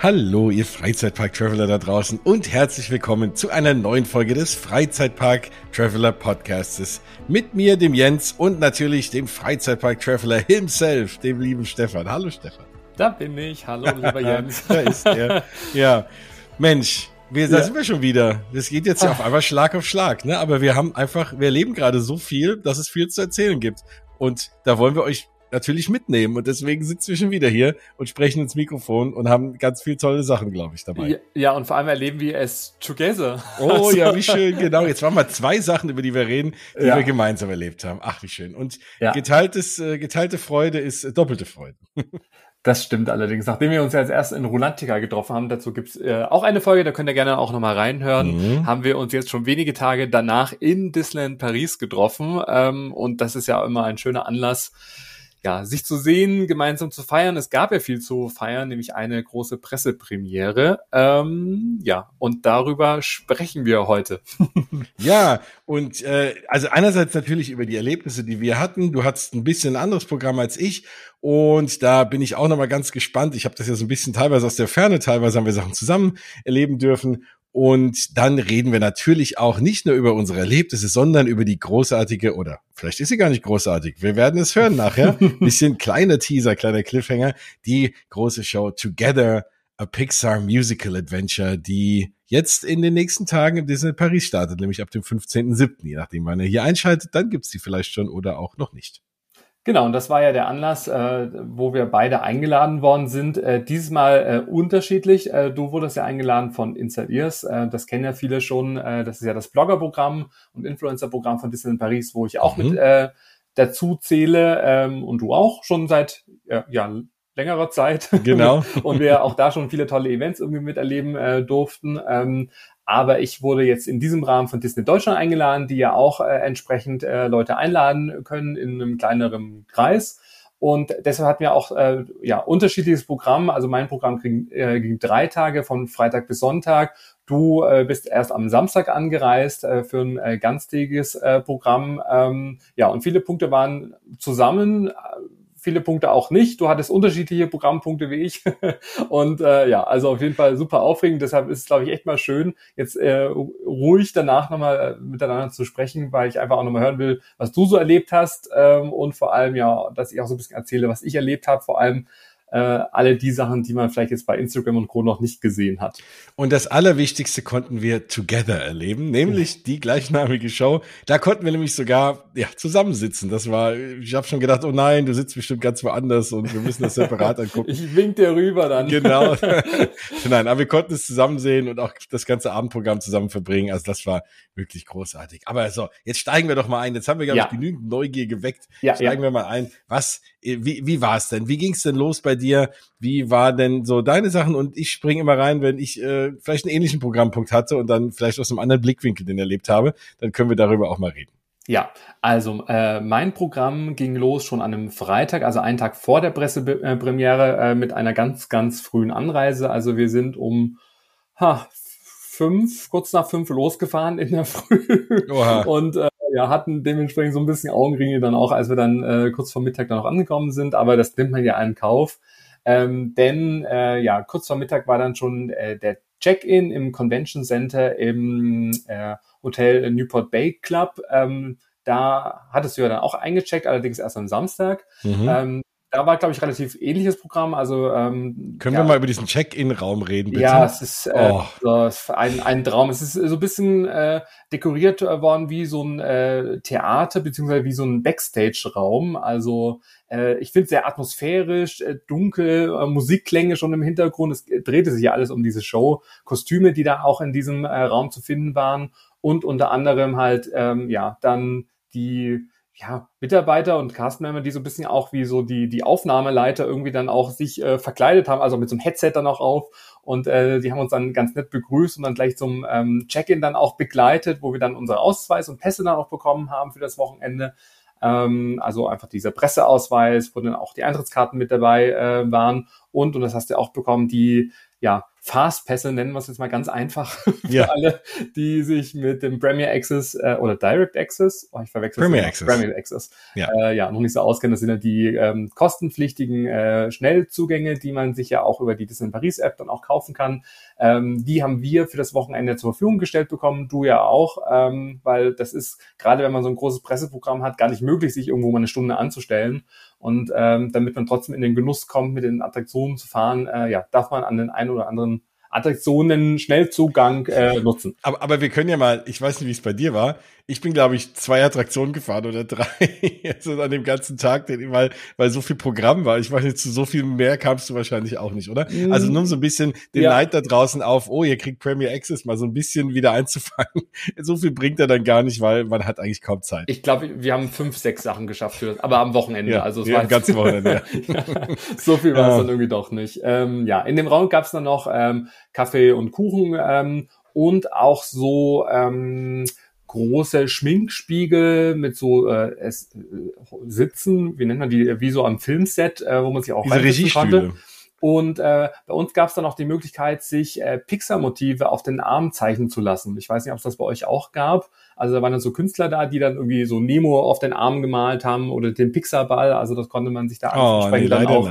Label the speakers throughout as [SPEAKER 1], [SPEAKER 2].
[SPEAKER 1] Hallo, ihr Freizeitpark-Traveler da draußen und herzlich willkommen zu einer neuen Folge des Freizeitpark-Traveler Podcasts. Mit mir, dem Jens und natürlich dem Freizeitpark-Traveler himself, dem lieben Stefan. Hallo, Stefan.
[SPEAKER 2] Da bin ich. Hallo, lieber Jens.
[SPEAKER 1] da ist er. Ja. Mensch, wir, da ja. sind wir schon wieder. Das geht jetzt ja auf einmal Schlag auf Schlag, ne? Aber wir haben einfach, wir erleben gerade so viel, dass es viel zu erzählen gibt. Und da wollen wir euch natürlich mitnehmen. Und deswegen sitzen wir schon wieder hier und sprechen ins Mikrofon und haben ganz viel tolle Sachen, glaube ich, dabei.
[SPEAKER 2] Ja, ja, und vor allem erleben wir es together.
[SPEAKER 1] Oh also. ja, wie schön, genau. Jetzt waren mal zwei Sachen, über die wir reden, die ja. wir gemeinsam erlebt haben. Ach, wie schön. Und ja. geteiltes, äh, geteilte Freude ist äh, doppelte Freude.
[SPEAKER 2] Das stimmt allerdings. Nachdem wir uns ja als erst in Rulantica getroffen haben, dazu gibt's äh, auch eine Folge, da könnt ihr gerne auch nochmal reinhören, mhm. haben wir uns jetzt schon wenige Tage danach in Disneyland Paris getroffen. Ähm, und das ist ja immer ein schöner Anlass, ja, sich zu sehen, gemeinsam zu feiern. Es gab ja viel zu feiern, nämlich eine große Pressepremiere. Ähm, ja, und darüber sprechen wir heute.
[SPEAKER 1] ja, und äh, also einerseits natürlich über die Erlebnisse, die wir hatten. Du hattest ein bisschen ein anderes Programm als ich. Und da bin ich auch nochmal ganz gespannt. Ich habe das ja so ein bisschen teilweise aus der Ferne, teilweise haben wir Sachen zusammen erleben dürfen. Und dann reden wir natürlich auch nicht nur über unsere Erlebnisse, sondern über die großartige, oder vielleicht ist sie gar nicht großartig, wir werden es hören nachher, bisschen kleiner Teaser, kleiner Cliffhanger, die große Show Together, a Pixar Musical Adventure, die jetzt in den nächsten Tagen im Disney Paris startet, nämlich ab dem 15.07. Je nachdem, wann ihr hier einschaltet, dann gibt's die vielleicht schon oder auch noch nicht.
[SPEAKER 2] Genau, und das war ja der Anlass, äh, wo wir beide eingeladen worden sind. Äh, diesmal äh, unterschiedlich. Äh, du wurdest ja eingeladen von Inside Ears. Äh, das kennen ja viele schon. Äh, das ist ja das Blogger-Programm und Influencer-Programm von Disneyland Paris, wo ich auch mhm. mit äh, dazu zähle ähm, und du auch schon seit äh, ja, längerer Zeit.
[SPEAKER 1] Genau.
[SPEAKER 2] und wir auch da schon viele tolle Events irgendwie miterleben äh, durften. Ähm, aber ich wurde jetzt in diesem Rahmen von Disney Deutschland eingeladen, die ja auch äh, entsprechend äh, Leute einladen können in einem kleineren Kreis. Und deshalb hatten wir auch äh, ja unterschiedliches Programm. Also mein Programm ging, äh, ging drei Tage von Freitag bis Sonntag. Du äh, bist erst am Samstag angereist äh, für ein äh, ganztägiges äh, Programm. Ähm, ja, und viele Punkte waren zusammen viele Punkte auch nicht. Du hattest unterschiedliche Programmpunkte wie ich. und äh, ja, also auf jeden Fall super aufregend. Deshalb ist es, glaube ich, echt mal schön, jetzt äh, ruhig danach nochmal äh, miteinander zu sprechen, weil ich einfach auch nochmal hören will, was du so erlebt hast ähm, und vor allem ja, dass ich auch so ein bisschen erzähle, was ich erlebt habe, vor allem äh, alle die Sachen, die man vielleicht jetzt bei Instagram und Co. noch nicht gesehen hat.
[SPEAKER 1] Und das Allerwichtigste konnten wir together erleben, nämlich die gleichnamige Show. Da konnten wir nämlich sogar ja, zusammensitzen. Das war, ich habe schon gedacht, oh nein, du sitzt bestimmt ganz woanders und wir müssen das separat angucken.
[SPEAKER 2] ich wink dir rüber dann.
[SPEAKER 1] Genau. nein, aber wir konnten es zusammen sehen und auch das ganze Abendprogramm zusammen verbringen. Also das war wirklich großartig. Aber so, jetzt steigen wir doch mal ein. Jetzt haben wir, glaube ja. ich, genügend Neugier geweckt. Ja, steigen ja. wir mal ein. Was, wie, wie war es denn? Wie ging es denn los bei dir? Wie war denn so deine Sachen? Und ich springe immer rein, wenn ich äh, vielleicht einen ähnlichen Programmpunkt hatte und dann vielleicht aus einem anderen Blickwinkel den erlebt habe, dann können wir darüber auch mal reden.
[SPEAKER 2] Ja, also äh, mein Programm ging los schon an einem Freitag, also einen Tag vor der Pressepremiere äh, mit einer ganz, ganz frühen Anreise. Also wir sind um ha, fünf, kurz nach fünf losgefahren in der Früh Oha. und äh, ja, hatten dementsprechend so ein bisschen Augenringe dann auch, als wir dann äh, kurz vor Mittag dann noch angekommen sind, aber das nimmt man ja einen Kauf. Ähm, denn äh, ja, kurz vor Mittag war dann schon äh, der Check-in im Convention Center im äh, Hotel Newport Bay Club. Ähm, da hattest du ja dann auch eingecheckt, allerdings erst am Samstag. Mhm. Ähm, da war, glaube ich, relativ ähnliches Programm. Also ähm,
[SPEAKER 1] können ja, wir mal über diesen Check-in-Raum reden,
[SPEAKER 2] bitte? Ja, es ist, äh, oh. so, ein, ein Traum. Es ist so ein bisschen äh, dekoriert worden wie so ein äh, Theater beziehungsweise wie so ein Backstage-Raum. Also äh, ich finde sehr atmosphärisch, äh, dunkel, äh, Musikklänge schon im Hintergrund. Es drehte sich ja alles um diese Show, Kostüme, die da auch in diesem äh, Raum zu finden waren und unter anderem halt ähm, ja dann die ja, Mitarbeiter und Castmember, die so ein bisschen auch wie so die, die Aufnahmeleiter irgendwie dann auch sich äh, verkleidet haben, also mit so einem Headset dann auch auf. Und äh, die haben uns dann ganz nett begrüßt und dann gleich zum ähm, Check-in dann auch begleitet, wo wir dann unsere Ausweis und Pässe dann auch bekommen haben für das Wochenende. Ähm, also einfach dieser Presseausweis, wo dann auch die Eintrittskarten mit dabei äh, waren. Und, und das hast du auch bekommen, die ja, Fastpässe, nennen wir es jetzt mal ganz einfach für ja. alle, die sich mit dem Premier Access äh, oder Direct Access, oh, ich verwechsel
[SPEAKER 1] Premier Access.
[SPEAKER 2] Premier Access, ja. Äh, ja, noch nicht so auskennen. Das sind ja die ähm, kostenpflichtigen äh, Schnellzugänge, die man sich ja auch über die Disney Paris App dann auch kaufen kann. Ähm, die haben wir für das Wochenende zur Verfügung gestellt bekommen, du ja auch, ähm, weil das ist, gerade wenn man so ein großes Presseprogramm hat, gar nicht möglich, sich irgendwo mal eine Stunde anzustellen. Und ähm, damit man trotzdem in den Genuss kommt, mit den Attraktionen zu fahren, äh, ja, darf man an den einen oder anderen Attraktionen Schnellzugang äh, nutzen.
[SPEAKER 1] Aber, aber wir können ja mal, ich weiß nicht, wie es bei dir war, ich bin, glaube ich, zwei Attraktionen gefahren oder drei also an dem ganzen Tag, den, weil, weil so viel Programm war. Ich nicht, zu so viel mehr kamst du wahrscheinlich auch nicht, oder? Mm. Also nur so ein bisschen den ja. Neid da draußen auf, oh, ihr kriegt Premier Access mal so ein bisschen wieder einzufangen. so viel bringt er dann gar nicht, weil man hat eigentlich kaum Zeit.
[SPEAKER 2] Ich glaube, wir haben fünf, sechs Sachen geschafft für das, aber am Wochenende.
[SPEAKER 1] Ja,
[SPEAKER 2] also
[SPEAKER 1] es ja, war am ganzen Wochenende.
[SPEAKER 2] ja. so viel war es dann irgendwie doch nicht. Ähm, ja, in dem Raum gab es dann noch ähm, Kaffee und Kuchen ähm, und auch so ähm, große Schminkspiegel mit so äh, es, äh, Sitzen, wie nennt man die, wie so am Filmset, äh, wo man sich auch
[SPEAKER 1] Diese Regiestühle.
[SPEAKER 2] Und äh, bei uns gab es dann auch die Möglichkeit, sich äh, Pixar-Motive auf den Arm zeichnen zu lassen. Ich weiß nicht, ob es das bei euch auch gab. Also da waren dann so Künstler da, die dann irgendwie so Nemo auf den Arm gemalt haben oder den Pixar-Ball. Also das konnte man sich da
[SPEAKER 1] oh, nee, dann auch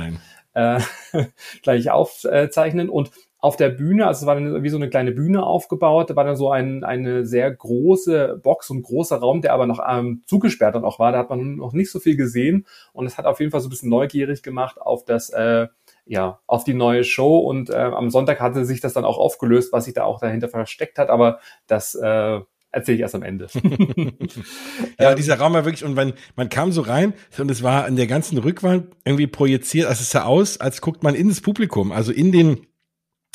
[SPEAKER 2] äh, gleich aufzeichnen. Und auf der Bühne, also es war dann wie so eine kleine Bühne aufgebaut, da war dann so ein, eine sehr große Box und großer Raum, der aber noch ähm, zugesperrt dann auch war. Da hat man noch nicht so viel gesehen und es hat auf jeden Fall so ein bisschen neugierig gemacht auf das, äh, ja, auf die neue Show und äh, am Sonntag hatte sich das dann auch aufgelöst, was sich da auch dahinter versteckt hat, aber das äh, erzähle ich erst am Ende.
[SPEAKER 1] ja, dieser Raum war wirklich, und man, man kam so rein und es war an der ganzen Rückwand irgendwie projiziert, also es sah aus, als guckt man in das Publikum, also in den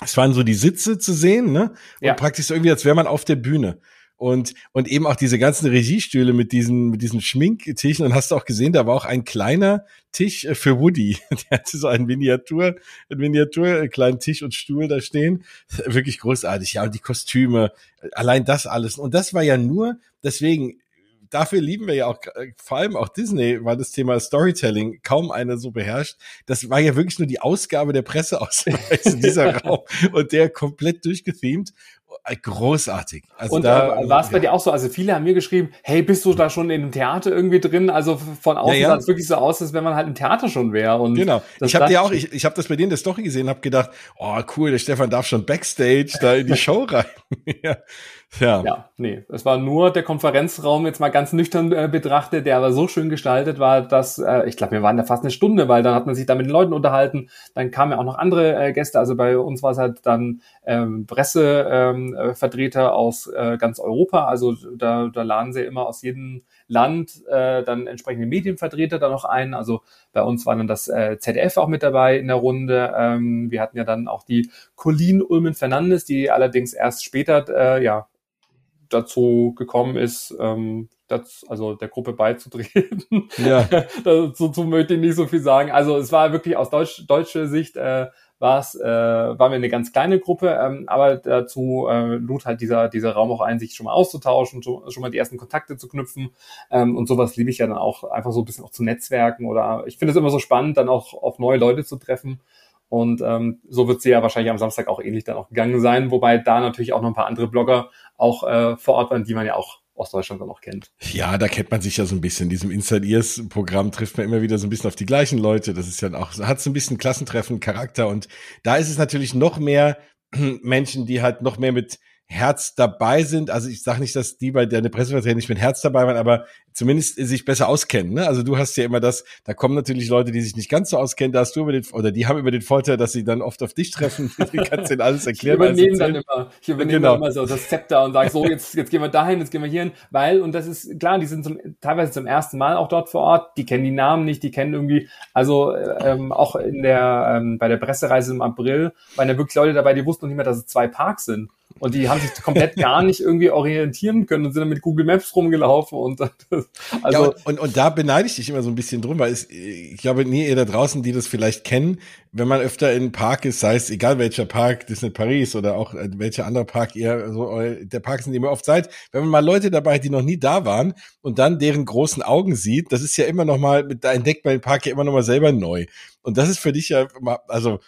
[SPEAKER 1] es waren so die Sitze zu sehen, ne? Und ja. praktisch so irgendwie, als wäre man auf der Bühne. Und, und eben auch diese ganzen Regiestühle mit diesen, mit diesen Schminktischen. Und hast du auch gesehen, da war auch ein kleiner Tisch äh, für Woody. Der hatte so einen Miniatur, einen Miniatur, einen kleinen Tisch und Stuhl da stehen. Wirklich großartig. Ja, und die Kostüme, allein das alles. Und das war ja nur, deswegen, dafür lieben wir ja auch, äh, vor allem auch Disney, weil das Thema Storytelling kaum einer so beherrscht. Das war ja wirklich nur die Ausgabe der Presseausweis in dieser Raum und der komplett durchgethemt. Äh, großartig.
[SPEAKER 2] Also und da äh, war es bei dir auch so? Also viele haben mir geschrieben, hey, bist du da schon in dem Theater irgendwie drin? Also von außen ja, ja. sah es wirklich so aus, als wenn man halt im Theater schon wäre. Und
[SPEAKER 1] genau. Ich habe dir auch, ich, ich habe das bei in der Story gesehen, habe gedacht, oh cool, der Stefan darf schon Backstage da in die Show rein.
[SPEAKER 2] ja. Ja. ja, nee, es war nur der Konferenzraum jetzt mal ganz nüchtern äh, betrachtet, der aber so schön gestaltet war, dass äh, ich glaube, wir waren da fast eine Stunde, weil dann hat man sich da mit den Leuten unterhalten. Dann kamen ja auch noch andere äh, Gäste. Also bei uns war es halt dann ähm, Pressevertreter ähm, äh, aus äh, ganz Europa. Also da, da laden sie immer aus jedem Land äh, dann entsprechende Medienvertreter da noch ein. Also bei uns war dann das äh, ZDF auch mit dabei in der Runde. Ähm, wir hatten ja dann auch die Colleen Ulmen Fernandes, die allerdings erst später äh, ja dazu gekommen ist, ähm, das, also der Gruppe beizutreten. Ja. dazu möchte ich nicht so viel sagen. Also es war wirklich aus Deutsch, deutscher Sicht äh, war es, äh, waren wir eine ganz kleine Gruppe, ähm, aber dazu äh, lud halt dieser, dieser Raum auch ein, sich schon mal auszutauschen, schon, schon mal die ersten Kontakte zu knüpfen. Ähm, und sowas liebe ich ja dann auch, einfach so ein bisschen auch zu netzwerken oder ich finde es immer so spannend, dann auch auf neue Leute zu treffen. Und ähm, so wird sie ja wahrscheinlich am Samstag auch ähnlich dann auch gegangen sein, wobei da natürlich auch noch ein paar andere Blogger auch äh, vor Ort waren, die man ja auch aus Deutschland dann auch kennt.
[SPEAKER 1] Ja, da kennt man sich ja so ein bisschen. In diesem Inside Ears Programm trifft man immer wieder so ein bisschen auf die gleichen Leute. Das ist ja auch, hat so ein bisschen Klassentreffen, Charakter. Und da ist es natürlich noch mehr Menschen, die halt noch mehr mit Herz dabei sind. Also ich sage nicht, dass die bei der Pressevertretung nicht mit Herz dabei waren, aber zumindest sich besser auskennen. Ne? Also du hast ja immer das, da kommen natürlich Leute, die sich nicht ganz so auskennen, da hast du über den, oder die haben über den Vorteil, dass sie dann oft auf dich treffen. Du kannst denen alles erklären.
[SPEAKER 2] Ich übernehme dann immer, ich übernehme genau. immer so das Zepter und sage so, jetzt, jetzt gehen wir dahin, jetzt gehen wir hierhin, weil, und das ist klar, die sind zum, teilweise zum ersten Mal auch dort vor Ort, die kennen die Namen nicht, die kennen irgendwie, also ähm, auch in der, ähm, bei der Pressereise im April waren ja wirklich Leute dabei, die wussten noch nicht mehr, dass es zwei Parks sind. Und die haben sich komplett gar nicht irgendwie orientieren können und sind dann mit Google Maps rumgelaufen und
[SPEAKER 1] also ja, und, und, und da beneide ich dich immer so ein bisschen drum, weil es, ich glaube, nie ihr da draußen, die das vielleicht kennen, wenn man öfter in Park ist, sei es egal welcher Park, Disney Paris oder auch äh, welcher andere Park ihr so der Park sind immer oft seid, wenn man mal Leute dabei hat, die noch nie da waren und dann deren großen Augen sieht, das ist ja immer noch mal, da entdeckt man den Park ja immer noch mal selber neu. Und das ist für dich ja, also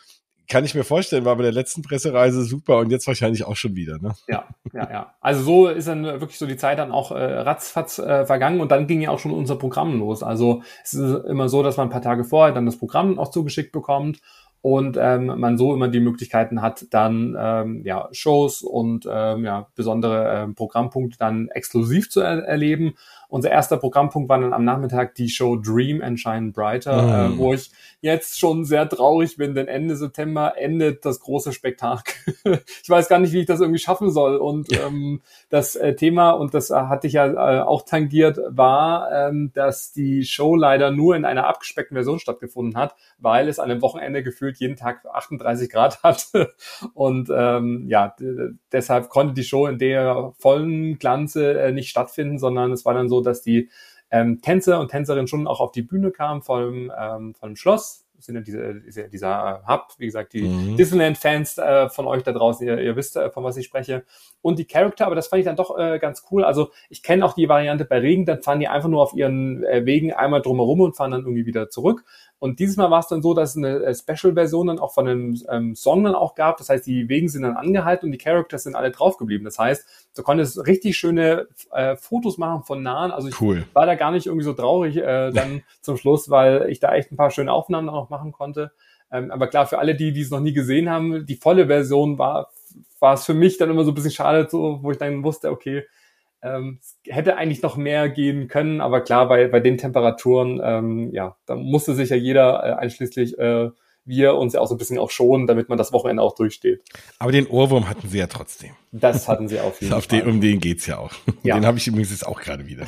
[SPEAKER 1] kann ich mir vorstellen, war bei der letzten Pressereise super und jetzt wahrscheinlich auch schon wieder. Ne?
[SPEAKER 2] Ja, ja, ja. Also so ist dann wirklich so die Zeit dann auch äh, ratzfatz äh, vergangen und dann ging ja auch schon unser Programm los. Also es ist immer so, dass man ein paar Tage vorher dann das Programm auch zugeschickt bekommt und ähm, man so immer die Möglichkeiten hat, dann ähm, ja, Shows und ähm, ja, besondere ähm, Programmpunkte dann exklusiv zu er erleben. Unser erster Programmpunkt war dann am Nachmittag die Show Dream and Shine Brighter, mm. äh, wo ich jetzt schon sehr traurig bin, denn Ende September endet das große Spektakel. ich weiß gar nicht, wie ich das irgendwie schaffen soll. Und ähm, das äh, Thema, und das äh, hatte ich ja äh, auch tangiert, war, ähm, dass die Show leider nur in einer abgespeckten Version stattgefunden hat, weil es an einem Wochenende gefühlt jeden Tag 38 Grad hatte. und ähm, ja, deshalb konnte die Show in der vollen Glanze äh, nicht stattfinden, sondern es war dann so, dass die ähm, Tänzer und Tänzerinnen schon auch auf die Bühne kamen vom, ähm, vom Schloss. Das sind ja diese, diese, dieser Hub, wie gesagt, die mhm. Disneyland-Fans äh, von euch da draußen, ihr, ihr wisst, äh, von was ich spreche. Und die Charakter, aber das fand ich dann doch äh, ganz cool. Also ich kenne auch die Variante bei Regen, dann fahren die einfach nur auf ihren äh, Wegen einmal drumherum und fahren dann irgendwie wieder zurück. Und dieses Mal war es dann so, dass es eine äh, Special-Version dann auch von einem ähm, Song dann auch gab. Das heißt, die Wegen sind dann angehalten und die Characters sind alle draufgeblieben. Das heißt, du konntest richtig schöne äh, Fotos machen von nahen. Also ich cool. war da gar nicht irgendwie so traurig äh, dann zum Schluss, weil ich da echt ein paar schöne Aufnahmen noch machen konnte. Ähm, aber klar, für alle, die, die es noch nie gesehen haben, die volle Version war, war es für mich dann immer so ein bisschen schade, so, wo ich dann wusste, okay, ähm, es hätte eigentlich noch mehr gehen können, aber klar, bei, bei den Temperaturen, ähm, ja, da musste sich ja jeder äh, einschließlich äh, wir uns ja auch so ein bisschen auch schonen, damit man das Wochenende auch durchsteht.
[SPEAKER 1] Aber den Ohrwurm hatten sie ja trotzdem.
[SPEAKER 2] Das hatten sie auf jeden
[SPEAKER 1] auf Fall. Den, um den geht's ja auch. Ja. Den habe ich übrigens jetzt auch gerade wieder.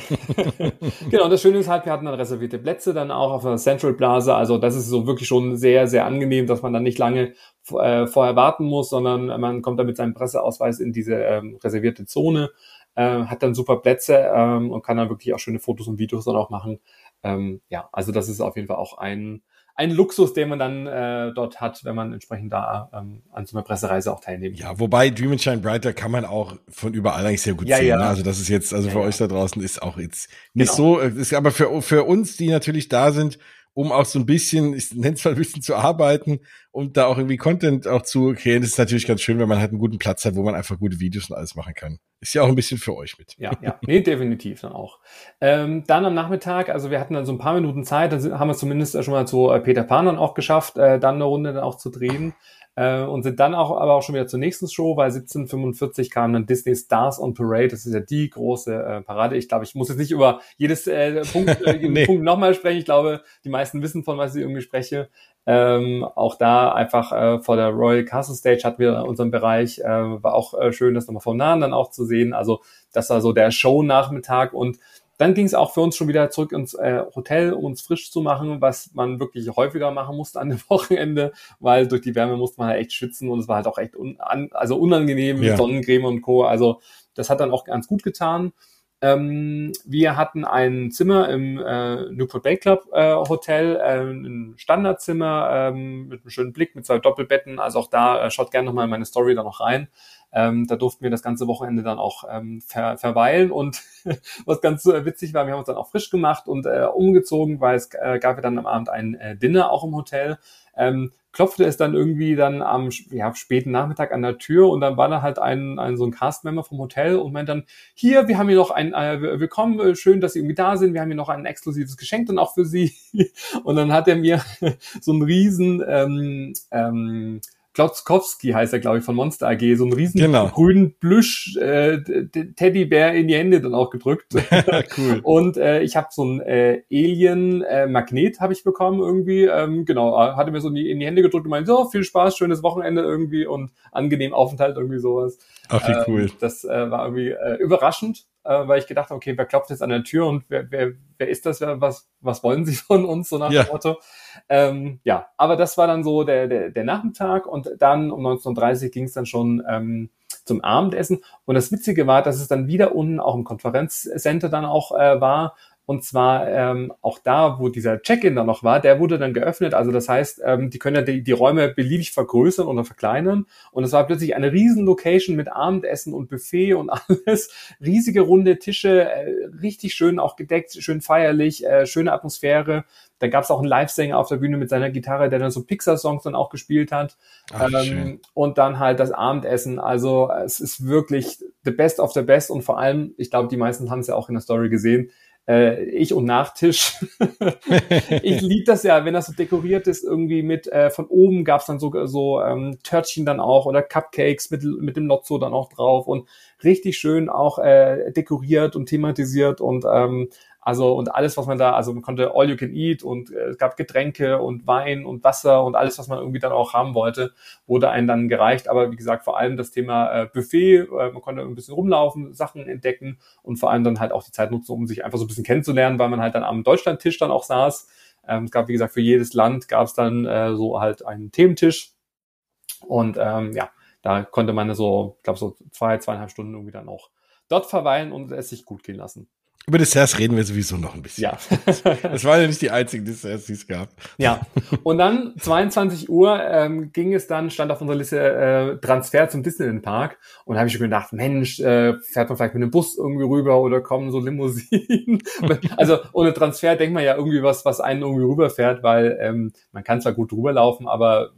[SPEAKER 2] genau, und das Schöne ist halt, wir hatten dann reservierte Plätze dann auch auf der Central Plaza. Also das ist so wirklich schon sehr, sehr angenehm, dass man dann nicht lange äh, vorher warten muss, sondern man kommt dann mit seinem Presseausweis in diese ähm, reservierte Zone äh, hat dann super Plätze ähm, und kann dann wirklich auch schöne Fotos und Videos dann auch machen. Ähm, ja, also das ist auf jeden Fall auch ein, ein Luxus, den man dann äh, dort hat, wenn man entsprechend da ähm, an so einer Pressereise auch teilnimmt.
[SPEAKER 1] Ja, wobei Dream and Shine Brighter kann man auch von überall eigentlich sehr gut ja, sehen. Ja. Ne? Also das ist jetzt, also ja, für euch da draußen ist auch jetzt nicht genau. so, ist aber für, für uns, die natürlich da sind, um auch so ein bisschen, ich nenne es mal ein bisschen zu arbeiten und da auch irgendwie Content auch zu kreieren. Das ist natürlich ganz schön, wenn man halt einen guten Platz hat, wo man einfach gute Videos und alles machen kann. Ist ja auch ein bisschen für euch mit.
[SPEAKER 2] Ja, ja, nee, definitiv dann auch. Ähm, dann am Nachmittag, also wir hatten dann so ein paar Minuten Zeit, dann haben wir es zumindest schon mal zu äh, Peter Pan dann auch geschafft, äh, dann eine Runde dann auch zu drehen äh, und sind dann auch aber auch schon wieder zur nächsten Show, weil 1745 kam dann Disney Stars on Parade. Das ist ja die große äh, Parade. Ich glaube, ich muss jetzt nicht über jedes äh, Punkt, äh, nee. Punkt nochmal sprechen. Ich glaube, die meisten wissen, von was ich irgendwie spreche. Ähm, auch da einfach äh, vor der Royal Castle Stage hatten wir unseren Bereich. Äh, war auch äh, schön, das nochmal vom Nahen dann auch zu sehen. Also das war so der Show-Nachmittag und dann ging es auch für uns schon wieder zurück ins äh, Hotel, um uns frisch zu machen, was man wirklich häufiger machen musste an dem Wochenende, weil durch die Wärme musste man halt echt schwitzen und es war halt auch echt un an, also unangenehm mit ja. Sonnencreme und Co. Also das hat dann auch ganz gut getan. Ähm, wir hatten ein Zimmer im äh, Newport Bay Club äh, Hotel, äh, ein Standardzimmer ähm, mit einem schönen Blick, mit zwei Doppelbetten. Also auch da äh, schaut gerne nochmal in meine Story da noch rein. Ähm, da durften wir das ganze Wochenende dann auch ähm, ver verweilen und was ganz äh, witzig war, wir haben uns dann auch frisch gemacht und äh, umgezogen, weil es gab ja dann am Abend ein Dinner auch im Hotel. Ähm, klopfte es dann irgendwie dann am ja, späten Nachmittag an der Tür und dann war da halt ein, ein so ein Castmember vom Hotel und meint dann, hier, wir haben hier noch ein, äh, willkommen, äh, schön, dass Sie irgendwie da sind, wir haben hier noch ein exklusives Geschenk dann auch für Sie. und dann hat er mir so einen riesen ähm, ähm, Klotzkowski heißt er, glaube ich, von Monster AG, so einen riesen genau. grünen Plüsch äh, Teddybär in die Hände dann auch gedrückt. cool. Und äh, ich habe so ein äh, Alien äh, Magnet habe ich bekommen irgendwie. Ähm, genau, äh, hatte mir so in die, in die Hände gedrückt und meinte, so viel Spaß, schönes Wochenende irgendwie und angenehm Aufenthalt irgendwie sowas.
[SPEAKER 1] Ach, wie cool. Ähm,
[SPEAKER 2] das äh, war irgendwie äh, überraschend, äh, weil ich gedacht habe, okay, wer klopft jetzt an der Tür und wer, wer, wer ist das? Wer, was, was wollen sie von uns? So nach ja. dem Motto. Ähm, ja, aber das war dann so der, der, der Nachmittag und dann um 19.30 ging es dann schon ähm, zum Abendessen. Und das Witzige war, dass es dann wieder unten auch im Konferenzcenter dann auch äh, war Und zwar ähm, auch da, wo dieser Check-in dann noch war, der wurde dann geöffnet. Also das heißt, ähm, die können ja die, die Räume beliebig vergrößern oder verkleinern. Und es war plötzlich eine riesen Location mit Abendessen und Buffet und alles. Riesige runde Tische, äh, richtig schön auch gedeckt, schön feierlich, äh, schöne Atmosphäre. Da gab es auch einen Live-Sänger auf der Bühne mit seiner Gitarre, der dann so Pixar-Songs dann auch gespielt hat. Ach, ähm, und dann halt das Abendessen. Also es ist wirklich the best of the best und vor allem, ich glaube, die meisten haben es ja auch in der Story gesehen, äh, ich und Nachtisch. ich liebe das ja, wenn das so dekoriert ist, irgendwie mit, äh, von oben gab's dann so, so ähm, Törtchen dann auch oder Cupcakes mit, mit dem Lotso dann auch drauf und richtig schön auch äh, dekoriert und thematisiert und ähm, also und alles, was man da, also man konnte all you can eat und äh, es gab Getränke und Wein und Wasser und alles, was man irgendwie dann auch haben wollte, wurde einem dann gereicht. Aber wie gesagt, vor allem das Thema äh, Buffet, äh, man konnte ein bisschen rumlaufen, Sachen entdecken und vor allem dann halt auch die Zeit nutzen, um sich einfach so ein bisschen kennenzulernen, weil man halt dann am Deutschlandtisch dann auch saß. Ähm, es gab, wie gesagt, für jedes Land gab es dann äh, so halt einen Thementisch. Und ähm, ja, da konnte man so, ich glaube, so zwei, zweieinhalb Stunden irgendwie dann auch dort verweilen und es sich gut gehen lassen.
[SPEAKER 1] Über Desserts reden wir sowieso noch ein bisschen.
[SPEAKER 2] Ja.
[SPEAKER 1] das waren ja nicht die einzigen Desserts, die es gab.
[SPEAKER 2] Ja. Und dann 22 Uhr ähm, ging es dann, stand auf unserer Liste äh, Transfer zum Disneyland Park. Und da habe ich schon gedacht, Mensch, äh, fährt man vielleicht mit einem Bus irgendwie rüber oder kommen so Limousinen? also ohne Transfer denkt man ja irgendwie was, was einen irgendwie rüberfährt, weil ähm, man kann zwar gut rüberlaufen, aber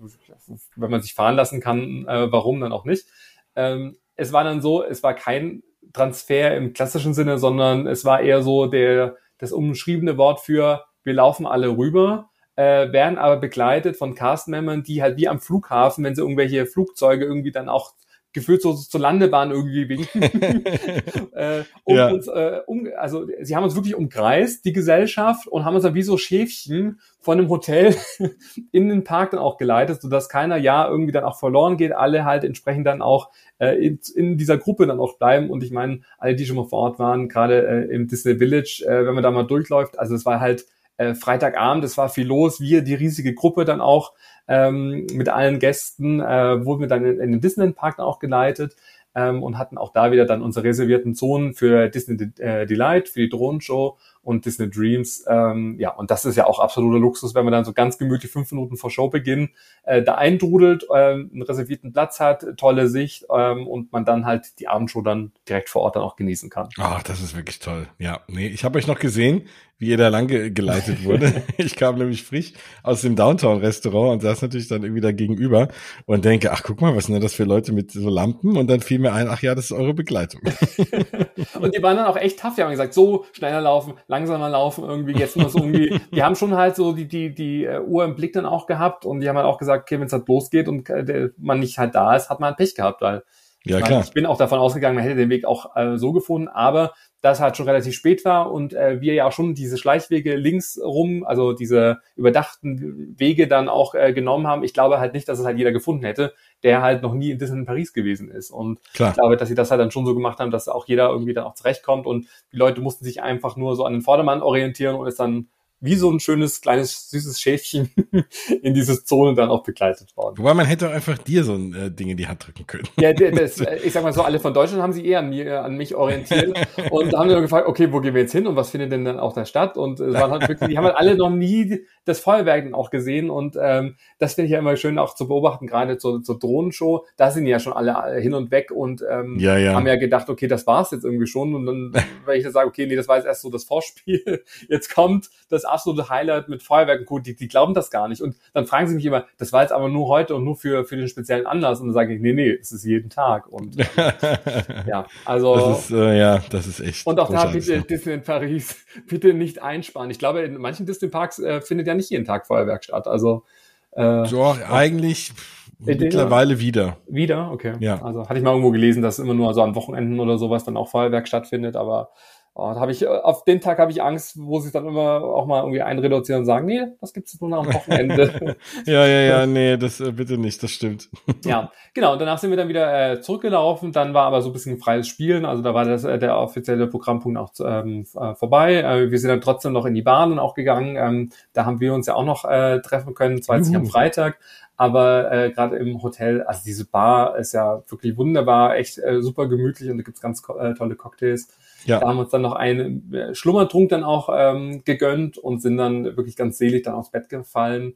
[SPEAKER 2] wenn man sich fahren lassen kann, äh, warum dann auch nicht? Ähm, es war dann so, es war kein Transfer im klassischen Sinne, sondern es war eher so der, das umschriebene Wort für wir laufen alle rüber, äh, werden aber begleitet von Castmembern, die halt wie am Flughafen, wenn sie irgendwelche Flugzeuge irgendwie dann auch gefühlt so zur Landebahn irgendwie winken. äh, um ja. uns, äh, um, also sie haben uns wirklich umkreist, die Gesellschaft, und haben uns dann wie so Schäfchen von dem Hotel in den Park dann auch geleitet, sodass keiner ja irgendwie dann auch verloren geht, alle halt entsprechend dann auch äh, in, in dieser Gruppe dann auch bleiben. Und ich meine, alle, die schon mal vor Ort waren, gerade äh, im Disney Village, äh, wenn man da mal durchläuft, also es war halt äh, Freitagabend, es war viel los, wir, die riesige Gruppe dann auch ähm, mit allen Gästen, äh, wurden wir dann in, in den Disneyland Park dann auch geleitet ähm, und hatten auch da wieder dann unsere reservierten Zonen für Disney äh, Delight, für die Drohnenshow und Disney Dreams. Ähm, ja, und das ist ja auch absoluter Luxus, wenn man dann so ganz gemütlich fünf Minuten vor Showbeginn äh, da eindrudelt, äh, einen reservierten Platz hat, tolle Sicht ähm, und man dann halt die Abendshow dann direkt vor Ort dann auch genießen kann.
[SPEAKER 1] Ach, das ist wirklich toll. Ja, nee, ich habe euch noch gesehen, wie ihr da lang ge geleitet wurde. ich kam nämlich frisch aus dem Downtown-Restaurant und saß natürlich dann irgendwie da gegenüber und denke, ach, guck mal, was sind denn das für Leute mit so Lampen? Und dann fiel mir ein, ach ja, das ist eure Begleitung.
[SPEAKER 2] und die waren dann auch echt tough. Die haben gesagt, so, schneller laufen, langsamer laufen, irgendwie jetzt so irgendwie. Die haben schon halt so die, die, die uh, Uhr im Blick dann auch gehabt und die haben halt auch gesagt, okay, wenn es halt losgeht und äh, man nicht halt da ist, hat man halt Pech gehabt, weil
[SPEAKER 1] ja, ich, klar.
[SPEAKER 2] ich bin auch davon ausgegangen, man hätte den Weg auch äh, so gefunden, aber das halt schon relativ spät war und äh, wir ja auch schon diese Schleichwege links rum, also diese überdachten Wege dann auch äh, genommen haben. Ich glaube halt nicht, dass es halt jeder gefunden hätte, der halt noch nie in Disneyland Paris gewesen ist. Und Klar. ich glaube, dass sie das halt dann schon so gemacht haben, dass auch jeder irgendwie dann auch zurechtkommt und die Leute mussten sich einfach nur so an den Vordermann orientieren und es dann wie so ein schönes, kleines, süßes Schäfchen in diese Zone dann auch begleitet worden.
[SPEAKER 1] Wobei man hätte auch einfach dir so ein äh, Ding in die Hand drücken können.
[SPEAKER 2] Ja, das, äh, ich sag mal so, alle von Deutschland haben sich eher an, mir, an mich orientiert und haben dann gefragt, okay, wo gehen wir jetzt hin und was findet denn dann auch da statt? Und es waren halt wirklich, die haben halt alle noch nie das Feuerwerk dann auch gesehen und ähm, das finde ich ja immer schön auch zu beobachten, gerade zur, zur Drohnenshow. Da sind ja schon alle hin und weg und ähm, ja, ja. haben ja gedacht, okay, das war's jetzt irgendwie schon und dann, weil ich dann sage, okay, nee, das war jetzt erst so das Vorspiel, jetzt kommt das absolute Highlight mit Feuerwerken. Gut, die, die glauben das gar nicht. Und dann fragen sie mich immer, das war jetzt aber nur heute und nur für, für den speziellen Anlass. Und dann sage ich, nee, nee, es ist jeden Tag. Und ja, also.
[SPEAKER 1] Das ist, äh, ja, das ist echt.
[SPEAKER 2] Und auch da bitte Disney in Paris, bitte nicht einsparen. Ich glaube, in manchen Disney Parks äh, findet ja nicht jeden Tag Feuerwerk statt. Also.
[SPEAKER 1] Äh, Doch, eigentlich mittlerweile wieder.
[SPEAKER 2] Wieder? Okay. Ja. Also hatte ich mal irgendwo gelesen, dass immer nur so an Wochenenden oder sowas dann auch Feuerwerk stattfindet, aber Oh, da habe ich, äh, auf den Tag habe ich Angst, wo sie dann immer auch mal irgendwie einreduzieren und sagen, nee, das gibt's jetzt nur noch am Wochenende.
[SPEAKER 1] ja, ja, ja, nee, das äh, bitte nicht, das stimmt.
[SPEAKER 2] ja, genau. Und danach sind wir dann wieder äh, zurückgelaufen. Dann war aber so ein bisschen freies Spielen. Also da war das, äh, der offizielle Programmpunkt auch ähm, äh, vorbei. Äh, wir sind dann trotzdem noch in die Bahn und auch gegangen. Ähm, da haben wir uns ja auch noch äh, treffen können, zwar jetzt nicht am Freitag, Aber äh, gerade im Hotel, also diese Bar ist ja wirklich wunderbar, echt äh, super gemütlich und da gibt's ganz äh, tolle Cocktails. Ja. Da haben wir uns dann noch einen äh, Schlummertrunk dann auch ähm, gegönnt und sind dann wirklich ganz selig dann aufs Bett gefallen.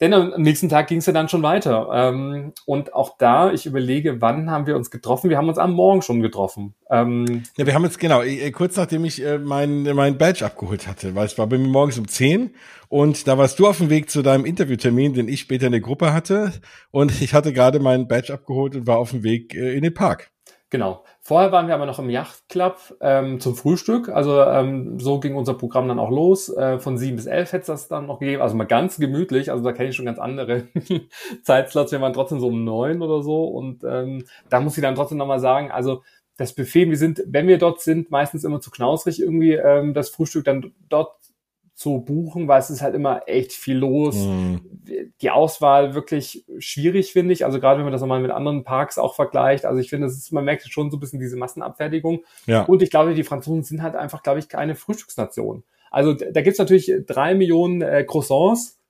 [SPEAKER 2] Denn am nächsten Tag ging es ja dann schon weiter. Ähm, und auch da, ich überlege, wann haben wir uns getroffen? Wir haben uns am Morgen schon getroffen.
[SPEAKER 1] Ähm, ja, wir haben uns, genau, äh, kurz nachdem ich äh, mein, mein Badge abgeholt hatte, weil es war bei mir morgens um 10 und da warst du auf dem Weg zu deinem Interviewtermin, den ich später in der Gruppe hatte. Und ich hatte gerade meinen Badge abgeholt und war auf dem Weg äh, in den Park.
[SPEAKER 2] Genau. Vorher waren wir aber noch im Yachtclub ähm, zum Frühstück. Also ähm, so ging unser Programm dann auch los. Äh, von sieben bis elf hätte es das dann noch gegeben. Also mal ganz gemütlich. Also da kenne ich schon ganz andere Zeitslots. Wir waren trotzdem so um neun oder so. Und ähm, da muss ich dann trotzdem nochmal sagen, also das Buffet, wir sind, wenn wir dort sind, meistens immer zu knausrig irgendwie ähm, das Frühstück dann dort zu buchen, weil es ist halt immer echt viel los. Mhm. Die Auswahl wirklich schwierig, finde ich. Also gerade wenn man das nochmal mit anderen Parks auch vergleicht. Also ich finde, es ist, man merkt schon so ein bisschen diese Massenabfertigung. Ja. Und ich glaube, die Franzosen sind halt einfach, glaube ich, keine Frühstücksnation. Also da gibt's natürlich drei Millionen äh, Croissants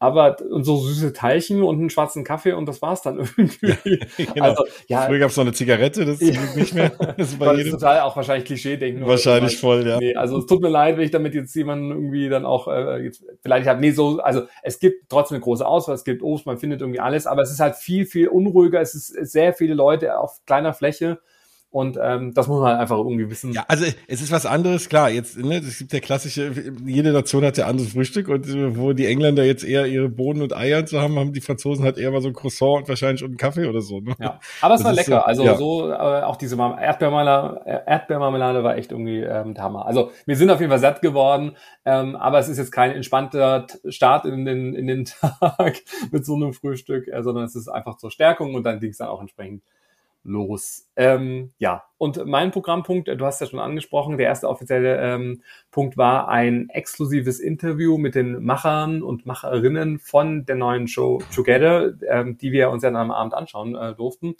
[SPEAKER 2] aber und so süße Teilchen und einen schwarzen Kaffee und das war's dann irgendwie.
[SPEAKER 1] genau. Also, ja, Früher gab's noch eine Zigarette, das ist nicht mehr.
[SPEAKER 2] Das ist, bei das ist total auch wahrscheinlich Klischee-denken.
[SPEAKER 1] Wahrscheinlich voll, ja.
[SPEAKER 2] Nee, also es tut mir leid, wenn ich damit jetzt jemanden irgendwie dann auch äh, jetzt vielleicht habe, nee, so, also es gibt trotzdem eine große Auswahl, es gibt Obst, man findet irgendwie alles, aber es ist halt viel, viel unruhiger, es ist sehr viele Leute auf kleiner Fläche und ähm, das muss man halt einfach irgendwie wissen.
[SPEAKER 1] Ja, also es ist was anderes, klar. Jetzt, ne, es gibt der klassische, jede Nation hat ja anderes Frühstück und äh, wo die Engländer jetzt eher ihre Bohnen und Eier zu haben, haben die Franzosen halt eher mal so ein Croissant und wahrscheinlich und einen Kaffee oder so. Ne?
[SPEAKER 2] Ja, aber es das war lecker. So, also ja. so äh, auch diese Erdbeermarmelade, Erdbeermarmelade war echt irgendwie ähm, der Hammer. Also wir sind auf jeden Fall satt geworden, ähm, aber es ist jetzt kein entspannter Start in den in den Tag mit so einem Frühstück, äh, sondern es ist einfach zur Stärkung und dann ging es dann auch entsprechend los. Ähm, ja, und mein Programmpunkt, du hast ja schon angesprochen, der erste offizielle ähm, Punkt war ein exklusives Interview mit den Machern und Macherinnen von der neuen Show Together, ähm, die wir uns ja am Abend anschauen äh, durften.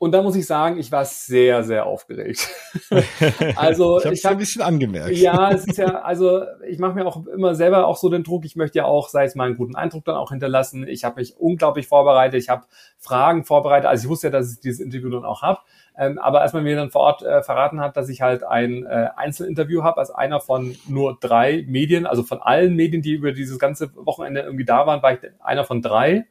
[SPEAKER 2] Und da muss ich sagen, ich war sehr, sehr aufgeregt.
[SPEAKER 1] also ich habe es ein bisschen angemerkt.
[SPEAKER 2] Ja, es ist ja, also ich mache mir auch immer selber auch so den Druck. Ich möchte ja auch, sei es mal einen guten Eindruck dann auch hinterlassen. Ich habe mich unglaublich vorbereitet. Ich habe Fragen vorbereitet. Also ich wusste ja, dass ich dieses Interview dann auch habe. Ähm, aber als man mir dann vor Ort äh, verraten hat, dass ich halt ein äh, Einzelinterview habe, als einer von nur drei Medien, also von allen Medien, die über dieses ganze Wochenende irgendwie da waren, war ich einer von drei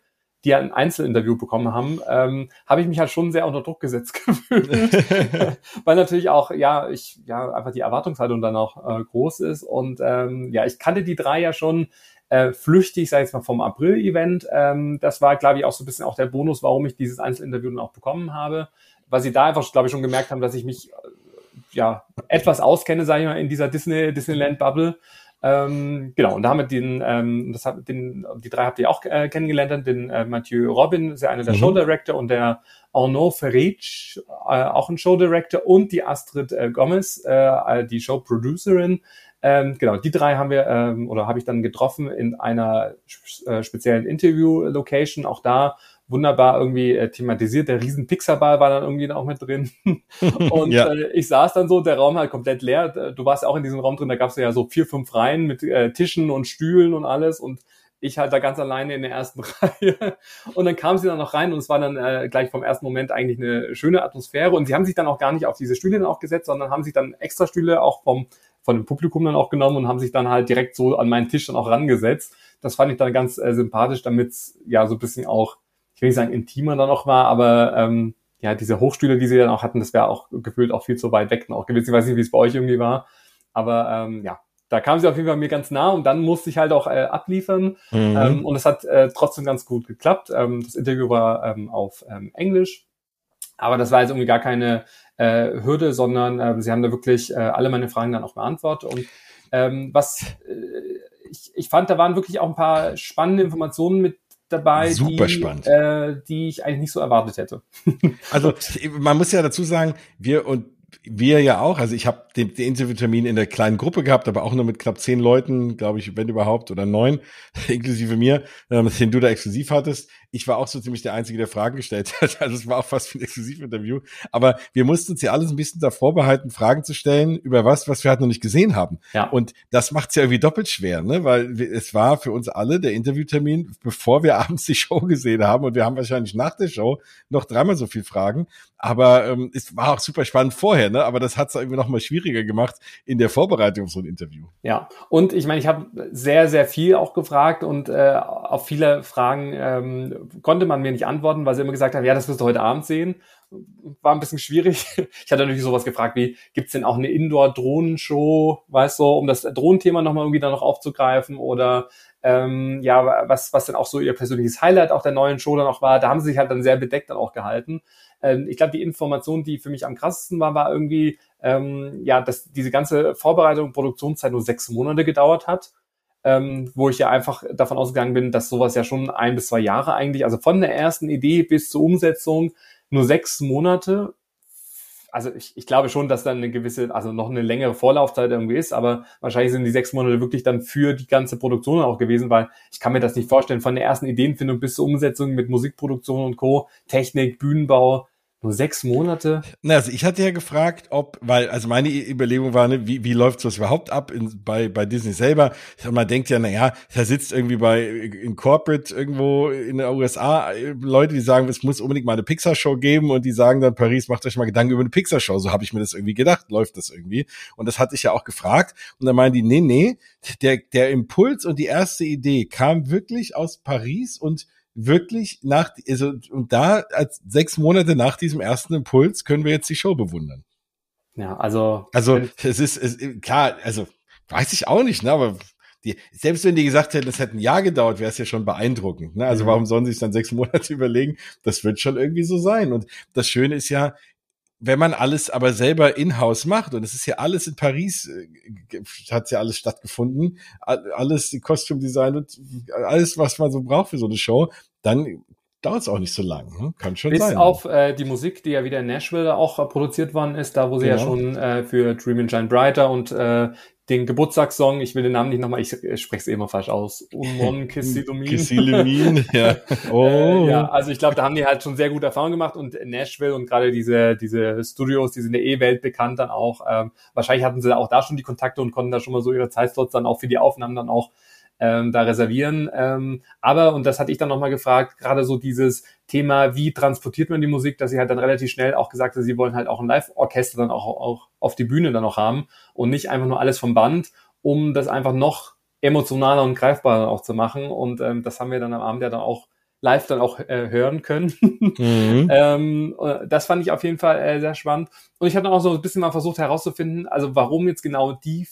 [SPEAKER 2] die ein Einzelinterview bekommen haben, ähm, habe ich mich halt schon sehr unter Druck gesetzt gefühlt. Weil natürlich auch, ja, ich, ja, einfach die Erwartungshaltung dann auch äh, groß ist. Und ähm, ja, ich kannte die drei ja schon äh, flüchtig, sag ich jetzt mal, vom April-Event. Ähm, das war, glaube ich, auch so ein bisschen auch der Bonus, warum ich dieses Einzelinterview dann auch bekommen habe. Weil sie da einfach, glaube ich, schon gemerkt haben, dass ich mich äh, ja etwas auskenne, sage ich mal, in dieser Disney, Disneyland-Bubble. Ähm, genau, und da haben wir den, ähm, das hat, den, die drei habt ihr auch äh, kennengelernt, den äh, Mathieu Robin, ist ja einer der mhm. Show Director und der Arnaud Ferric, äh, auch ein Show Director und die Astrid äh, Gomez, äh, die Show Producerin. Ähm, genau, die drei haben wir ähm, oder habe ich dann getroffen in einer äh, speziellen Interview-Location. Auch da wunderbar irgendwie äh, thematisiert. Der riesen Pixarball war dann irgendwie auch mit drin. und ja. äh, ich saß dann so, der Raum halt komplett leer. Du warst ja auch in diesem Raum drin, da gab es ja so vier, fünf Reihen mit äh, Tischen und Stühlen und alles und ich halt da ganz alleine in der ersten Reihe. Und dann kam sie dann noch rein und es war dann äh, gleich vom ersten Moment eigentlich eine schöne Atmosphäre. Und sie haben sich dann auch gar nicht auf diese Stühle dann auch gesetzt, sondern haben sich dann extra Stühle auch vom, von dem Publikum dann auch genommen und haben sich dann halt direkt so an meinen Tisch dann auch rangesetzt. Das fand ich dann ganz äh, sympathisch, damit ja so ein bisschen auch ich will nicht sagen intimer dann noch war, aber ähm, ja, diese Hochstühle, die sie dann auch hatten, das wäre auch gefühlt auch viel zu weit weg auch gewesen. Ich weiß nicht, wie es bei euch irgendwie war, aber ähm, ja, da kam sie auf jeden Fall mir ganz nah und dann musste ich halt auch äh, abliefern mhm. ähm, und es hat äh, trotzdem ganz gut geklappt. Ähm, das Interview war ähm, auf ähm, Englisch, aber das war jetzt irgendwie gar keine äh, Hürde, sondern äh, sie haben da wirklich äh, alle meine Fragen dann auch beantwortet und ähm, was äh, ich, ich fand, da waren wirklich auch ein paar spannende Informationen mit dabei,
[SPEAKER 1] Super
[SPEAKER 2] die,
[SPEAKER 1] spannend.
[SPEAKER 2] Äh, die ich eigentlich nicht so erwartet hätte.
[SPEAKER 1] also man muss ja dazu sagen, wir und wir ja auch, also ich habe den, den Interviewtermin in der kleinen Gruppe gehabt, aber auch nur mit knapp zehn Leuten, glaube ich, wenn überhaupt, oder neun, inklusive mir, ähm, den du da exklusiv hattest. Ich war auch so ziemlich der Einzige, der Fragen gestellt hat. Also es war auch fast wie ein Exklusivinterview. Aber wir mussten uns ja alles ein bisschen davor behalten, Fragen zu stellen über was, was wir halt noch nicht gesehen haben. Ja. Und das macht es ja irgendwie doppelt schwer, ne? Weil es war für uns alle der Interviewtermin, bevor wir abends die Show gesehen haben. Und wir haben wahrscheinlich nach der Show noch dreimal so viel Fragen. Aber ähm, es war auch super spannend vorher, ne? Aber das hat es irgendwie noch mal schwieriger gemacht in der Vorbereitung auf so ein Interview.
[SPEAKER 2] Ja, und ich meine, ich habe sehr, sehr viel auch gefragt und äh, auf viele Fragen ähm, konnte man mir nicht antworten, weil sie immer gesagt haben, ja, das wirst du heute Abend sehen. War ein bisschen schwierig. Ich hatte natürlich sowas gefragt wie, gibt's denn auch eine Indoor-Drohnenshow, weißt du, um das Drohnenthema nochmal irgendwie da noch aufzugreifen oder ähm, ja, was, was dann auch so ihr persönliches Highlight auch der neuen Show dann auch war. Da haben sie sich halt dann sehr bedeckt dann auch gehalten. Ähm, ich glaube, die Information, die für mich am krassesten war, war irgendwie, ähm, ja, dass diese ganze Vorbereitung und Produktionszeit nur sechs Monate gedauert hat. Ähm, wo ich ja einfach davon ausgegangen bin, dass sowas ja schon ein bis zwei Jahre eigentlich, also von der ersten Idee bis zur Umsetzung nur sechs Monate also ich, ich glaube schon, dass dann eine gewisse, also noch eine längere Vorlaufzeit irgendwie ist, aber wahrscheinlich sind die sechs Monate wirklich dann für die ganze Produktion auch gewesen, weil ich kann mir das nicht vorstellen, von der ersten Ideenfindung bis zur Umsetzung mit Musikproduktion und Co., Technik, Bühnenbau, nur sechs Monate?
[SPEAKER 1] Na, also ich hatte ja gefragt, ob, weil, also meine Überlegung war, ne, wie, wie läuft sowas überhaupt ab in, bei, bei Disney selber? Man denkt ja, na ja, da sitzt irgendwie bei, in Corporate irgendwo in den USA Leute, die sagen, es muss unbedingt mal eine Pixar-Show geben und die sagen dann, Paris, macht euch mal Gedanken über eine Pixar-Show. So habe ich mir das irgendwie gedacht, läuft das irgendwie. Und das hatte ich ja auch gefragt. Und dann meinen die, nee, nee, der, der Impuls und die erste Idee kam wirklich aus Paris und wirklich nach, also, und da als sechs Monate nach diesem ersten Impuls können wir jetzt die Show bewundern.
[SPEAKER 2] Ja, also.
[SPEAKER 1] Also, es ist, es, klar, also, weiß ich auch nicht, ne, aber die, selbst wenn die gesagt hätten, es hätte ein Jahr gedauert, wäre es ja schon beeindruckend. Ne? Also mhm. warum sollen sie sich dann sechs Monate überlegen? Das wird schon irgendwie so sein. Und das Schöne ist ja, wenn man alles aber selber in-house macht, und es ist ja alles in Paris, äh, hat ja alles stattgefunden, alles, die Costume Design und alles, was man so braucht für so eine Show, dann dauert es auch nicht so lang. Hm? Kann schon
[SPEAKER 2] Bis
[SPEAKER 1] sein.
[SPEAKER 2] Bis auf äh, die Musik, die ja wieder in Nashville auch äh, produziert worden ist, da wo sie genau. ja schon äh, für Dream and Shine Brighter und äh, den Geburtstagssong, ich will den Namen nicht nochmal, ich, spreche es eh immer falsch aus, Unmon Kissilumin.
[SPEAKER 1] Kissilumin, ja.
[SPEAKER 2] Oh. Äh, ja, also ich glaube, da haben die halt schon sehr gute Erfahrungen gemacht und Nashville und gerade diese, diese Studios, die sind ja eh weltbekannt dann auch. Ähm, wahrscheinlich hatten sie auch da schon die Kontakte und konnten da schon mal so ihre Zeitslots dann auch für die Aufnahmen dann auch ähm, da reservieren. Ähm, aber, und das hatte ich dann nochmal gefragt, gerade so dieses Thema, wie transportiert man die Musik, dass sie halt dann relativ schnell auch gesagt hat, sie wollen halt auch ein Live-Orchester dann auch, auch auf die Bühne dann noch haben und nicht einfach nur alles vom Band, um das einfach noch emotionaler und greifbarer auch zu machen. Und ähm, das haben wir dann am Abend ja dann auch live dann auch äh, hören können. mhm. ähm, das fand ich auf jeden Fall äh, sehr spannend. Und ich habe dann auch so ein bisschen mal versucht herauszufinden, also warum jetzt genau die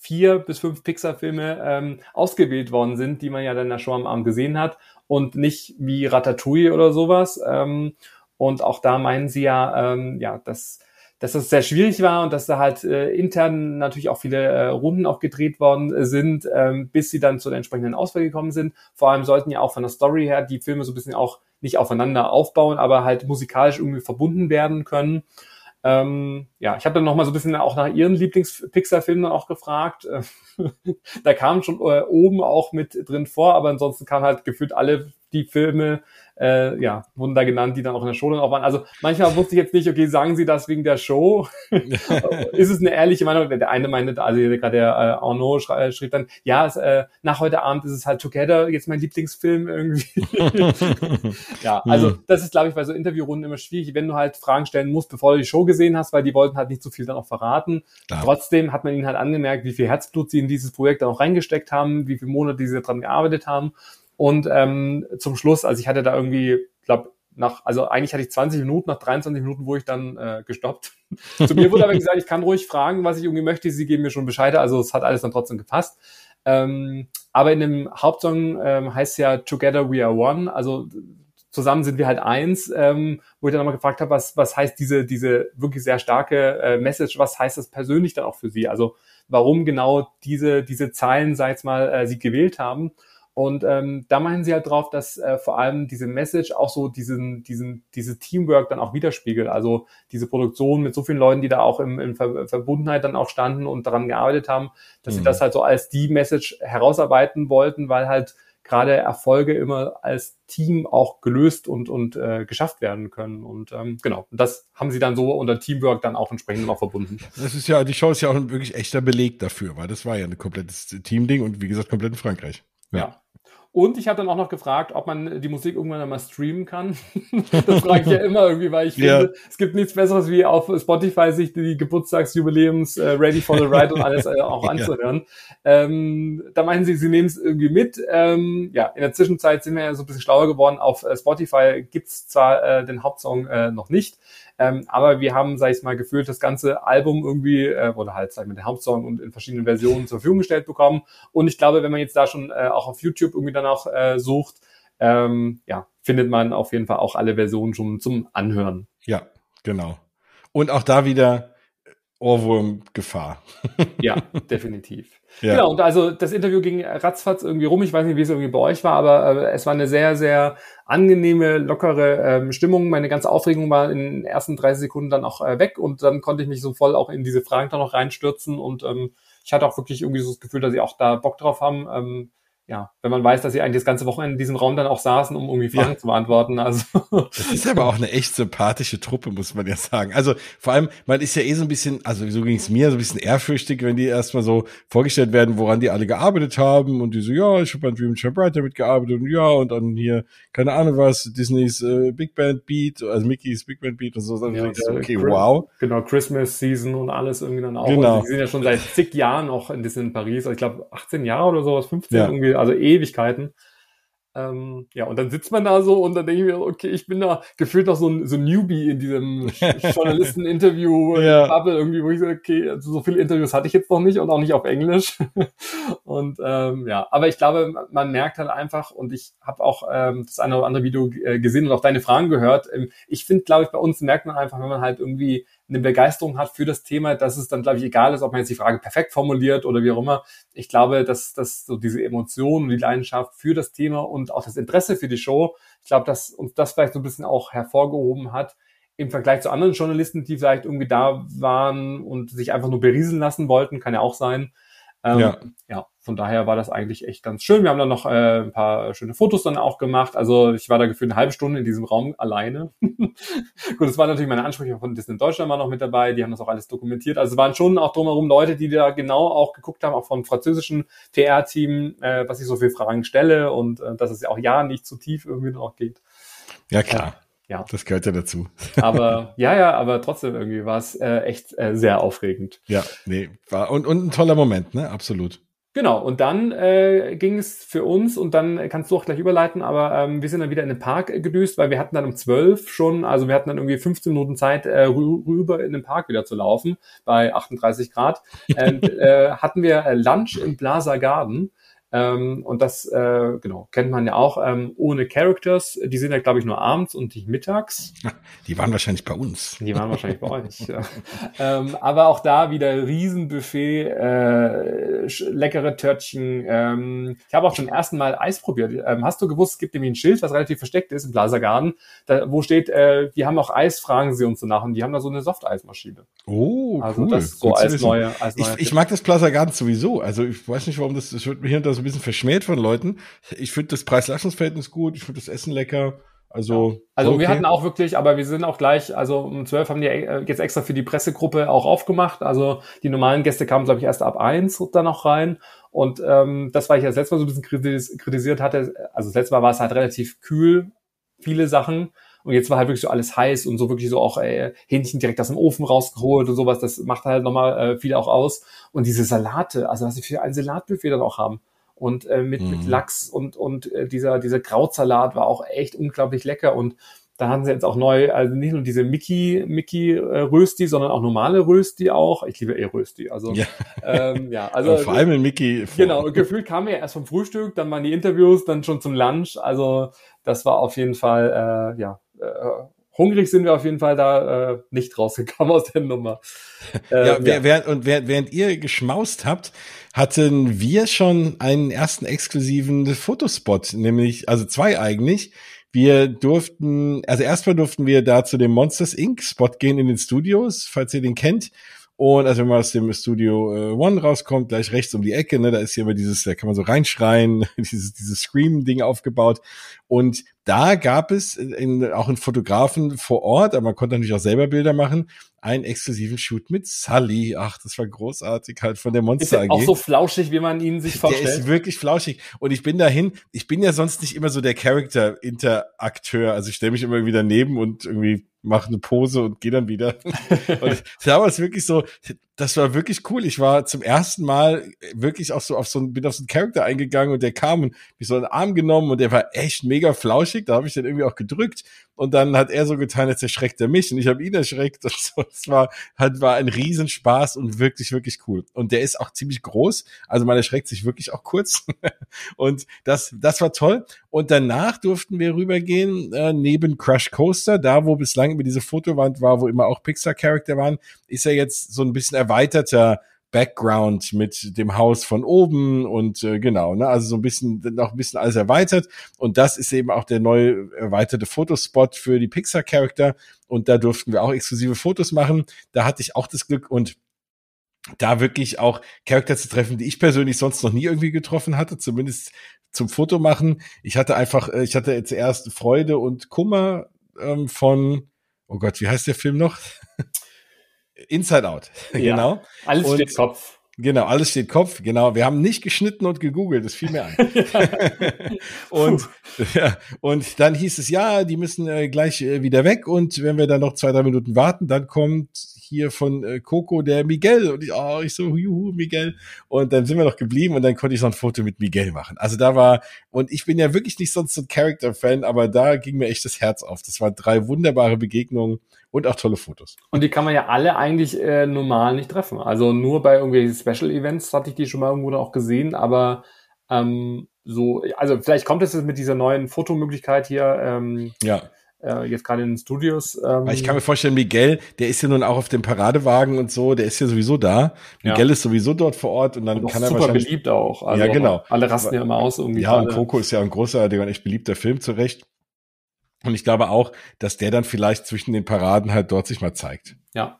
[SPEAKER 2] vier bis fünf Pixar-Filme ähm, ausgewählt worden sind, die man ja dann ja schon am Abend gesehen hat und nicht wie Ratatouille oder sowas. Ähm, und auch da meinen sie ja, ähm, ja, dass, dass das sehr schwierig war und dass da halt äh, intern natürlich auch viele äh, Runden auch gedreht worden sind, ähm, bis sie dann zu der entsprechenden Auswahl gekommen sind. Vor allem sollten ja auch von der Story her die Filme so ein bisschen auch nicht aufeinander aufbauen, aber halt musikalisch irgendwie verbunden werden können. Ähm, ja, ich habe dann noch mal so ein bisschen auch nach ihren Lieblings-Pixar-Filmen auch gefragt. da kam schon äh, oben auch mit drin vor, aber ansonsten kamen halt gefühlt alle die Filme, äh, ja, wurden da genannt, die dann auch in der Show dann auch waren. Also manchmal wusste ich jetzt nicht, okay, sagen sie das wegen der Show? ist es eine ehrliche Meinung? Der eine meinte, also gerade der äh, Arnaud schrie, äh, schrieb dann, ja, es, äh, nach heute Abend ist es halt Together, jetzt mein Lieblingsfilm irgendwie. ja, also das ist, glaube ich, bei so Interviewrunden immer schwierig, wenn du halt Fragen stellen musst, bevor du die Show gesehen hast, weil die wollten halt nicht so viel dann auch verraten. Ja. Trotzdem hat man ihnen halt angemerkt, wie viel Herzblut sie in dieses Projekt dann auch reingesteckt haben, wie viele Monate sie daran gearbeitet haben. Und ähm, zum Schluss, also ich hatte da irgendwie, glaube nach, also eigentlich hatte ich 20 Minuten, nach 23 Minuten wurde ich dann äh, gestoppt. Zu mir wurde aber gesagt, ich kann ruhig fragen, was ich irgendwie möchte. Sie geben mir schon Bescheid. Also es hat alles dann trotzdem gepasst. Ähm, aber in dem Hauptsong ähm, heißt ja Together We Are One. Also zusammen sind wir halt eins, ähm, wo ich dann nochmal gefragt habe, was, was heißt diese, diese wirklich sehr starke äh, Message, was heißt das persönlich dann auch für Sie? Also warum genau diese, diese Zeilen, sag ich mal, äh, Sie gewählt haben. Und ähm, da meinen sie halt drauf, dass äh, vor allem diese Message auch so diesen, diesen, diese Teamwork dann auch widerspiegelt. Also diese Produktion mit so vielen Leuten, die da auch im, in Ver Verbundenheit dann auch standen und daran gearbeitet haben, dass mhm. sie das halt so als die Message herausarbeiten wollten, weil halt gerade Erfolge immer als Team auch gelöst und, und äh, geschafft werden können. Und ähm, genau, das haben sie dann so unter Teamwork dann auch entsprechend auch verbunden.
[SPEAKER 1] Das ist ja, die Show ist ja auch ein wirklich echter Beleg dafür, weil das war ja ein komplettes Teamding und wie gesagt, komplett in Frankreich.
[SPEAKER 2] ja. ja. Und ich habe dann auch noch gefragt, ob man die Musik irgendwann einmal streamen kann. das frage ich ja immer irgendwie, weil ich finde, ja. es gibt nichts Besseres, wie auf Spotify sich die Geburtstagsjubiläums äh, Ready for the Ride und alles äh, auch anzuhören. Ja. Ähm, da meinen sie, sie nehmen es irgendwie mit. Ähm, ja, in der Zwischenzeit sind wir ja so ein bisschen schlauer geworden. Auf äh, Spotify gibt's zwar äh, den Hauptsong äh, noch nicht, ähm, aber wir haben, sag ich mal, gefühlt das ganze Album irgendwie, äh, oder halt, sag ich mal, den Hauptsong und in verschiedenen Versionen zur Verfügung gestellt bekommen. Und ich glaube, wenn man jetzt da schon äh, auch auf YouTube irgendwie dann auch äh, sucht, ähm, ja, findet man auf jeden Fall auch alle Versionen schon zum Anhören.
[SPEAKER 1] Ja, genau. Und auch da wieder Ohrwurm-Gefahr.
[SPEAKER 2] ja, definitiv. Ja. Genau, und also das Interview ging ratzfatz irgendwie rum. Ich weiß nicht, wie es irgendwie bei euch war, aber äh, es war eine sehr, sehr angenehme, lockere ähm, Stimmung. Meine ganze Aufregung war in den ersten 30 Sekunden dann auch äh, weg und dann konnte ich mich so voll auch in diese Fragen dann noch reinstürzen und ähm, ich hatte auch wirklich irgendwie so das Gefühl, dass sie auch da Bock drauf haben. Ähm, ja, wenn man weiß, dass sie eigentlich das ganze Wochenende in diesem Raum dann auch saßen, um irgendwie Fragen ja. zu beantworten. Also
[SPEAKER 1] das ist aber auch eine echt sympathische Truppe, muss man ja sagen. Also vor allem, man ist ja eh so ein bisschen, also so ging es mir, so ein bisschen ehrfürchtig, wenn die erstmal so vorgestellt werden, woran die alle gearbeitet haben und die so, ja, ich habe an Dream Shop Brighter mitgearbeitet und ja, und dann hier, keine Ahnung was, Disneys äh, Big Band Beat, also Mickey's Big Band Beat und so. Dann ja,
[SPEAKER 2] so, okay, wow. Genau, Christmas Season und alles irgendwie dann auch.
[SPEAKER 1] Genau.
[SPEAKER 2] Und die sind ja schon seit zig Jahren auch in Disney in Paris, also ich glaube 18 Jahre oder sowas, 15 ja. irgendwie also Ewigkeiten. Ähm, ja, und dann sitzt man da so und dann denke ich mir, okay, ich bin da gefühlt noch so ein, so ein Newbie in diesem Journalisten-Interview, ja. Irgendwie, wo ich so, okay, also so viele Interviews hatte ich jetzt noch nicht und auch nicht auf Englisch. und ähm, ja, aber ich glaube, man merkt halt einfach, und ich habe auch ähm, das eine oder andere Video äh, gesehen und auch deine Fragen gehört. Ähm, ich finde, glaube ich, bei uns merkt man einfach, wenn man halt irgendwie eine Begeisterung hat für das Thema, dass es dann, glaube ich, egal ist, ob man jetzt die Frage perfekt formuliert oder wie auch immer. Ich glaube, dass, dass so diese Emotion und die Leidenschaft für das Thema und auch das Interesse für die Show, ich glaube, dass uns das vielleicht so ein bisschen auch hervorgehoben hat im Vergleich zu anderen Journalisten, die vielleicht irgendwie da waren und sich einfach nur berieseln lassen wollten, kann ja auch sein. Ähm, ja. ja, von daher war das eigentlich echt ganz schön. Wir haben dann noch äh, ein paar schöne Fotos dann auch gemacht. Also ich war da gefühlt eine halbe Stunde in diesem Raum alleine. Gut, es war natürlich meine Ansprüche von Disney Deutschland war noch mit dabei. Die haben das auch alles dokumentiert. Also es waren schon auch drumherum Leute, die da genau auch geguckt haben, auch vom französischen PR-Team, äh, was ich so viele Fragen stelle und äh, dass es ja auch ja nicht zu tief irgendwie noch geht.
[SPEAKER 1] Ja, klar. Ja ja. Das gehört ja dazu.
[SPEAKER 2] Aber ja, ja, aber trotzdem irgendwie war es äh, echt äh, sehr aufregend.
[SPEAKER 1] Ja, nee, war und, und ein toller Moment, ne? Absolut.
[SPEAKER 2] Genau, und dann äh, ging es für uns, und dann kannst du auch gleich überleiten, aber ähm, wir sind dann wieder in den Park gedüst, weil wir hatten dann um zwölf schon, also wir hatten dann irgendwie 15 Minuten Zeit, äh, rüber in den Park wieder zu laufen, bei 38 Grad. Und, äh, hatten wir äh, Lunch im Plaza Garden ähm, und das, äh, genau, kennt man ja auch ähm, ohne Characters. Die sind ja, glaube ich, nur abends und nicht mittags.
[SPEAKER 1] Die waren wahrscheinlich bei uns.
[SPEAKER 2] Die waren wahrscheinlich bei euch. Ja. ähm, aber auch da wieder Riesenbuffet, äh, leckere Törtchen. Ähm, ich habe auch zum ersten Mal Eis probiert. Ähm, hast du gewusst, es gibt nämlich ein Schild, was relativ versteckt ist im Plaza Garden, da, wo steht, äh, wir haben auch Eis, fragen Sie uns so nach. Und die haben da so eine Softeismaschine.
[SPEAKER 1] Oh,
[SPEAKER 2] also cool. das so als neue, als
[SPEAKER 1] neue ich, ich, mag das Plaza Garden sowieso. Also ich weiß nicht, warum das, das wird mir hier und da so ein bisschen verschmäht von Leuten. Ich finde das Preis-Leistungs-Verhältnis gut, ich finde das Essen lecker. Also,
[SPEAKER 2] ja. also okay. wir hatten auch wirklich, aber wir sind auch gleich, also um zwölf haben die äh, jetzt extra für die Pressegruppe auch aufgemacht. Also die normalen Gäste kamen, glaube ich, erst ab eins dann noch rein. Und ähm, das, war ich das letzte Mal so ein bisschen kritisiert hatte, also das letzte Mal war es halt relativ kühl, viele Sachen. Und jetzt war halt wirklich so alles heiß und so wirklich so auch äh, Hähnchen direkt aus dem Ofen rausgeholt und sowas. Das macht halt nochmal äh, viel auch aus. Und diese Salate, also was sie für ein Salatbuffet dann auch haben und äh, mit, mhm. mit Lachs und, und äh, dieser, dieser Krautsalat war auch echt unglaublich lecker und da haben sie jetzt auch neu, also nicht nur diese Mickey, Mickey äh, Rösti, sondern auch normale Rösti auch. Ich liebe eh Rösti. Also ja, ähm, ja also
[SPEAKER 1] vor allem in Mickey.
[SPEAKER 2] Genau, gefühlt kam er erst vom Frühstück, dann waren die Interviews, dann schon zum Lunch. Also das war auf jeden Fall äh, ja hungrig sind wir auf jeden Fall da äh, nicht rausgekommen aus der Nummer.
[SPEAKER 1] Ähm, ja, ja. Während, und während, während ihr geschmaust habt, hatten wir schon einen ersten exklusiven Fotospot, nämlich, also zwei eigentlich. Wir durften, also erstmal durften wir da zu dem Monsters Inc. Spot gehen in den Studios, falls ihr den kennt. Und also wenn man aus dem Studio äh, One rauskommt, gleich rechts um die Ecke, ne, da ist hier immer dieses, da kann man so reinschreien, dieses, dieses Scream-Ding aufgebaut. Und da gab es in, auch einen Fotografen vor Ort, aber man konnte natürlich auch selber Bilder machen, einen exklusiven Shoot mit Sully. Ach, das war großartig halt von der Monster
[SPEAKER 2] AG. Ist auch so flauschig, wie man ihn sich vorstellt.
[SPEAKER 1] Der ist wirklich flauschig. Und ich bin dahin, ich bin ja sonst nicht immer so der Character-Interakteur. Also ich stelle mich immer wieder neben und irgendwie mache eine Pose und gehe dann wieder. und da war es wirklich so, das war wirklich cool. Ich war zum ersten Mal wirklich auch so auf so ein, bin auf so einen Charakter eingegangen und der kam und mich so einen Arm genommen und der war echt mega flauschig. Da habe ich dann irgendwie auch gedrückt und dann hat er so getan, als erschreckt er mich und ich habe ihn erschreckt. Und so. Es war, hat, war ein Riesenspaß und wirklich, wirklich cool. Und der ist auch ziemlich groß. Also man erschreckt sich wirklich auch kurz. und das, das war toll. Und danach durften wir rübergehen, äh, neben Crush Coaster, da wo bislang über diese Fotowand war, wo immer auch Pixar-Charakter waren, ist er jetzt so ein bisschen erweiterter Background mit dem Haus von oben und äh, genau, ne, also so ein bisschen noch ein bisschen alles erweitert und das ist eben auch der neue erweiterte Fotospot für die Pixar Charakter und da durften wir auch exklusive Fotos machen. Da hatte ich auch das Glück und da wirklich auch Charakter zu treffen, die ich persönlich sonst noch nie irgendwie getroffen hatte, zumindest zum Foto machen. Ich hatte einfach, äh, ich hatte zuerst Freude und Kummer ähm, von, oh Gott, wie heißt der Film noch? Inside Out. Ja, genau.
[SPEAKER 2] Alles und, steht Kopf.
[SPEAKER 1] Genau, alles steht Kopf. Genau. Wir haben nicht geschnitten und gegoogelt. Das fiel mir ein. und, ja, und dann hieß es, ja, die müssen äh, gleich äh, wieder weg. Und wenn wir dann noch zwei, drei Minuten warten, dann kommt hier von äh, Coco der Miguel. Und ich, oh, ich so, juhu, Miguel. Und dann sind wir noch geblieben und dann konnte ich so ein Foto mit Miguel machen. Also da war, und ich bin ja wirklich nicht sonst so ein Character-Fan, aber da ging mir echt das Herz auf. Das waren drei wunderbare Begegnungen und auch tolle Fotos.
[SPEAKER 2] Und die kann man ja alle eigentlich äh, normal nicht treffen. Also nur bei irgendwelchen Special Events hatte ich die schon mal irgendwo auch gesehen, aber ähm, so, also vielleicht kommt es jetzt mit dieser neuen Fotomöglichkeit hier. Ähm,
[SPEAKER 1] ja
[SPEAKER 2] äh, jetzt gerade in den Studios.
[SPEAKER 1] Ähm, ich kann mir vorstellen, Miguel, der ist ja nun auch auf dem Paradewagen und so, der ist ja sowieso da. Miguel ja. ist sowieso dort vor Ort und dann und kann er
[SPEAKER 2] super wahrscheinlich. beliebt auch.
[SPEAKER 1] Also ja, genau.
[SPEAKER 2] Alle rasten ja immer aus irgendwie.
[SPEAKER 1] Ja, und Coco ist ja ein großartiger und echt beliebter Film zurecht. Und ich glaube auch, dass der dann vielleicht zwischen den Paraden halt dort sich mal zeigt.
[SPEAKER 2] Ja.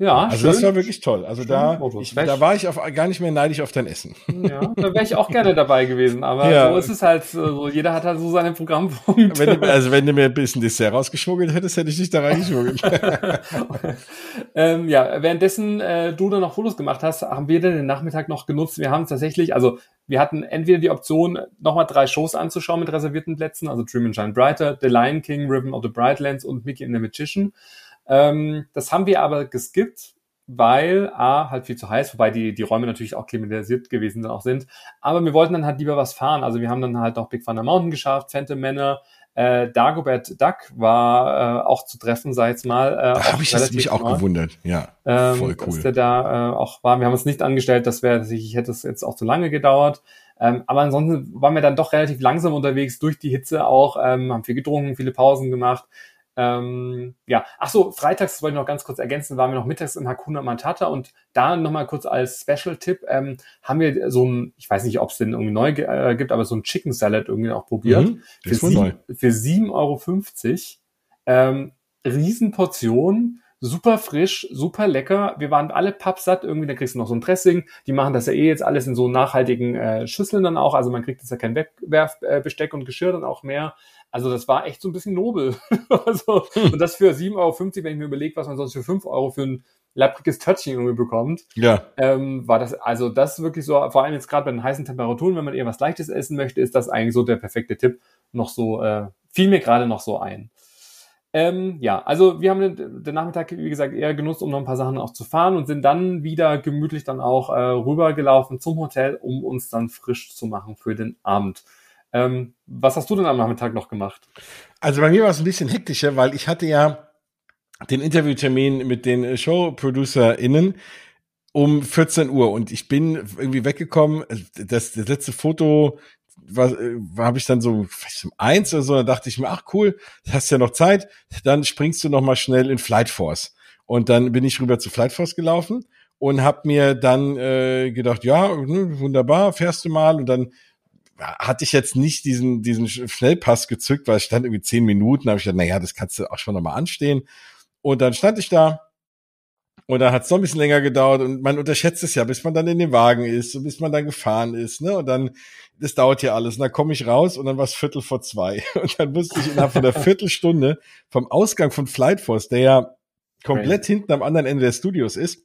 [SPEAKER 1] Ja, also schön. das war wirklich toll. Also da, ich, da war ich auf, gar nicht mehr neidisch auf dein Essen.
[SPEAKER 2] Ja, da wäre ich auch gerne dabei gewesen. Aber ja. so ist es halt so. Jeder hat halt so seine Programmpunkte.
[SPEAKER 1] Wenn du, also wenn du mir ein bisschen Dessert rausgeschmuggelt hättest, hätte ich dich da reingeschmuggelt.
[SPEAKER 2] ähm, ja, währenddessen äh, du dann noch Fotos gemacht hast, haben wir dann den Nachmittag noch genutzt. Wir haben tatsächlich, also wir hatten entweder die Option, nochmal drei Shows anzuschauen mit reservierten Plätzen, also Dream and Shine Brighter, The Lion King, Ribbon of the Brightlands und Mickey and the Magician. Ähm, das haben wir aber geskippt, weil A, halt viel zu heiß, wobei die, die Räume natürlich auch klimatisiert gewesen dann auch sind. Aber wir wollten dann halt lieber was fahren. Also wir haben dann halt auch Big Thunder Mountain geschafft, Phantom Manor, äh, Dagobert Duck war äh, auch zu treffen, sei jetzt mal. Äh,
[SPEAKER 1] da habe ich das mich auch gewundert, ja.
[SPEAKER 2] Ähm, voll cool. Dass der da äh, auch war. Wir haben uns nicht angestellt, das wäre, ich hätte es jetzt auch zu lange gedauert. Ähm, aber ansonsten waren wir dann doch relativ langsam unterwegs durch die Hitze auch, ähm, haben viel getrunken, viele Pausen gemacht. Ähm, ja, ach so, freitags wollte ich noch ganz kurz ergänzen, waren wir noch mittags in Hakuna Matata und da nochmal kurz als Special-Tipp ähm, haben wir so ein, ich weiß nicht, ob es den irgendwie neu äh, gibt, aber so ein Chicken Salad irgendwie auch probiert. Mhm, für, sieben, für 7,50 Euro. Ähm, Riesenportion, super frisch, super lecker. Wir waren alle pappsatt, irgendwie, da kriegst du noch so ein Dressing. Die machen das ja eh jetzt alles in so nachhaltigen äh, Schüsseln dann auch, also man kriegt jetzt ja kein Wegwerfbesteck und Geschirr dann auch mehr. Also das war echt so ein bisschen nobel. also, hm. Und das für 7,50 Euro, wenn ich mir überlege, was man sonst für 5 Euro für ein lappriges Törtchen irgendwie bekommt.
[SPEAKER 1] Ja.
[SPEAKER 2] Ähm, war das, also das wirklich so, vor allem jetzt gerade bei den heißen Temperaturen, wenn man eher was Leichtes essen möchte, ist das eigentlich so der perfekte Tipp. Noch so, äh, fiel mir gerade noch so ein. Ähm, ja, also wir haben den, den, Nachmittag, wie gesagt, eher genutzt, um noch ein paar Sachen auch zu fahren und sind dann wieder gemütlich dann auch äh, rübergelaufen zum Hotel, um uns dann frisch zu machen für den Abend. Ähm, was hast du denn am Nachmittag noch gemacht?
[SPEAKER 1] Also bei mir war es ein bisschen hektischer, weil ich hatte ja den Interviewtermin mit den Show-ProducerInnen um 14 Uhr und ich bin irgendwie weggekommen. Das, das letzte Foto war, war habe ich dann so vielleicht um eins oder so, da dachte ich mir, ach cool, hast ja noch Zeit, dann springst du noch mal schnell in Flight Force. Und dann bin ich rüber zu Flight Force gelaufen und habe mir dann äh, gedacht, ja, wunderbar, fährst du mal und dann hatte ich jetzt nicht diesen, diesen Schnellpass gezückt, weil es stand irgendwie zehn Minuten, da habe ich gedacht, naja, das kannst du auch schon nochmal anstehen. Und dann stand ich da Und da hat es noch ein bisschen länger gedauert und man unterschätzt es ja, bis man dann in dem Wagen ist und bis man dann gefahren ist, ne? Und dann, das dauert ja alles. Und dann komme ich raus und dann war es Viertel vor zwei. Und dann musste ich innerhalb von einer Viertelstunde vom Ausgang von Flight Force, der ja komplett okay. hinten am anderen Ende des Studios ist,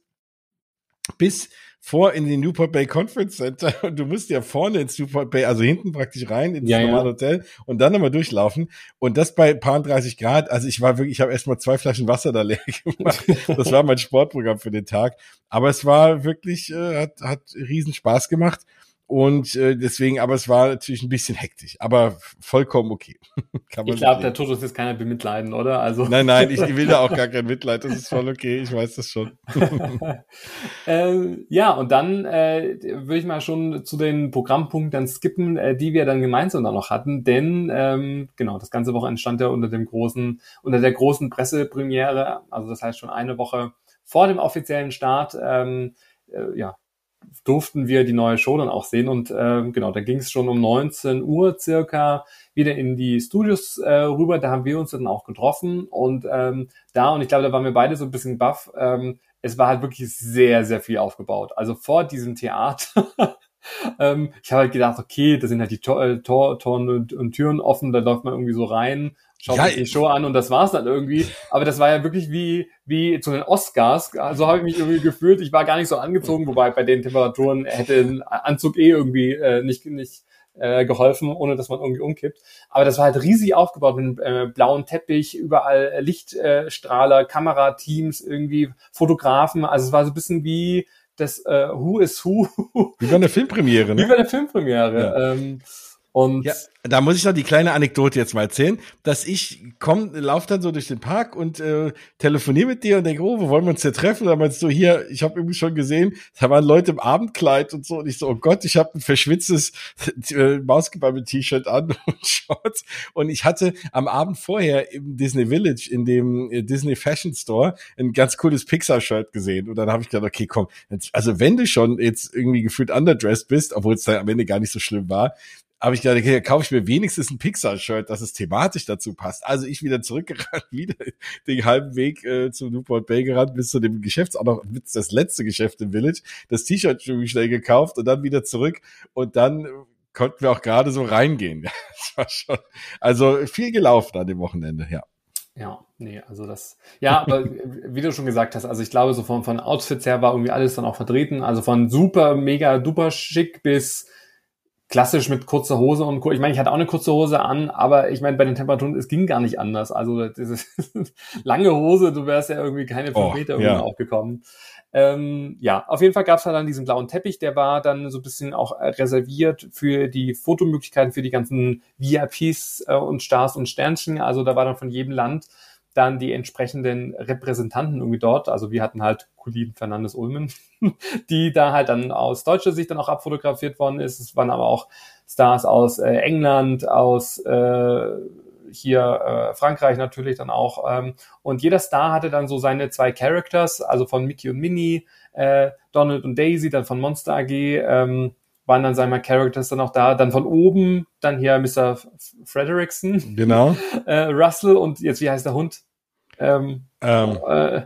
[SPEAKER 1] bis vor in die Newport Bay Conference Center und du musst ja vorne ins Newport Bay, also hinten praktisch rein ins ja, normale ja. Hotel und dann nochmal durchlaufen und das bei paar 30 Grad. Also ich war wirklich, ich habe erstmal zwei Flaschen Wasser da leer gemacht. Das war mein Sportprogramm für den Tag. Aber es war wirklich, äh, hat, hat riesen Spaß gemacht. Und äh, deswegen, aber es war natürlich ein bisschen hektisch, aber vollkommen okay.
[SPEAKER 2] ich glaube, der Tod ist jetzt keiner bemitleiden, oder? Also
[SPEAKER 1] nein, nein, ich, will da auch gar kein Mitleid. Das ist voll okay. Ich weiß das schon.
[SPEAKER 2] ähm, ja, und dann äh, würde ich mal schon zu den Programmpunkten skippen, äh, die wir dann gemeinsam dann noch hatten, denn ähm, genau das ganze Woche entstand ja unter dem großen, unter der großen Pressepremiere, also das heißt schon eine Woche vor dem offiziellen Start. Ähm, äh, ja, durften wir die neue Show dann auch sehen. Und äh, genau, da ging es schon um 19 Uhr circa wieder in die Studios äh, rüber, da haben wir uns dann auch getroffen. Und ähm, da, und ich glaube, da waren wir beide so ein bisschen baff, ähm, es war halt wirklich sehr, sehr viel aufgebaut. Also vor diesem Theater ähm, ich habe halt gedacht, okay, da sind halt die Tor, äh, Tor, Tor und, und, Türen offen, da läuft man irgendwie so rein schaut ja, die Show an und das war's dann irgendwie. Aber das war ja wirklich wie, wie zu den Oscars. Also habe ich mich irgendwie gefühlt. Ich war gar nicht so angezogen, wobei bei den Temperaturen hätte ein Anzug eh irgendwie äh, nicht, nicht äh, geholfen, ohne dass man irgendwie umkippt. Aber das war halt riesig aufgebaut mit einem äh, blauen Teppich, überall äh, Lichtstrahler, Kamerateams, irgendwie Fotografen. Also es war so ein bisschen wie das äh, Who is Who.
[SPEAKER 1] Wie bei einer Filmpremiere,
[SPEAKER 2] ne? Wie bei einer Filmpremiere. Ja. Ähm, und
[SPEAKER 1] ja, da muss ich noch die kleine Anekdote jetzt mal erzählen, dass ich komm, lauf dann so durch den Park und äh, telefoniere mit dir und denke, oh, wo wollen wir uns hier treffen? Und meinst du, hier, ich habe irgendwie schon gesehen, da waren Leute im Abendkleid und so. Und ich so, oh Gott, ich habe ein verschwitztes äh, Mausgebabbel-T-Shirt an und Shorts. Und ich hatte am Abend vorher im Disney Village in dem äh, Disney Fashion Store ein ganz cooles Pixar-Shirt gesehen. Und dann habe ich gedacht, okay, komm, also wenn du schon jetzt irgendwie gefühlt underdressed bist, obwohl es dann am Ende gar nicht so schlimm war, habe ich gedacht, okay, kaufe ich mir wenigstens ein Pixar-Shirt, dass es thematisch dazu passt. Also ich wieder zurückgerannt, wieder den halben Weg äh, zu Newport Bay gerannt, bis zu dem Geschäfts, auch noch das letzte Geschäft im Village, das T-Shirt schnell gekauft und dann wieder zurück und dann konnten wir auch gerade so reingehen. Schon, also viel gelaufen an dem Wochenende, ja.
[SPEAKER 2] Ja, nee, also das, ja, aber wie du schon gesagt hast, also ich glaube, so von, von Outfits her war irgendwie alles dann auch vertreten, also von super, mega, duper schick bis klassisch mit kurzer Hose und ich meine, ich hatte auch eine kurze Hose an, aber ich meine, bei den Temperaturen, es ging gar nicht anders. Also diese lange Hose, du wärst ja irgendwie keine fünf oh, Meter irgendwie ja. aufgekommen. Ähm, ja, auf jeden Fall gab es da dann diesen blauen Teppich, der war dann so ein bisschen auch reserviert für die Fotomöglichkeiten für die ganzen VIPs äh, und Stars und Sternchen. Also da war dann von jedem Land dann die entsprechenden Repräsentanten irgendwie dort. Also wir hatten halt Colin Fernandes Ulmen, die da halt dann aus deutscher Sicht dann auch abfotografiert worden ist. Es waren aber auch Stars aus äh, England, aus äh, hier äh, Frankreich natürlich dann auch. Ähm, und jeder Star hatte dann so seine zwei Characters, also von Mickey und Minnie, äh, Donald und Daisy, dann von Monster AG. Ähm, waren dann, mal, Characters dann auch da. Dann von oben, dann hier Mr. Frederickson.
[SPEAKER 1] Genau.
[SPEAKER 2] äh, Russell und jetzt, wie heißt der Hund?
[SPEAKER 1] Ähm, ähm, äh,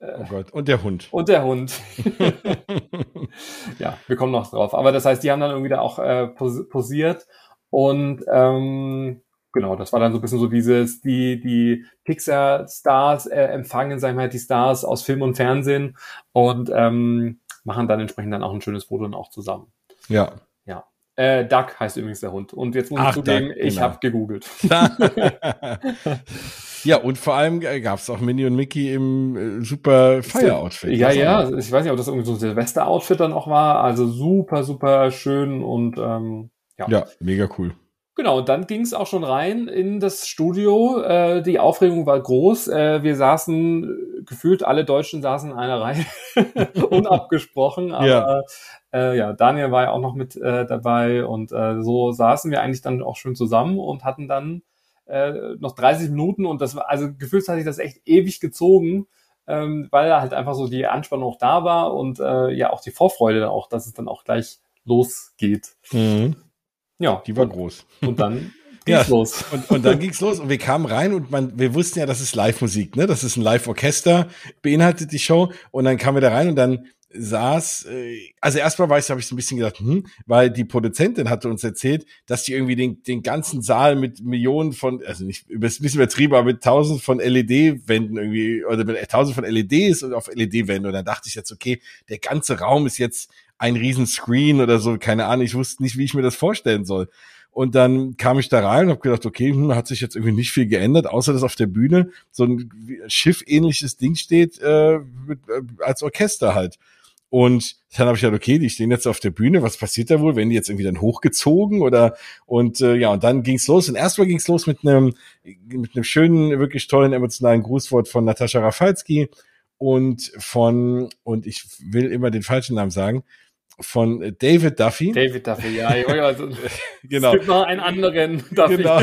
[SPEAKER 1] oh Gott, und der Hund.
[SPEAKER 2] Und der Hund. ja, wir kommen noch drauf. Aber das heißt, die haben dann irgendwie da auch äh, posiert und ähm, genau, das war dann so ein bisschen so dieses, die, die Pixar-Stars äh, empfangen, sagen wir mal, die Stars aus Film und Fernsehen und ähm, machen dann entsprechend dann auch ein schönes Foto dann auch zusammen. Ja. Äh, Duck heißt übrigens der Hund. Und jetzt muss Ach, ich zugeben, Duck, ich genau. habe gegoogelt.
[SPEAKER 1] ja, und vor allem äh, gab es auch Minnie und Mickey im äh, super Fire-Outfit.
[SPEAKER 2] Ja, ja, ich weiß nicht, ob das irgendwie so ein Silvester-Outfit dann auch war. Also super, super schön und ähm, ja.
[SPEAKER 1] Ja, mega cool.
[SPEAKER 2] Genau, und dann ging es auch schon rein in das Studio. Äh, die Aufregung war groß. Äh, wir saßen, gefühlt alle Deutschen saßen in einer Reihe, unabgesprochen. Aber ja. Äh, ja, Daniel war ja auch noch mit äh, dabei und äh, so saßen wir eigentlich dann auch schön zusammen und hatten dann äh, noch 30 Minuten und das war, also gefühlt hat sich das echt ewig gezogen, ähm, weil halt einfach so die Anspannung auch da war und äh, ja auch die Vorfreude auch, dass es dann auch gleich losgeht.
[SPEAKER 1] Mhm. Ja. Die war und, groß.
[SPEAKER 2] Und dann
[SPEAKER 1] ging's ja, los. Und, und dann ging's los und wir kamen rein und man, wir wussten ja, das ist Live-Musik, ne? Das ist ein Live-Orchester, beinhaltet die Show. Und dann kamen wir da rein und dann saß, äh, also erstmal war ich, habe ich so ein bisschen gedacht, hm, weil die Produzentin hatte uns erzählt, dass die irgendwie den, den ganzen Saal mit Millionen von, also nicht, ein bisschen übertrieben, aber mit tausend von LED-Wänden irgendwie, oder mit tausend von LEDs und auf LED-Wänden. Und dann dachte ich jetzt, okay, der ganze Raum ist jetzt ein riesen Screen oder so, keine Ahnung, ich wusste nicht, wie ich mir das vorstellen soll. Und dann kam ich da rein und habe gedacht, okay, hm, hat sich jetzt irgendwie nicht viel geändert, außer dass auf der Bühne so ein Schiff-ähnliches Ding steht, äh, mit, äh, als Orchester halt. Und dann habe ich gedacht, okay, die stehen jetzt auf der Bühne, was passiert da wohl? Werden die jetzt irgendwie dann hochgezogen oder und äh, ja, und dann ging's los. Und erstmal ging's los mit einem mit einem schönen, wirklich tollen emotionalen Grußwort von Natascha Rafalski und von, und ich will immer den falschen Namen sagen, von David Duffy.
[SPEAKER 2] David Duffy, ja. Also, genau. Es gibt noch einen anderen Duffy.
[SPEAKER 1] Genau.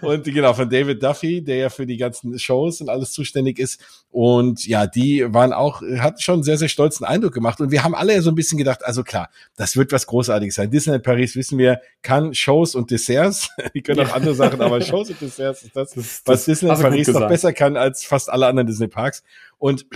[SPEAKER 1] und genau, von David Duffy, der ja für die ganzen Shows und alles zuständig ist. Und ja, die waren auch, hat schon einen sehr, sehr stolzen Eindruck gemacht. Und wir haben alle so ein bisschen gedacht, also klar, das wird was Großartiges sein. Disneyland Paris, wissen wir, kann Shows und Desserts. die können auch andere Sachen, aber Shows und Desserts ist das, das was Disneyland Paris noch besser kann als fast alle anderen Disney Parks. Und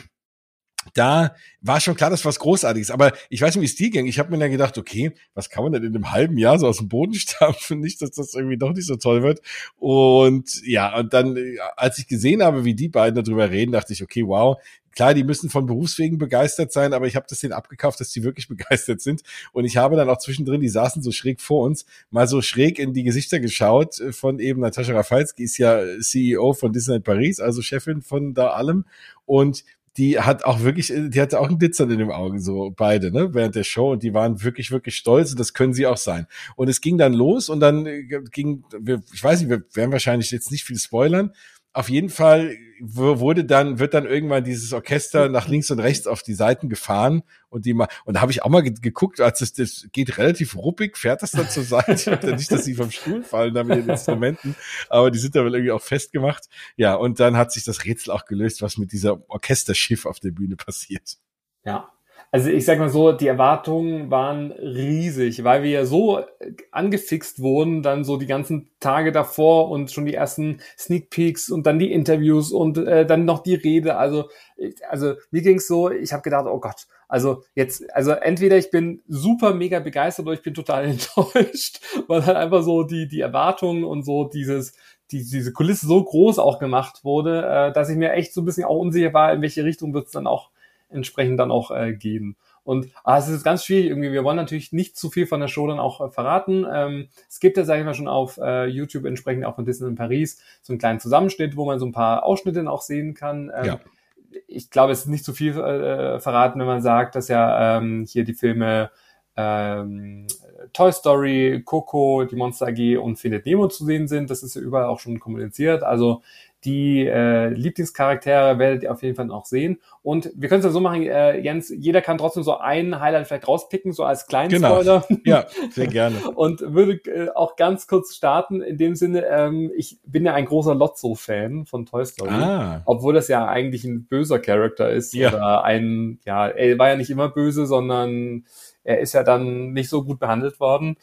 [SPEAKER 1] da war schon klar, das was Großartiges. Aber ich weiß nicht, wie es dir ging. Ich habe mir dann gedacht, okay, was kann man denn in einem halben Jahr so aus dem Boden stampfen? Nicht, dass das irgendwie doch nicht so toll wird. Und ja, und dann, als ich gesehen habe, wie die beiden darüber reden, dachte ich, okay, wow, klar, die müssen von Berufswegen begeistert sein, aber ich habe das denen abgekauft, dass die wirklich begeistert sind. Und ich habe dann auch zwischendrin, die saßen so schräg vor uns, mal so schräg in die Gesichter geschaut von eben Natascha Rafalski, ist ja CEO von Disneyland Paris, also Chefin von da allem. Und die hat auch wirklich, die hatte auch ein Glitzern in den Augen, so beide, ne, während der Show und die waren wirklich, wirklich stolz und das können sie auch sein. Und es ging dann los und dann äh, ging, ich weiß nicht, wir werden wahrscheinlich jetzt nicht viel spoilern, auf jeden Fall wurde dann, wird dann irgendwann dieses Orchester nach links und rechts auf die Seiten gefahren und die mal, und da habe ich auch mal geguckt, als es, das geht relativ ruppig, fährt das dann zur Seite. nicht, dass sie vom Stuhl fallen da mit den Instrumenten, aber die sind da irgendwie auch festgemacht. Ja, und dann hat sich das Rätsel auch gelöst, was mit dieser Orchesterschiff auf der Bühne passiert.
[SPEAKER 2] Ja, also ich sag mal so, die Erwartungen waren riesig, weil wir ja so angefixt wurden, dann so die ganzen Tage davor und schon die ersten Sneak Peeks und dann die Interviews und äh, dann noch die Rede. Also, also mir ging's so, ich habe gedacht, oh Gott, also jetzt, also entweder ich bin super mega begeistert oder ich bin total enttäuscht, weil halt einfach so die, die Erwartungen und so dieses, die, diese Kulisse so groß auch gemacht wurde, äh, dass ich mir echt so ein bisschen auch unsicher war, in welche Richtung wird's dann auch entsprechend dann auch äh, gehen. Und ah, es ist ganz schwierig irgendwie. Wir wollen natürlich nicht zu viel von der Show dann auch äh, verraten. Ähm, es gibt ja, sage ich mal, schon auf äh, YouTube entsprechend auch von Disney in Paris so einen kleinen Zusammenschnitt, wo man so ein paar Ausschnitte dann auch sehen kann. Ähm, ja. Ich glaube, es ist nicht zu viel äh, verraten, wenn man sagt, dass ja ähm, hier die Filme ähm, Toy Story, Coco, die Monster AG und Findet Nemo zu sehen sind. Das ist ja überall auch schon kommuniziert. Also die äh, Lieblingscharaktere werdet ihr auf jeden Fall noch sehen. Und wir können es ja so machen, äh, Jens, jeder kann trotzdem so einen Highlight vielleicht rauspicken, so als kleinen genau. Spoiler.
[SPEAKER 1] Ja, sehr gerne.
[SPEAKER 2] Und würde äh, auch ganz kurz starten, in dem Sinne, ähm, ich bin ja ein großer Lotso-Fan von Toy Story. Ah. Obwohl das ja eigentlich ein böser Charakter ist. Ja. Oder ein, ja, er war ja nicht immer böse, sondern er ist ja dann nicht so gut behandelt worden.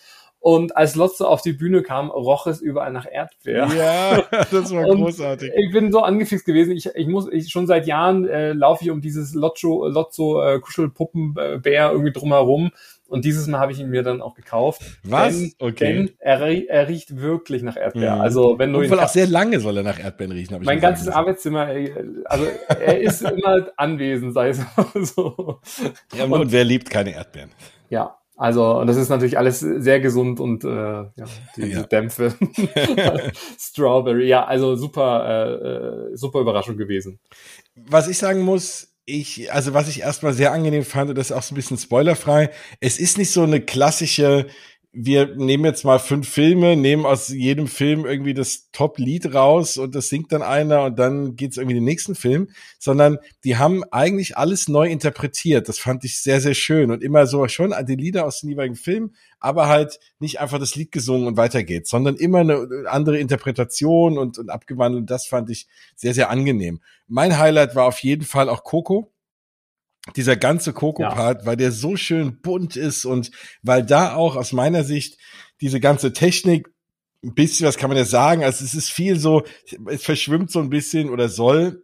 [SPEAKER 2] Und als Lotso auf die Bühne kam, roch es überall nach Erdbeer.
[SPEAKER 1] Ja, das war großartig.
[SPEAKER 2] Ich bin so angefixt gewesen. Ich, ich muss, ich schon seit Jahren äh, laufe ich um dieses Lotso, Lotso äh, Kuschelpuppenbär irgendwie drumherum. Und dieses Mal habe ich ihn mir dann auch gekauft.
[SPEAKER 1] Was?
[SPEAKER 2] Denn, okay. Denn er, er riecht wirklich nach Erdbeer. Mhm. Also wenn du
[SPEAKER 1] Und
[SPEAKER 2] ihn
[SPEAKER 1] auch sehr lange soll er nach Erdbeeren riechen.
[SPEAKER 2] mein ganzes Arbeitszimmer, also er ist immer anwesend, sei es so.
[SPEAKER 1] Ja, und, und wer liebt keine Erdbeeren?
[SPEAKER 2] Ja, also, und das ist natürlich alles sehr gesund und äh, ja, diese ja. Dämpfe. Strawberry, ja, also super, äh, äh, super Überraschung gewesen.
[SPEAKER 1] Was ich sagen muss, ich, also was ich erstmal sehr angenehm fand, und das ist auch so ein bisschen spoilerfrei, es ist nicht so eine klassische wir nehmen jetzt mal fünf Filme, nehmen aus jedem Film irgendwie das Top-Lied raus und das singt dann einer und dann geht's irgendwie in den nächsten Film, sondern die haben eigentlich alles neu interpretiert. Das fand ich sehr, sehr schön und immer so schon die Lieder aus den jeweiligen Filmen, aber halt nicht einfach das Lied gesungen und weiter geht's, sondern immer eine andere Interpretation und, und abgewandelt. Das fand ich sehr, sehr angenehm. Mein Highlight war auf jeden Fall auch Coco dieser ganze Coco-Part, ja. weil der so schön bunt ist und weil da auch aus meiner Sicht diese ganze Technik ein bisschen, was kann man ja sagen? Also es ist viel so, es verschwimmt so ein bisschen oder soll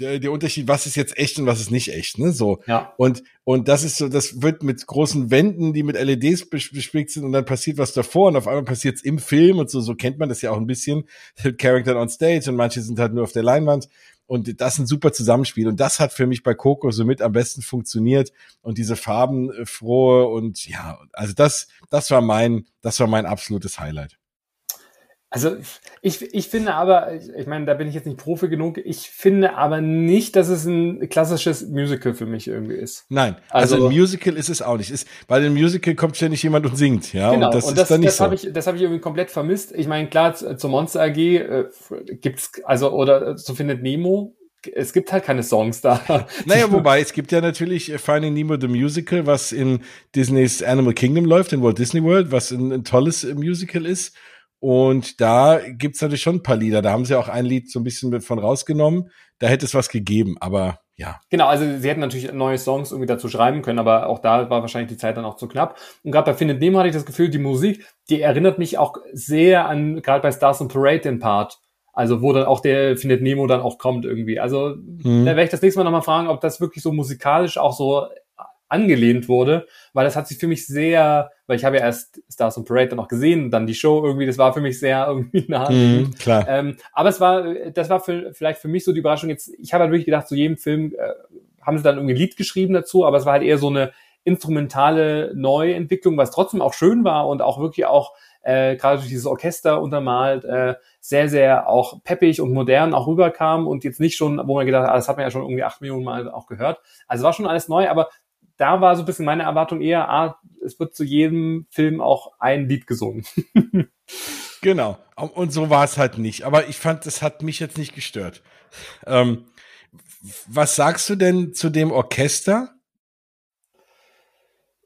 [SPEAKER 1] der, der Unterschied, was ist jetzt echt und was ist nicht echt, ne? So.
[SPEAKER 2] Ja.
[SPEAKER 1] Und, und das ist so, das wird mit großen Wänden, die mit LEDs bespickt sind und dann passiert was davor und auf einmal passiert es im Film und so, so kennt man das ja auch ein bisschen. Character on Stage und manche sind halt nur auf der Leinwand. Und das ist ein super Zusammenspiel. Und das hat für mich bei Coco so mit am besten funktioniert. Und diese farbenfrohe und ja, also das, das war mein, das war mein absolutes Highlight.
[SPEAKER 2] Also ich, ich finde aber, ich meine, da bin ich jetzt nicht Profi genug, ich finde aber nicht, dass es ein klassisches Musical für mich irgendwie ist.
[SPEAKER 1] Nein, also, also ein Musical ist es auch nicht. Ist, bei dem Musical kommt ständig jemand und singt, ja.
[SPEAKER 2] Genau,
[SPEAKER 1] und
[SPEAKER 2] das, und das, ist dann nicht das so. Hab ich, das habe ich irgendwie komplett vermisst. Ich meine, klar, zur Monster AG äh, gibt's, also, oder so findet Nemo, es gibt halt keine Songs da.
[SPEAKER 1] Naja, wobei, es gibt ja natürlich Finding Nemo the Musical, was in Disneys Animal Kingdom läuft, in Walt Disney World, was ein, ein tolles Musical ist. Und da gibt's natürlich schon ein paar Lieder. Da haben sie auch ein Lied so ein bisschen von rausgenommen. Da hätte es was gegeben, aber ja.
[SPEAKER 2] Genau, also sie hätten natürlich neue Songs irgendwie dazu schreiben können, aber auch da war wahrscheinlich die Zeit dann auch zu knapp. Und gerade bei Findet Nemo hatte ich das Gefühl, die Musik, die erinnert mich auch sehr an, gerade bei Stars and Parade den Part. Also wo dann auch der Findet Nemo dann auch kommt irgendwie. Also mhm. da werde ich das nächste Mal nochmal fragen, ob das wirklich so musikalisch auch so angelehnt wurde, weil das hat sich für mich sehr, weil ich habe ja erst Stars on Parade dann auch gesehen, dann die Show irgendwie, das war für mich sehr irgendwie nah.
[SPEAKER 1] Mm, klar.
[SPEAKER 2] Ähm, aber es war, das war für, vielleicht für mich so die Überraschung jetzt, ich habe halt wirklich gedacht, zu jedem Film äh, haben sie dann irgendwie ein Lied geschrieben dazu, aber es war halt eher so eine instrumentale Neuentwicklung, was trotzdem auch schön war und auch wirklich auch äh, gerade durch dieses Orchester untermalt, äh, sehr, sehr auch peppig und modern auch rüberkam und jetzt nicht schon, wo man gedacht hat, ah, das hat man ja schon irgendwie acht Millionen Mal auch gehört. Also war schon alles neu, aber da war so ein bisschen meine Erwartung eher, ah, es wird zu jedem Film auch ein Lied gesungen.
[SPEAKER 1] genau. Und so war es halt nicht. Aber ich fand, das hat mich jetzt nicht gestört. Ähm, was sagst du denn zu dem Orchester?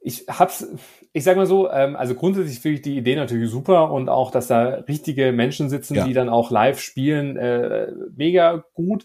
[SPEAKER 2] Ich hab's, ich sag mal so, ähm, also grundsätzlich finde ich die Idee natürlich super und auch, dass da richtige Menschen sitzen, ja. die dann auch live spielen, äh, mega gut.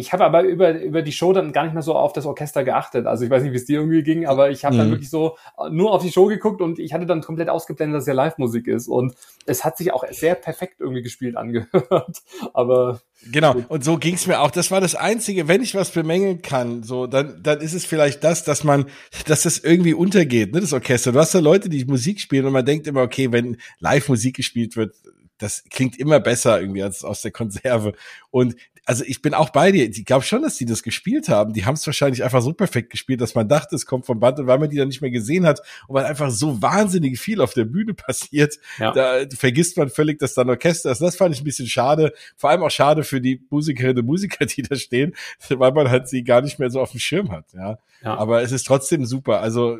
[SPEAKER 2] Ich habe aber über, über die Show dann gar nicht mehr so auf das Orchester geachtet. Also ich weiß nicht, wie es dir irgendwie ging, aber ich habe mhm. dann wirklich so äh, nur auf die Show geguckt und ich hatte dann komplett ausgeblendet, dass es ja Live-Musik ist. Und es hat sich auch sehr perfekt irgendwie gespielt angehört. aber
[SPEAKER 1] Genau, und so ging's mir auch. Das war das Einzige, wenn ich was bemängeln kann, so, dann, dann ist es vielleicht das, dass man, dass das irgendwie untergeht, ne, das Orchester. Du hast da Leute, die Musik spielen und man denkt immer, okay, wenn live Musik gespielt wird, das klingt immer besser irgendwie als aus der Konserve. Und also ich bin auch bei dir. Ich glaube schon, dass die das gespielt haben. Die haben es wahrscheinlich einfach so perfekt gespielt, dass man dachte, es kommt vom Band und weil man die dann nicht mehr gesehen hat und weil einfach so wahnsinnig viel auf der Bühne passiert, ja. da vergisst man völlig, dass da ein Orchester ist. Das fand ich ein bisschen schade. Vor allem auch schade für die Musikerinnen und Musiker, die da stehen, weil man halt sie gar nicht mehr so auf dem Schirm hat. Ja. ja. Aber es ist trotzdem super. Also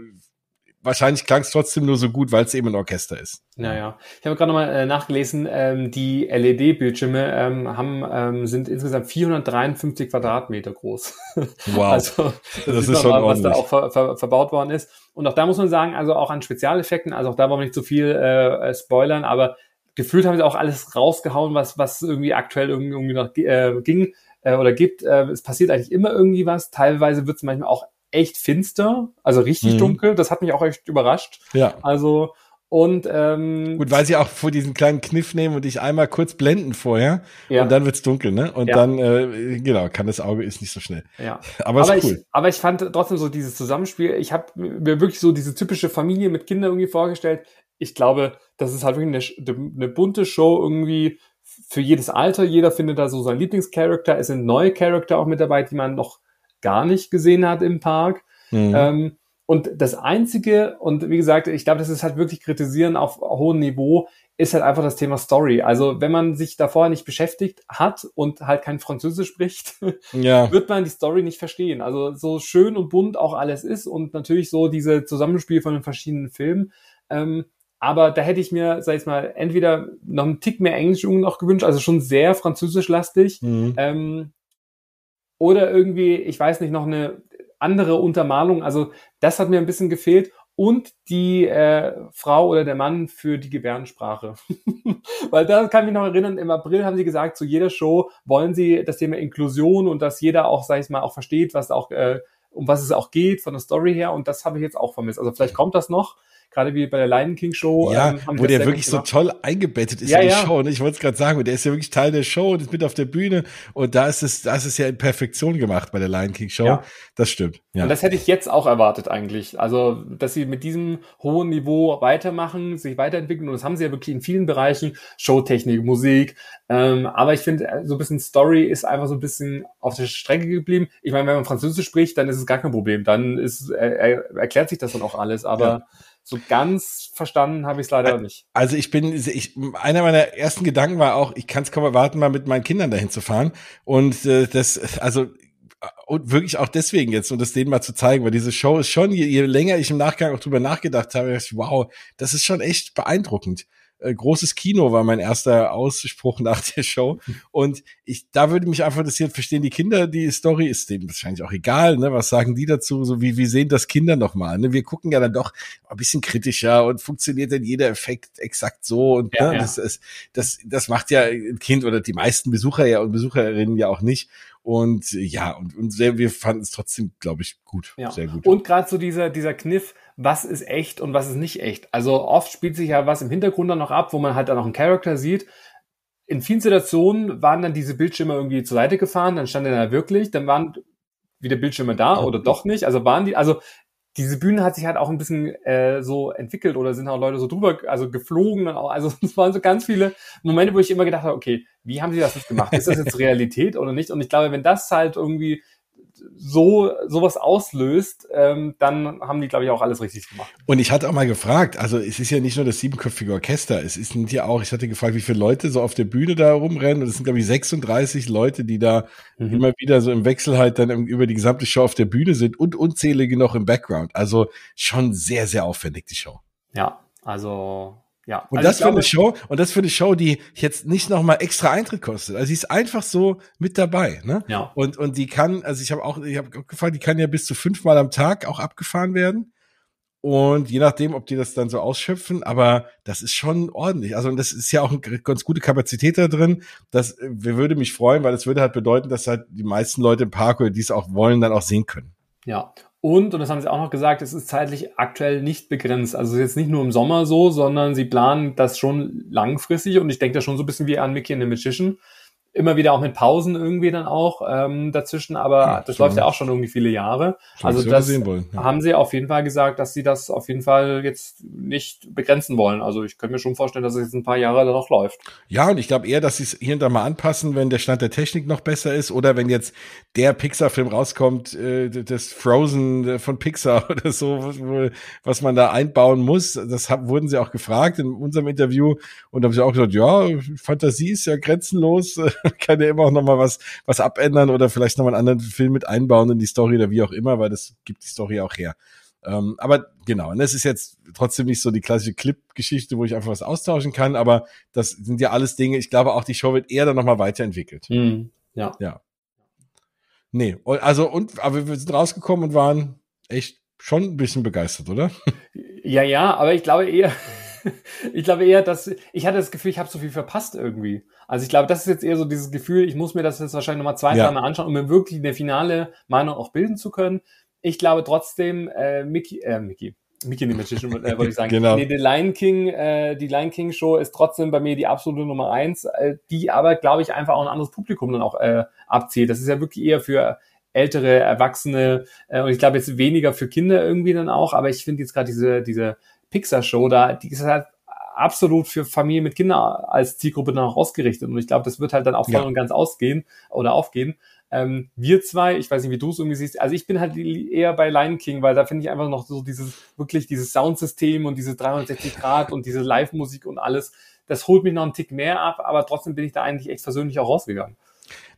[SPEAKER 1] wahrscheinlich klang es trotzdem nur so gut, weil es eben ein Orchester ist.
[SPEAKER 2] Naja, ich habe gerade nochmal äh, nachgelesen, ähm, die LED-Bildschirme ähm, haben, ähm, sind insgesamt 453 Quadratmeter groß.
[SPEAKER 1] Wow.
[SPEAKER 2] also das, das ist schon mal, was da auch ver ver verbaut worden ist. Und auch da muss man sagen, also auch an Spezialeffekten, also auch da wollen wir nicht zu so viel äh, spoilern, aber gefühlt haben sie auch alles rausgehauen, was, was irgendwie aktuell irgendwie noch äh, ging äh, oder gibt. Äh, es passiert eigentlich immer irgendwie was. Teilweise wird es manchmal auch echt finster, also richtig mhm. dunkel. Das hat mich auch echt überrascht.
[SPEAKER 1] Ja.
[SPEAKER 2] Also und ähm,
[SPEAKER 1] gut, weil sie auch vor diesen kleinen Kniff nehmen und dich einmal kurz blenden vorher ja. und dann wird's dunkel, ne? Und ja. dann äh, genau, kann das Auge ist nicht so schnell.
[SPEAKER 2] Ja. Aber, aber ist cool. Ich, aber ich fand trotzdem so dieses Zusammenspiel. Ich habe mir wirklich so diese typische Familie mit Kindern irgendwie vorgestellt. Ich glaube, das ist halt wirklich eine, eine bunte Show irgendwie für jedes Alter. Jeder findet da so seinen Lieblingscharakter. Es sind neue Charakter auch mit dabei, die man noch gar nicht gesehen hat im Park. Mhm. Ähm, und das Einzige, und wie gesagt, ich glaube, das ist halt wirklich kritisieren auf hohem Niveau, ist halt einfach das Thema Story. Also wenn man sich davor nicht beschäftigt hat und halt kein Französisch spricht, ja. wird man die Story nicht verstehen. Also so schön und bunt auch alles ist und natürlich so diese Zusammenspiel von den verschiedenen Filmen. Ähm, aber da hätte ich mir, sag ich mal, entweder noch einen Tick mehr Englisch noch gewünscht, also schon sehr französisch-lastig. Mhm. Ähm, oder irgendwie, ich weiß nicht, noch eine andere Untermalung. Also das hat mir ein bisschen gefehlt. Und die äh, Frau oder der Mann für die Gebärdensprache. Weil da kann ich mich noch erinnern, im April haben sie gesagt, zu jeder Show wollen sie das Thema Inklusion und dass jeder auch, sag ich mal, auch versteht, was auch, äh, um was es auch geht von der Story her. Und das habe ich jetzt auch vermisst. Also vielleicht kommt das noch. Gerade wie bei der Lion King Show.
[SPEAKER 1] Ja, ähm, wo der wirklich so toll eingebettet ist ja, in die ja. Show. Ne? Ich wollte es gerade sagen, der ist ja wirklich Teil der Show und ist mit auf der Bühne und da ist es, da ist es ja in Perfektion gemacht bei der Lion King Show. Ja. Das stimmt.
[SPEAKER 2] Ja. Und das hätte ich jetzt auch erwartet eigentlich. Also, dass sie mit diesem hohen Niveau weitermachen, sich weiterentwickeln und das haben sie ja wirklich in vielen Bereichen, Showtechnik, Musik. Ähm, aber ich finde, so ein bisschen Story ist einfach so ein bisschen auf der Strecke geblieben. Ich meine, wenn man Französisch spricht, dann ist es gar kein Problem. Dann ist, äh, erklärt sich das dann auch alles. Aber ja. So ganz verstanden habe ich es leider nicht.
[SPEAKER 1] Also ich bin, ich, einer meiner ersten Gedanken war auch, ich kann es kaum erwarten, mal mit meinen Kindern dahin zu fahren. Und äh, das, also und wirklich auch deswegen jetzt, um das denen mal zu zeigen, weil diese Show ist schon, je, je länger ich im Nachgang auch drüber nachgedacht habe, ich, wow, das ist schon echt beeindruckend äh, großes Kino war mein erster Ausspruch nach der Show. Und ich, da würde mich einfach interessieren, verstehen die Kinder die Story? Ist denen wahrscheinlich auch egal, ne? Was sagen die dazu? So wie, wie sehen das Kinder nochmal? Ne? Wir gucken ja dann doch ein bisschen kritischer und funktioniert denn jeder Effekt exakt so? Und ja, ne? ja. Das, das, das, das macht ja ein Kind oder die meisten Besucher ja und Besucherinnen ja auch nicht. Und ja, und, und sehr, wir fanden es trotzdem, glaube ich, gut.
[SPEAKER 2] Ja.
[SPEAKER 1] Sehr gut.
[SPEAKER 2] Und gerade so dieser, dieser Kniff, was ist echt und was ist nicht echt. Also oft spielt sich ja was im Hintergrund dann noch ab, wo man halt dann noch einen Charakter sieht. In vielen Situationen waren dann diese Bildschirme irgendwie zur Seite gefahren, dann stand er da wirklich, dann waren wieder Bildschirme da oder doch nicht. Also waren die, also diese Bühne hat sich halt auch ein bisschen äh, so entwickelt oder sind auch Leute so drüber, also geflogen. Und auch, also es waren so ganz viele Momente, wo ich immer gedacht habe, okay, wie haben sie das jetzt gemacht? Ist das jetzt Realität oder nicht? Und ich glaube, wenn das halt irgendwie so sowas auslöst, ähm, dann haben die, glaube ich, auch alles richtig gemacht.
[SPEAKER 1] Und ich hatte auch mal gefragt, also es ist ja nicht nur das siebenköpfige Orchester, es ist ja auch, ich hatte gefragt, wie viele Leute so auf der Bühne da rumrennen und es sind, glaube ich, 36 Leute, die da mhm. immer wieder so im Wechsel halt dann über die gesamte Show auf der Bühne sind und unzählige noch im Background. Also schon sehr, sehr aufwendig, die Show.
[SPEAKER 2] Ja, also ja.
[SPEAKER 1] Und also das für eine Show, und das für eine Show, die jetzt nicht nochmal extra Eintritt kostet. Also sie ist einfach so mit dabei, ne?
[SPEAKER 2] Ja.
[SPEAKER 1] Und, und die kann, also ich habe auch, ich habe gefragt, die kann ja bis zu fünfmal am Tag auch abgefahren werden. Und je nachdem, ob die das dann so ausschöpfen, aber das ist schon ordentlich. Also, und das ist ja auch eine ganz gute Kapazität da drin. Das würde mich freuen, weil das würde halt bedeuten, dass halt die meisten Leute im Park oder die es auch wollen, dann auch sehen können.
[SPEAKER 2] Ja. Und, und das haben sie auch noch gesagt, es ist zeitlich aktuell nicht begrenzt. Also jetzt nicht nur im Sommer so, sondern sie planen das schon langfristig und ich denke da schon so ein bisschen wie an Mickey and the Magician immer wieder auch mit Pausen irgendwie dann auch ähm, dazwischen, aber ja, das läuft ja auch schon irgendwie viele Jahre. Also das wollen, ja. haben sie auf jeden Fall gesagt, dass sie das auf jeden Fall jetzt nicht begrenzen wollen. Also ich könnte mir schon vorstellen, dass es jetzt ein paar Jahre dann noch läuft.
[SPEAKER 1] Ja, und ich glaube eher, dass sie es hier und da mal anpassen, wenn der Stand der Technik noch besser ist oder wenn jetzt der Pixar-Film rauskommt, äh, das Frozen äh, von Pixar oder so, was man da einbauen muss. Das haben, wurden sie auch gefragt in unserem Interview und haben sie auch gesagt, ja, Fantasie ist ja grenzenlos kann ja immer auch nochmal was, was abändern oder vielleicht nochmal einen anderen Film mit einbauen in die Story oder wie auch immer, weil das gibt die Story auch her. Ähm, aber genau, und das ist jetzt trotzdem nicht so die klassische Clip-Geschichte, wo ich einfach was austauschen kann, aber das sind ja alles Dinge, ich glaube auch, die Show wird eher dann nochmal weiterentwickelt.
[SPEAKER 2] Mhm. Ja.
[SPEAKER 1] Ja. Nee, also und, aber wir sind rausgekommen und waren echt schon ein bisschen begeistert, oder?
[SPEAKER 2] Ja, ja, aber ich glaube eher, ich glaube eher, dass ich hatte das Gefühl, ich habe so viel verpasst irgendwie. Also ich glaube, das ist jetzt eher so dieses Gefühl, ich muss mir das jetzt wahrscheinlich nochmal zwei, ja. dreimal anschauen, um mir wirklich eine finale Meinung auch bilden zu können. Ich glaube trotzdem, äh, Mickey, äh, Mickey, Mickey the Magician, äh, wollte ich sagen. genau. Nee, die Lion King, äh, die Lion King Show ist trotzdem bei mir die absolute Nummer eins, äh, die aber, glaube ich, einfach auch ein anderes Publikum dann auch äh, abzielt. Das ist ja wirklich eher für ältere Erwachsene äh, und ich glaube jetzt weniger für Kinder irgendwie dann auch, aber ich finde jetzt gerade diese, diese Pixar-Show da, die ist halt absolut für Familien mit Kindern als Zielgruppe dann auch ausgerichtet. Und ich glaube, das wird halt dann auch voll ja. und ganz ausgehen oder aufgehen. Ähm, wir zwei, ich weiß nicht, wie du es irgendwie siehst, also ich bin halt eher bei Lion King, weil da finde ich einfach noch so dieses, wirklich dieses Soundsystem und diese 360 Grad und diese Live-Musik und alles, das holt mich noch einen Tick mehr ab, aber trotzdem bin ich da eigentlich echt persönlich auch rausgegangen.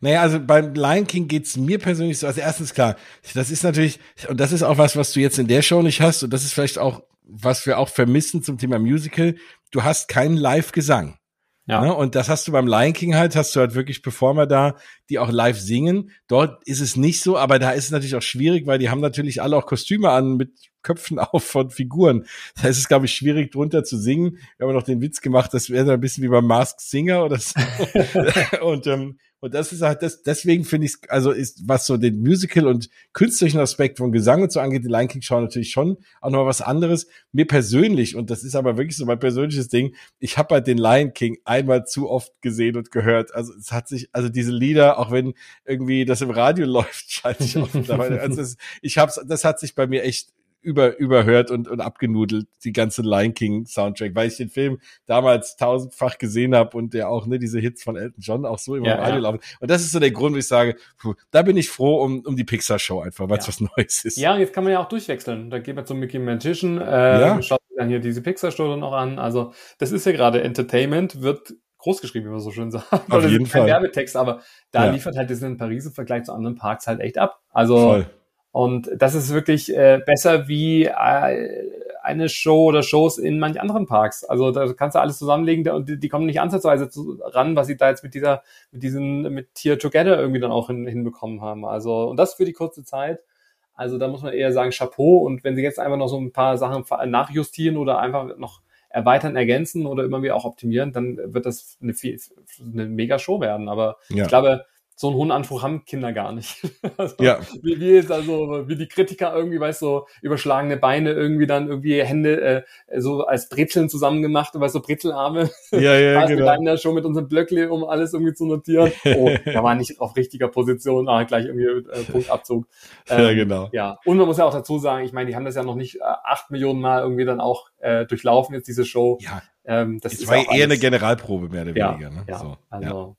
[SPEAKER 1] Naja, also beim Lion King geht's mir persönlich so, also erstens klar, das ist natürlich, und das ist auch was, was du jetzt in der Show nicht hast, und das ist vielleicht auch was wir auch vermissen zum Thema Musical, du hast keinen Live-Gesang. Ja. Ne? Und das hast du beim Lion King halt, hast du halt wirklich Performer da, die auch live singen. Dort ist es nicht so, aber da ist es natürlich auch schwierig, weil die haben natürlich alle auch Kostüme an mit Köpfen auf von Figuren. Da ist es, glaube ich, schwierig drunter zu singen. Wir haben noch den Witz gemacht, das wäre ein bisschen wie beim Masked Singer oder so. und, ähm, Und das ist halt, das, deswegen finde ich also ist, was so den Musical und künstlerischen Aspekt von Gesang und so angeht, die Lion King Show natürlich schon auch noch was anderes. Mir persönlich, und das ist aber wirklich so mein persönliches Ding, ich habe halt den Lion King einmal zu oft gesehen und gehört. Also es hat sich, also diese Lieder, auch wenn irgendwie das im Radio läuft, schalte ich auch. Also ich hab's, das hat sich bei mir echt über, überhört und, und abgenudelt, die ganze Lion King Soundtrack, weil ich den Film damals tausendfach gesehen habe und der auch, ne, diese Hits von Elton John auch so immer ja, im Radio ja. laufen. Und das ist so der Grund, wo ich sage, puh, da bin ich froh um, um die Pixar-Show einfach, weil es ja. was Neues ist.
[SPEAKER 2] Ja, jetzt kann man ja auch durchwechseln. Da geht man zum Mickey Magician, äh, ja. schaut dann hier diese Pixar-Show dann auch an. Also, das ist ja gerade Entertainment, wird großgeschrieben, wie man so schön sagt.
[SPEAKER 1] Auf Oder jeden Fall.
[SPEAKER 2] Werbetext, aber da liefert halt Disney in Paris im Vergleich zu anderen Parks halt echt ab. Also, Voll. Und das ist wirklich äh, besser wie äh, eine Show oder Shows in manch anderen Parks. Also da kannst du alles zusammenlegen und die, die kommen nicht ansatzweise zu, ran, was sie da jetzt mit dieser, mit diesen, mit Tier Together irgendwie dann auch hin, hinbekommen haben. Also, und das für die kurze Zeit. Also da muss man eher sagen Chapeau. Und wenn sie jetzt einfach noch so ein paar Sachen nachjustieren oder einfach noch erweitern, ergänzen oder immer wieder auch optimieren, dann wird das eine, eine mega Show werden. Aber ja. ich glaube, so einen hohen Anspruch haben Kinder gar nicht. also, ja. Wie, wie ist also, wie die Kritiker irgendwie, weißt du, so überschlagene Beine, irgendwie dann irgendwie Hände äh, so als Brezeln zusammengemacht, weißt du, so Brezelarme.
[SPEAKER 1] Ja, ja, genau.
[SPEAKER 2] Wir da schon mit unserem Blöckle, um alles irgendwie zu notieren. Oh, da war nicht auf richtiger Position, ah, gleich irgendwie äh, Punktabzug.
[SPEAKER 1] Ähm, ja, genau.
[SPEAKER 2] Ja, und man muss ja auch dazu sagen, ich meine, die haben das ja noch nicht äh, acht Millionen Mal irgendwie dann auch äh, durchlaufen, jetzt diese Show.
[SPEAKER 1] Ja. Ähm, das es war eher alles. eine Generalprobe, mehr oder weniger. Ne?
[SPEAKER 2] Ja, so, also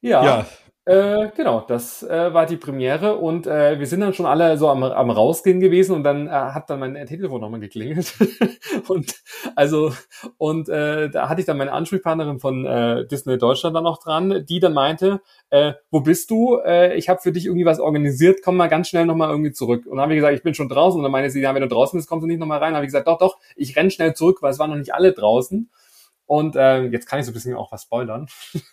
[SPEAKER 2] ja. ja. Äh, genau, das äh, war die Premiere und äh, wir sind dann schon alle so am, am Rausgehen gewesen und dann äh, hat dann mein Telefon nochmal geklingelt und also und äh, da hatte ich dann meine Ansprechpartnerin von äh, Disney Deutschland dann noch dran, die dann meinte, äh, wo bist du? Äh, ich habe für dich irgendwie was organisiert, komm mal ganz schnell nochmal irgendwie zurück. Und dann habe ich gesagt, ich bin schon draußen und dann meinte sie, ja, wenn du draußen bist, kommst du nicht nochmal rein. Dann habe ich gesagt, doch, doch, ich renn schnell zurück, weil es waren noch nicht alle draußen. Und äh, jetzt kann ich so ein bisschen auch was spoilern.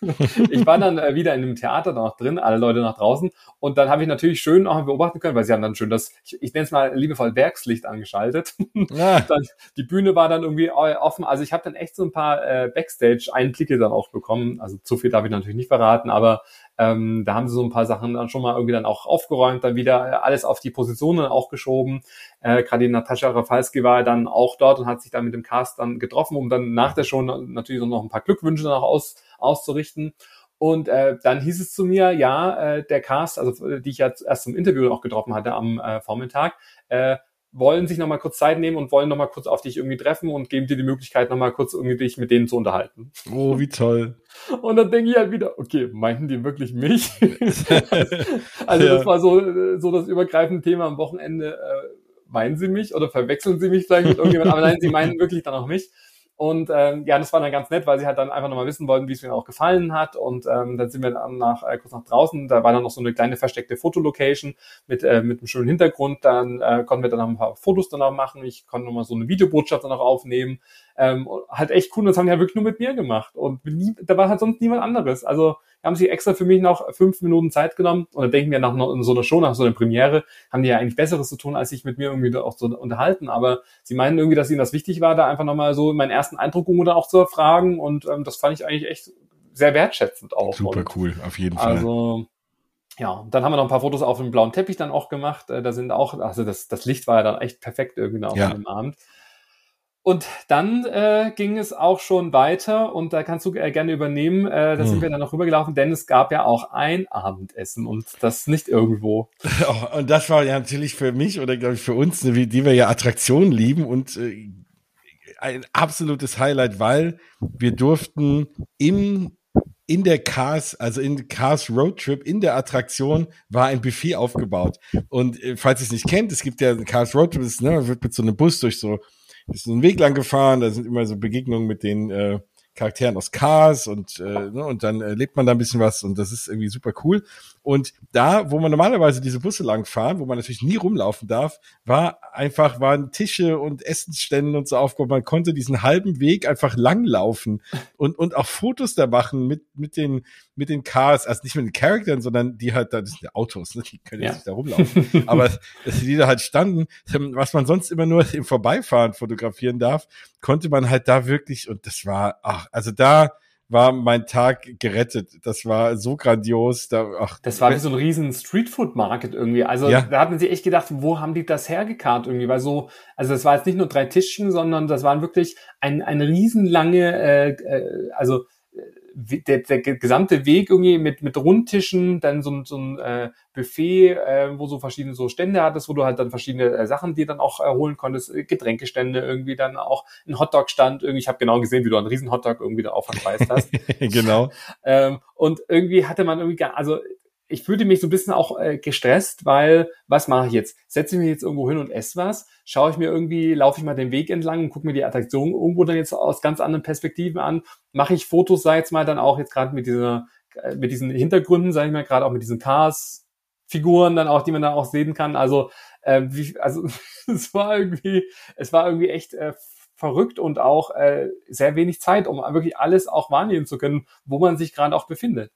[SPEAKER 2] ich war dann äh, wieder in dem Theater da noch drin, alle Leute nach draußen. Und dann habe ich natürlich schön auch beobachten können, weil sie haben dann schön das, ich, ich nenne es mal liebevoll Werkslicht angeschaltet. Ja. dann, die Bühne war dann irgendwie offen. Also ich habe dann echt so ein paar äh, Backstage-Einblicke dann auch bekommen. Also zu viel darf ich natürlich nicht verraten, aber ähm, da haben sie so ein paar Sachen dann schon mal irgendwie dann auch aufgeräumt, dann wieder äh, alles auf die Positionen auch geschoben. Äh, Gerade die Natascha Rafalski war dann auch dort und hat sich dann mit dem Cast dann getroffen, um dann nach der Show natürlich noch ein paar Glückwünsche dann auch aus, auszurichten. Und äh, dann hieß es zu mir, ja, äh, der Cast, also die ich jetzt erst zum Interview auch getroffen hatte am äh, Vormittag, äh, wollen sich nochmal kurz Zeit nehmen und wollen nochmal kurz auf dich irgendwie treffen und geben dir die Möglichkeit, nochmal kurz irgendwie dich mit denen zu unterhalten.
[SPEAKER 1] Oh, wie toll.
[SPEAKER 2] Und dann denke ich halt wieder, okay, meinten die wirklich mich? also ja. das war so, so das übergreifende Thema am Wochenende. Äh, meinen sie mich oder verwechseln sie mich vielleicht mit irgendjemandem? Aber nein, sie meinen wirklich dann auch mich. Und ähm, ja, das war dann ganz nett, weil sie halt dann einfach nochmal wissen wollten, wie es mir auch gefallen hat. Und ähm, dann sind wir dann nach, äh, kurz nach draußen. Da war dann noch so eine kleine versteckte Fotolocation mit, äh, mit einem schönen Hintergrund. Dann äh, konnten wir dann noch ein paar Fotos danach machen. Ich konnte nochmal so eine Videobotschaft dann auch aufnehmen. Ähm, halt echt cool. Und das haben die halt wirklich nur mit mir gemacht. Und nie, da war halt sonst niemand anderes. Also haben sich extra für mich noch fünf Minuten Zeit genommen. Und dann denken wir nach so einer Show, nach so einer Premiere, haben die ja eigentlich Besseres zu tun, als sich mit mir irgendwie auch zu unterhalten. Aber sie meinen irgendwie, dass ihnen das wichtig war, da einfach nochmal so meinen ersten Eindruck dann auch zu erfragen. Und ähm, das fand ich eigentlich echt sehr wertschätzend auch.
[SPEAKER 1] Super
[SPEAKER 2] und,
[SPEAKER 1] cool, auf jeden Fall.
[SPEAKER 2] Also ja, dann haben wir noch ein paar Fotos auf dem blauen Teppich dann auch gemacht. Äh, da sind auch, also das, das Licht war ja dann echt perfekt irgendwie auch ja. dem Abend. Und dann äh, ging es auch schon weiter und da kannst du äh, gerne übernehmen. Äh, da hm. sind wir dann noch rübergelaufen, denn es gab ja auch ein Abendessen und das nicht irgendwo.
[SPEAKER 1] Oh, und das war ja natürlich für mich oder glaube ich für uns, ne, die wir ja Attraktionen lieben und äh, ein absolutes Highlight, weil wir durften im in der Cars, also in Cars Road Trip, in der Attraktion war ein Buffet aufgebaut. Und äh, falls ihr es nicht kennt, es gibt ja Cars Road Trip, das ne, wird mit so einem Bus durch so ist so einen Weg lang gefahren, da sind immer so Begegnungen mit den äh, Charakteren aus Cars und, äh, ne, und dann erlebt man da ein bisschen was und das ist irgendwie super cool. Und da, wo man normalerweise diese Busse lang fahren, wo man natürlich nie rumlaufen darf, war einfach, waren Tische und Essensstände und so aufgebaut. Man konnte diesen halben Weg einfach langlaufen und, und auch Fotos da machen mit, mit den, mit den Cars, also nicht mit den Charakteren, sondern die halt, das sind ja Autos, ne? die können ja nicht da rumlaufen. Aber dass die da halt standen, was man sonst immer nur im Vorbeifahren fotografieren darf, konnte man halt da wirklich, und das war, ach, also da, war mein Tag gerettet. Das war so grandios. Da, ach,
[SPEAKER 2] das war wie so ein riesen Streetfood-Market irgendwie. Also ja. da hat man sich echt gedacht, wo haben die das hergekarrt irgendwie? Weil so, also das war jetzt nicht nur drei Tischchen, sondern das waren wirklich ein, ein riesenlange, äh, äh, also der, der gesamte Weg irgendwie mit, mit Rundtischen, dann so, so ein äh, Buffet, äh, wo so verschiedene so Stände hattest, wo du halt dann verschiedene äh, Sachen dir dann auch äh, holen konntest, äh, Getränkestände irgendwie, dann auch ein Hotdog-Stand, irgendwie, ich habe genau gesehen, wie du einen riesen Hotdog irgendwie da aufverspeist hast.
[SPEAKER 1] genau.
[SPEAKER 2] ähm, und irgendwie hatte man irgendwie, also ich fühlte mich so ein bisschen auch äh, gestresst, weil was mache ich jetzt? Setze ich mich jetzt irgendwo hin und esse was? Schaue ich mir irgendwie, laufe ich mal den Weg entlang und gucke mir die Attraktion irgendwo dann jetzt aus ganz anderen Perspektiven an? Mache ich Fotos, sei jetzt mal dann auch jetzt gerade mit dieser, äh, mit diesen Hintergründen, sage ich mal, gerade auch mit diesen Cars, Figuren dann auch, die man dann auch sehen kann. Also, äh, wie, also es war irgendwie, es war irgendwie echt äh, verrückt und auch äh, sehr wenig Zeit, um wirklich alles auch wahrnehmen zu können, wo man sich gerade auch befindet.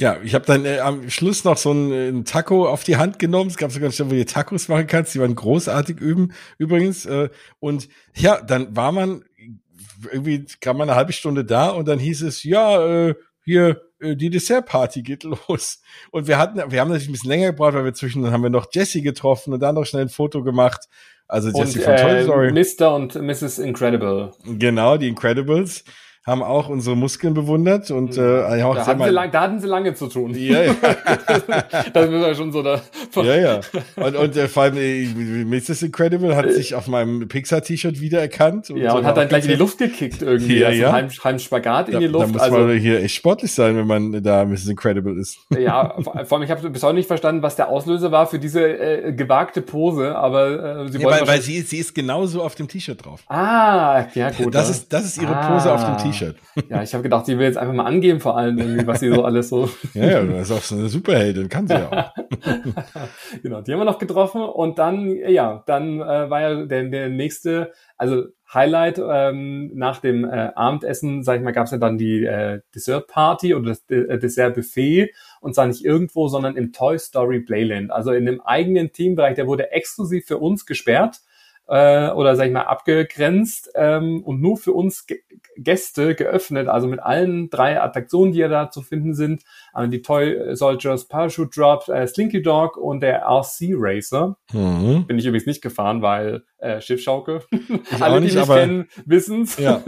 [SPEAKER 1] Ja, ich habe dann äh, am Schluss noch so ein, äh, ein Taco auf die Hand genommen. Es gab sogar eine Stelle, wo du Tacos machen kannst. Die waren großartig üben übrigens. Äh, und ja, dann war man irgendwie kam man eine halbe Stunde da und dann hieß es, ja, äh, hier äh, die Dessertparty geht los. Und wir hatten, wir haben natürlich ein bisschen länger gebraucht, weil wir zwischen, dann haben wir noch Jessie getroffen und dann noch schnell ein Foto gemacht. Also Jessie
[SPEAKER 2] von Toy Story. Mr. und Mrs. Incredible.
[SPEAKER 1] Genau, die Incredibles haben auch unsere Muskeln bewundert und äh,
[SPEAKER 2] ja, da, hatten sie lang, da hatten sie lange zu tun. Ja, ja. das ist ja schon so da.
[SPEAKER 1] Ja, ja. Und, und äh, vor allem äh, Mrs. Incredible hat sich auf meinem Pixar-T-Shirt wiedererkannt.
[SPEAKER 2] Und ja, und hat dann gleich in die Luft gekickt irgendwie. Ja, also ja. Heim, Heim Spagat in da, die Luft.
[SPEAKER 1] Da muss also, man hier echt sportlich sein, wenn man da Mrs. Incredible ist.
[SPEAKER 2] Ja, vor allem, ich habe bis heute nicht verstanden, was der Auslöser war für diese äh, gewagte Pose, aber
[SPEAKER 1] äh, sie ja, weil, weil sie, sie ist genauso auf dem T-Shirt drauf.
[SPEAKER 2] Ah, ja gut.
[SPEAKER 1] Das, ist, das ist ihre Pose ah. auf dem T-Shirt. T-Shirt.
[SPEAKER 2] Ja, ich habe gedacht, sie will jetzt einfach mal angeben vor allem, was sie so alles so.
[SPEAKER 1] ja, ja, das ist auch so eine Superheldin, kann sie ja auch.
[SPEAKER 2] genau, die haben wir noch getroffen und dann, ja, dann äh, war ja der, der nächste, also Highlight ähm, nach dem äh, Abendessen, sag ich mal, gab es ja dann die äh, Dessert Party oder das äh, Dessert Buffet und zwar nicht irgendwo, sondern im Toy Story Playland, also in einem eigenen Teambereich, der wurde exklusiv für uns gesperrt äh, oder sag ich mal abgegrenzt ähm, und nur für uns G Gäste geöffnet, also mit allen drei Attraktionen, die ja da zu finden sind, also die Toy Soldiers Parachute Drop, äh, Slinky Dog und der RC Racer. Mhm. Bin ich übrigens nicht gefahren, weil äh, Schiffschaukel.
[SPEAKER 1] Ich Alle, nicht, die mich aber, kennen, wissen's. Ja,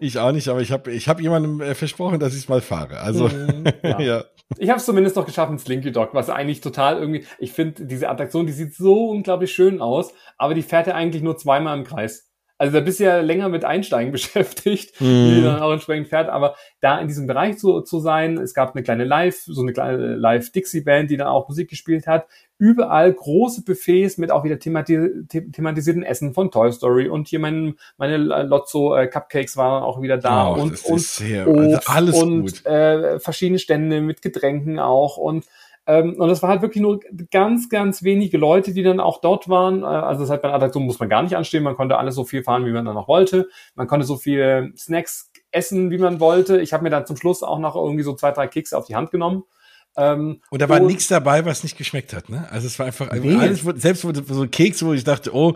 [SPEAKER 1] ich auch nicht, aber ich habe ich hab jemandem äh, versprochen, dass ich es mal fahre. Also mhm,
[SPEAKER 2] ja. ja. Ich habe es zumindest noch geschafft mit Slinky Dog, was eigentlich total irgendwie, ich finde diese Attraktion, die sieht so unglaublich schön aus, aber die fährt ja eigentlich nur zweimal im Kreis. Also da bist du ja länger mit Einsteigen beschäftigt, mhm. die dann auch entsprechend fährt. Aber da in diesem Bereich zu, zu sein, es gab eine kleine Live, so eine kleine Live-Dixie-Band, die dann auch Musik gespielt hat. Überall große Buffets mit auch wieder themati thematisierten Essen von Toy Story und hier mein, meine Lotso äh, Cupcakes waren auch wieder da oh, und, und,
[SPEAKER 1] sehr, also alles und gut.
[SPEAKER 2] Äh, verschiedene Stände mit Getränken auch und ähm, und es war halt wirklich nur ganz, ganz wenige Leute, die dann auch dort waren. Äh, also das heißt, bei einer Attraktion muss man gar nicht anstehen. Man konnte alles so viel fahren, wie man dann noch wollte. Man konnte so viel Snacks essen, wie man wollte. Ich habe mir dann zum Schluss auch noch irgendwie so zwei, drei Kekse auf die Hand genommen.
[SPEAKER 1] Ähm, und da war nichts dabei, was nicht geschmeckt hat, ne? Also es war einfach nee. alles, selbst so Keks, wo ich dachte, oh,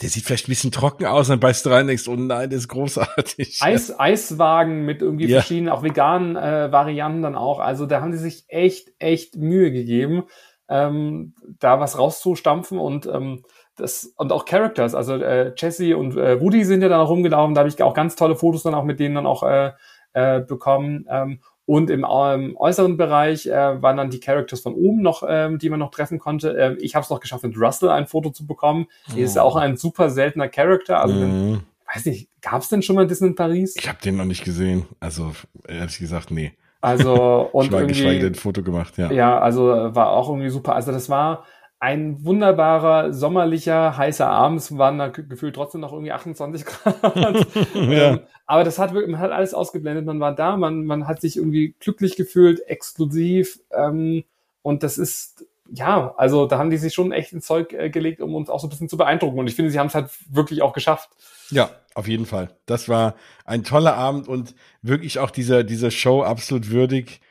[SPEAKER 1] der sieht vielleicht ein bisschen trocken aus, dann beißt du rein und denkst, oh nein, der ist großartig.
[SPEAKER 2] Eis, Eiswagen mit irgendwie ja. verschiedenen, auch veganen äh, Varianten dann auch. Also da haben sie sich echt, echt Mühe gegeben, ähm, da was rauszustampfen und ähm, das und auch Characters, also äh, Jesse und äh, Woody sind ja dann rumgelaufen, da habe ich auch ganz tolle Fotos dann auch mit denen dann auch äh, äh, bekommen. Ähm, und im ähm, äußeren Bereich äh, waren dann die Characters von oben noch, ähm, die man noch treffen konnte. Ähm, ich habe es noch geschafft, mit Russell ein Foto zu bekommen. Oh. Ist ja auch ein super seltener Charakter. Also, mhm. weiß nicht, gab es denn schon mal Disney Paris?
[SPEAKER 1] Ich habe den noch nicht gesehen. Also, ehrlich gesagt, nee.
[SPEAKER 2] Also, und ich war
[SPEAKER 1] irgendwie, ein Foto gemacht, ja.
[SPEAKER 2] Ja, also war auch irgendwie super. Also, das war ein wunderbarer, sommerlicher, heißer Abend. Es waren da gefühlt trotzdem noch irgendwie 28 Grad. ja. Ähm, aber das hat, man hat alles ausgeblendet. Man war da, man, man hat sich irgendwie glücklich gefühlt, exklusiv. Ähm, und das ist, ja, also da haben die sich schon echt ins Zeug äh, gelegt, um uns auch so ein bisschen zu beeindrucken. Und ich finde, sie haben es halt wirklich auch geschafft.
[SPEAKER 1] Ja, auf jeden Fall. Das war ein toller Abend und wirklich auch dieser, dieser Show absolut würdig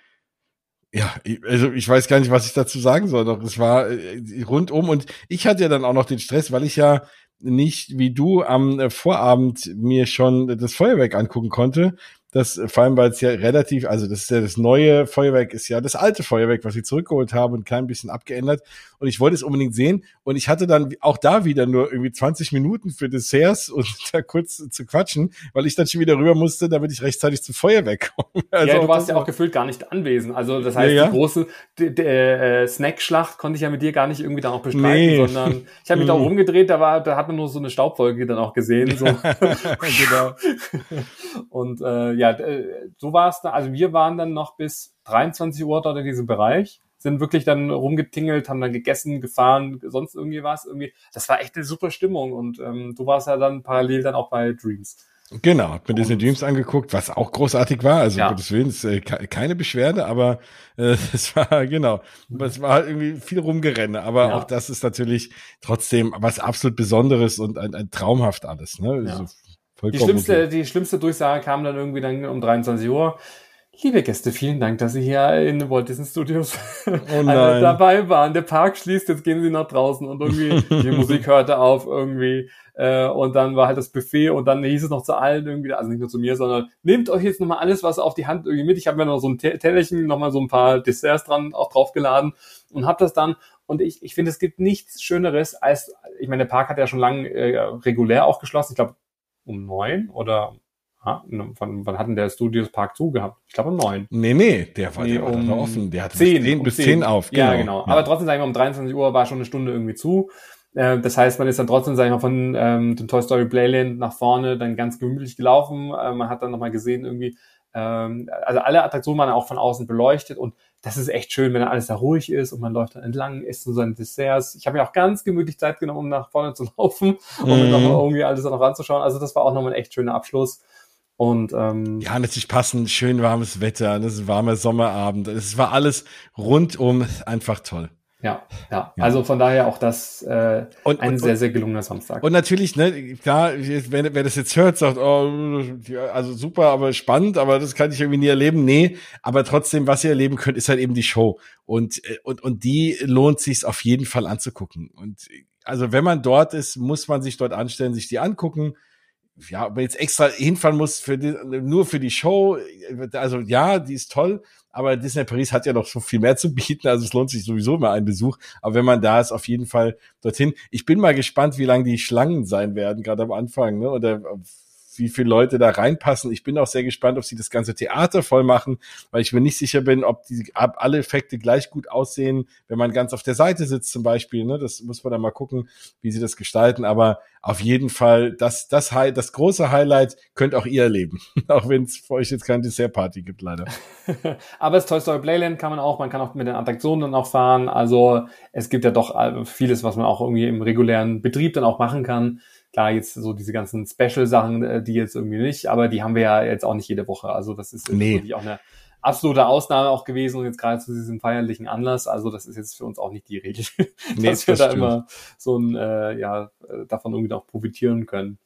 [SPEAKER 1] ja, also ich weiß gar nicht, was ich dazu sagen soll. Doch es war äh, rundum und ich hatte ja dann auch noch den Stress, weil ich ja nicht wie du am äh, Vorabend mir schon das Feuerwerk angucken konnte. Das, vor allem, weil es ja relativ, also das ist ja das neue Feuerwerk, ist ja das alte Feuerwerk, was sie zurückgeholt haben und ein klein bisschen abgeändert. Und ich wollte es unbedingt sehen. Und ich hatte dann auch da wieder nur irgendwie 20 Minuten für Desserts und da kurz zu quatschen, weil ich dann schon wieder rüber musste, damit ich rechtzeitig zum Feuerwerk komme.
[SPEAKER 2] Also ja, du warst ja auch gefühlt gar nicht anwesend. Also das heißt, ja, ja. die große äh, Snackschlacht konnte ich ja mit dir gar nicht irgendwie dann auch bestreiten, nee. sondern ich habe mich da auch rumgedreht, da war, da hat man nur so eine Staubwolke dann auch gesehen. So. genau. und äh, ja, so war es da. Also wir waren dann noch bis 23 Uhr dort in diesem Bereich sind wirklich dann rumgetingelt, haben dann gegessen, gefahren, sonst irgendwie was. Irgendwie, das war echt eine super Stimmung und ähm, du warst ja dann parallel dann auch bei Dreams.
[SPEAKER 1] Genau, hab mir Disney Dreams angeguckt, was auch großartig war. Also ja. Gottes Willen, ist, äh, keine Beschwerde, aber äh, es war genau, es war halt irgendwie viel rumgerenne. Aber ja. auch das ist natürlich trotzdem was absolut Besonderes und ein, ein traumhaft alles. Ne?
[SPEAKER 2] Ja. Also die schlimmste, okay. die schlimmste Durchsage kam dann irgendwie dann um 23 Uhr. Liebe Gäste, vielen Dank, dass Sie hier in Walt Disney Studios oh dabei waren. Der Park schließt, jetzt gehen Sie nach draußen und irgendwie die Musik hörte auf irgendwie äh, und dann war halt das Buffet und dann hieß es noch zu allen irgendwie, also nicht nur zu mir, sondern nehmt euch jetzt nochmal alles, was auf die Hand irgendwie mit. Ich habe mir noch so ein Tellerchen, nochmal so ein paar Desserts dran auch draufgeladen und habe das dann und ich, ich finde, es gibt nichts Schöneres als, ich meine, der Park hat ja schon lange äh, regulär auch geschlossen, ich glaube um neun oder Ha, wann, wann hat denn der Studios Park zugehabt? Ich glaube um neun.
[SPEAKER 1] Nee, nee, der war, nee, der um war offen. Der hatte zehn, bis zehn, um bis zehn auf.
[SPEAKER 2] Genau. Ja, genau. Ja. Aber trotzdem, sagen wir, um 23 Uhr war schon eine Stunde irgendwie zu. Äh, das heißt, man ist dann trotzdem, sag ich mal, von ähm, dem Toy Story Playland nach vorne dann ganz gemütlich gelaufen. Äh, man hat dann nochmal gesehen, irgendwie, ähm, also alle Attraktionen waren auch von außen beleuchtet und das ist echt schön, wenn alles da ruhig ist und man läuft dann entlang, isst so seine Desserts. Ich habe mir auch ganz gemütlich Zeit genommen, um nach vorne zu laufen und um mhm. noch irgendwie alles noch anzuschauen. Also das war auch nochmal ein echt schöner Abschluss. Und ähm,
[SPEAKER 1] ja, natürlich passend, schön warmes Wetter, das ist ein warmer Sommerabend. Es war alles rundum einfach toll.
[SPEAKER 2] Ja, ja, ja. Also von daher auch das äh, und, ein und, sehr, sehr gelungener Samstag.
[SPEAKER 1] Und natürlich, ne, klar, wenn, wer das jetzt hört, sagt, oh, also super, aber spannend, aber das kann ich irgendwie nie erleben. Nee, aber trotzdem, was ihr erleben könnt, ist halt eben die Show. Und, äh, und, und die lohnt sich auf jeden Fall anzugucken. Und also wenn man dort ist, muss man sich dort anstellen, sich die angucken ja, ob man jetzt extra hinfahren muss für die, nur für die Show, also ja, die ist toll, aber Disney Paris hat ja noch so viel mehr zu bieten, also es lohnt sich sowieso mal ein Besuch. Aber wenn man da ist, auf jeden Fall dorthin. Ich bin mal gespannt, wie lang die Schlangen sein werden, gerade am Anfang, ne? Oder wie viele Leute da reinpassen. Ich bin auch sehr gespannt, ob sie das ganze Theater voll machen, weil ich mir nicht sicher bin, ob die ob alle Effekte gleich gut aussehen, wenn man ganz auf der Seite sitzt zum Beispiel. Ne? Das muss man dann mal gucken, wie sie das gestalten. Aber auf jeden Fall, das, das, das große Highlight könnt auch ihr erleben. auch wenn es für euch jetzt keine Dessertparty gibt, leider.
[SPEAKER 2] Aber das Toy Story Playland kann man auch, man kann auch mit den Attraktionen dann auch fahren. Also es gibt ja doch äh, vieles, was man auch irgendwie im regulären Betrieb dann auch machen kann. Klar, jetzt so diese ganzen Special-Sachen, äh, die jetzt irgendwie nicht, aber die haben wir ja jetzt auch nicht jede Woche. Also das ist nee. wirklich auch eine absolute Ausnahme auch gewesen und jetzt gerade zu diesem feierlichen Anlass. Also das ist jetzt für uns auch nicht die Regel, nee, dass wir das da stimmt. immer so ein, äh, ja, äh, davon irgendwie auch profitieren können.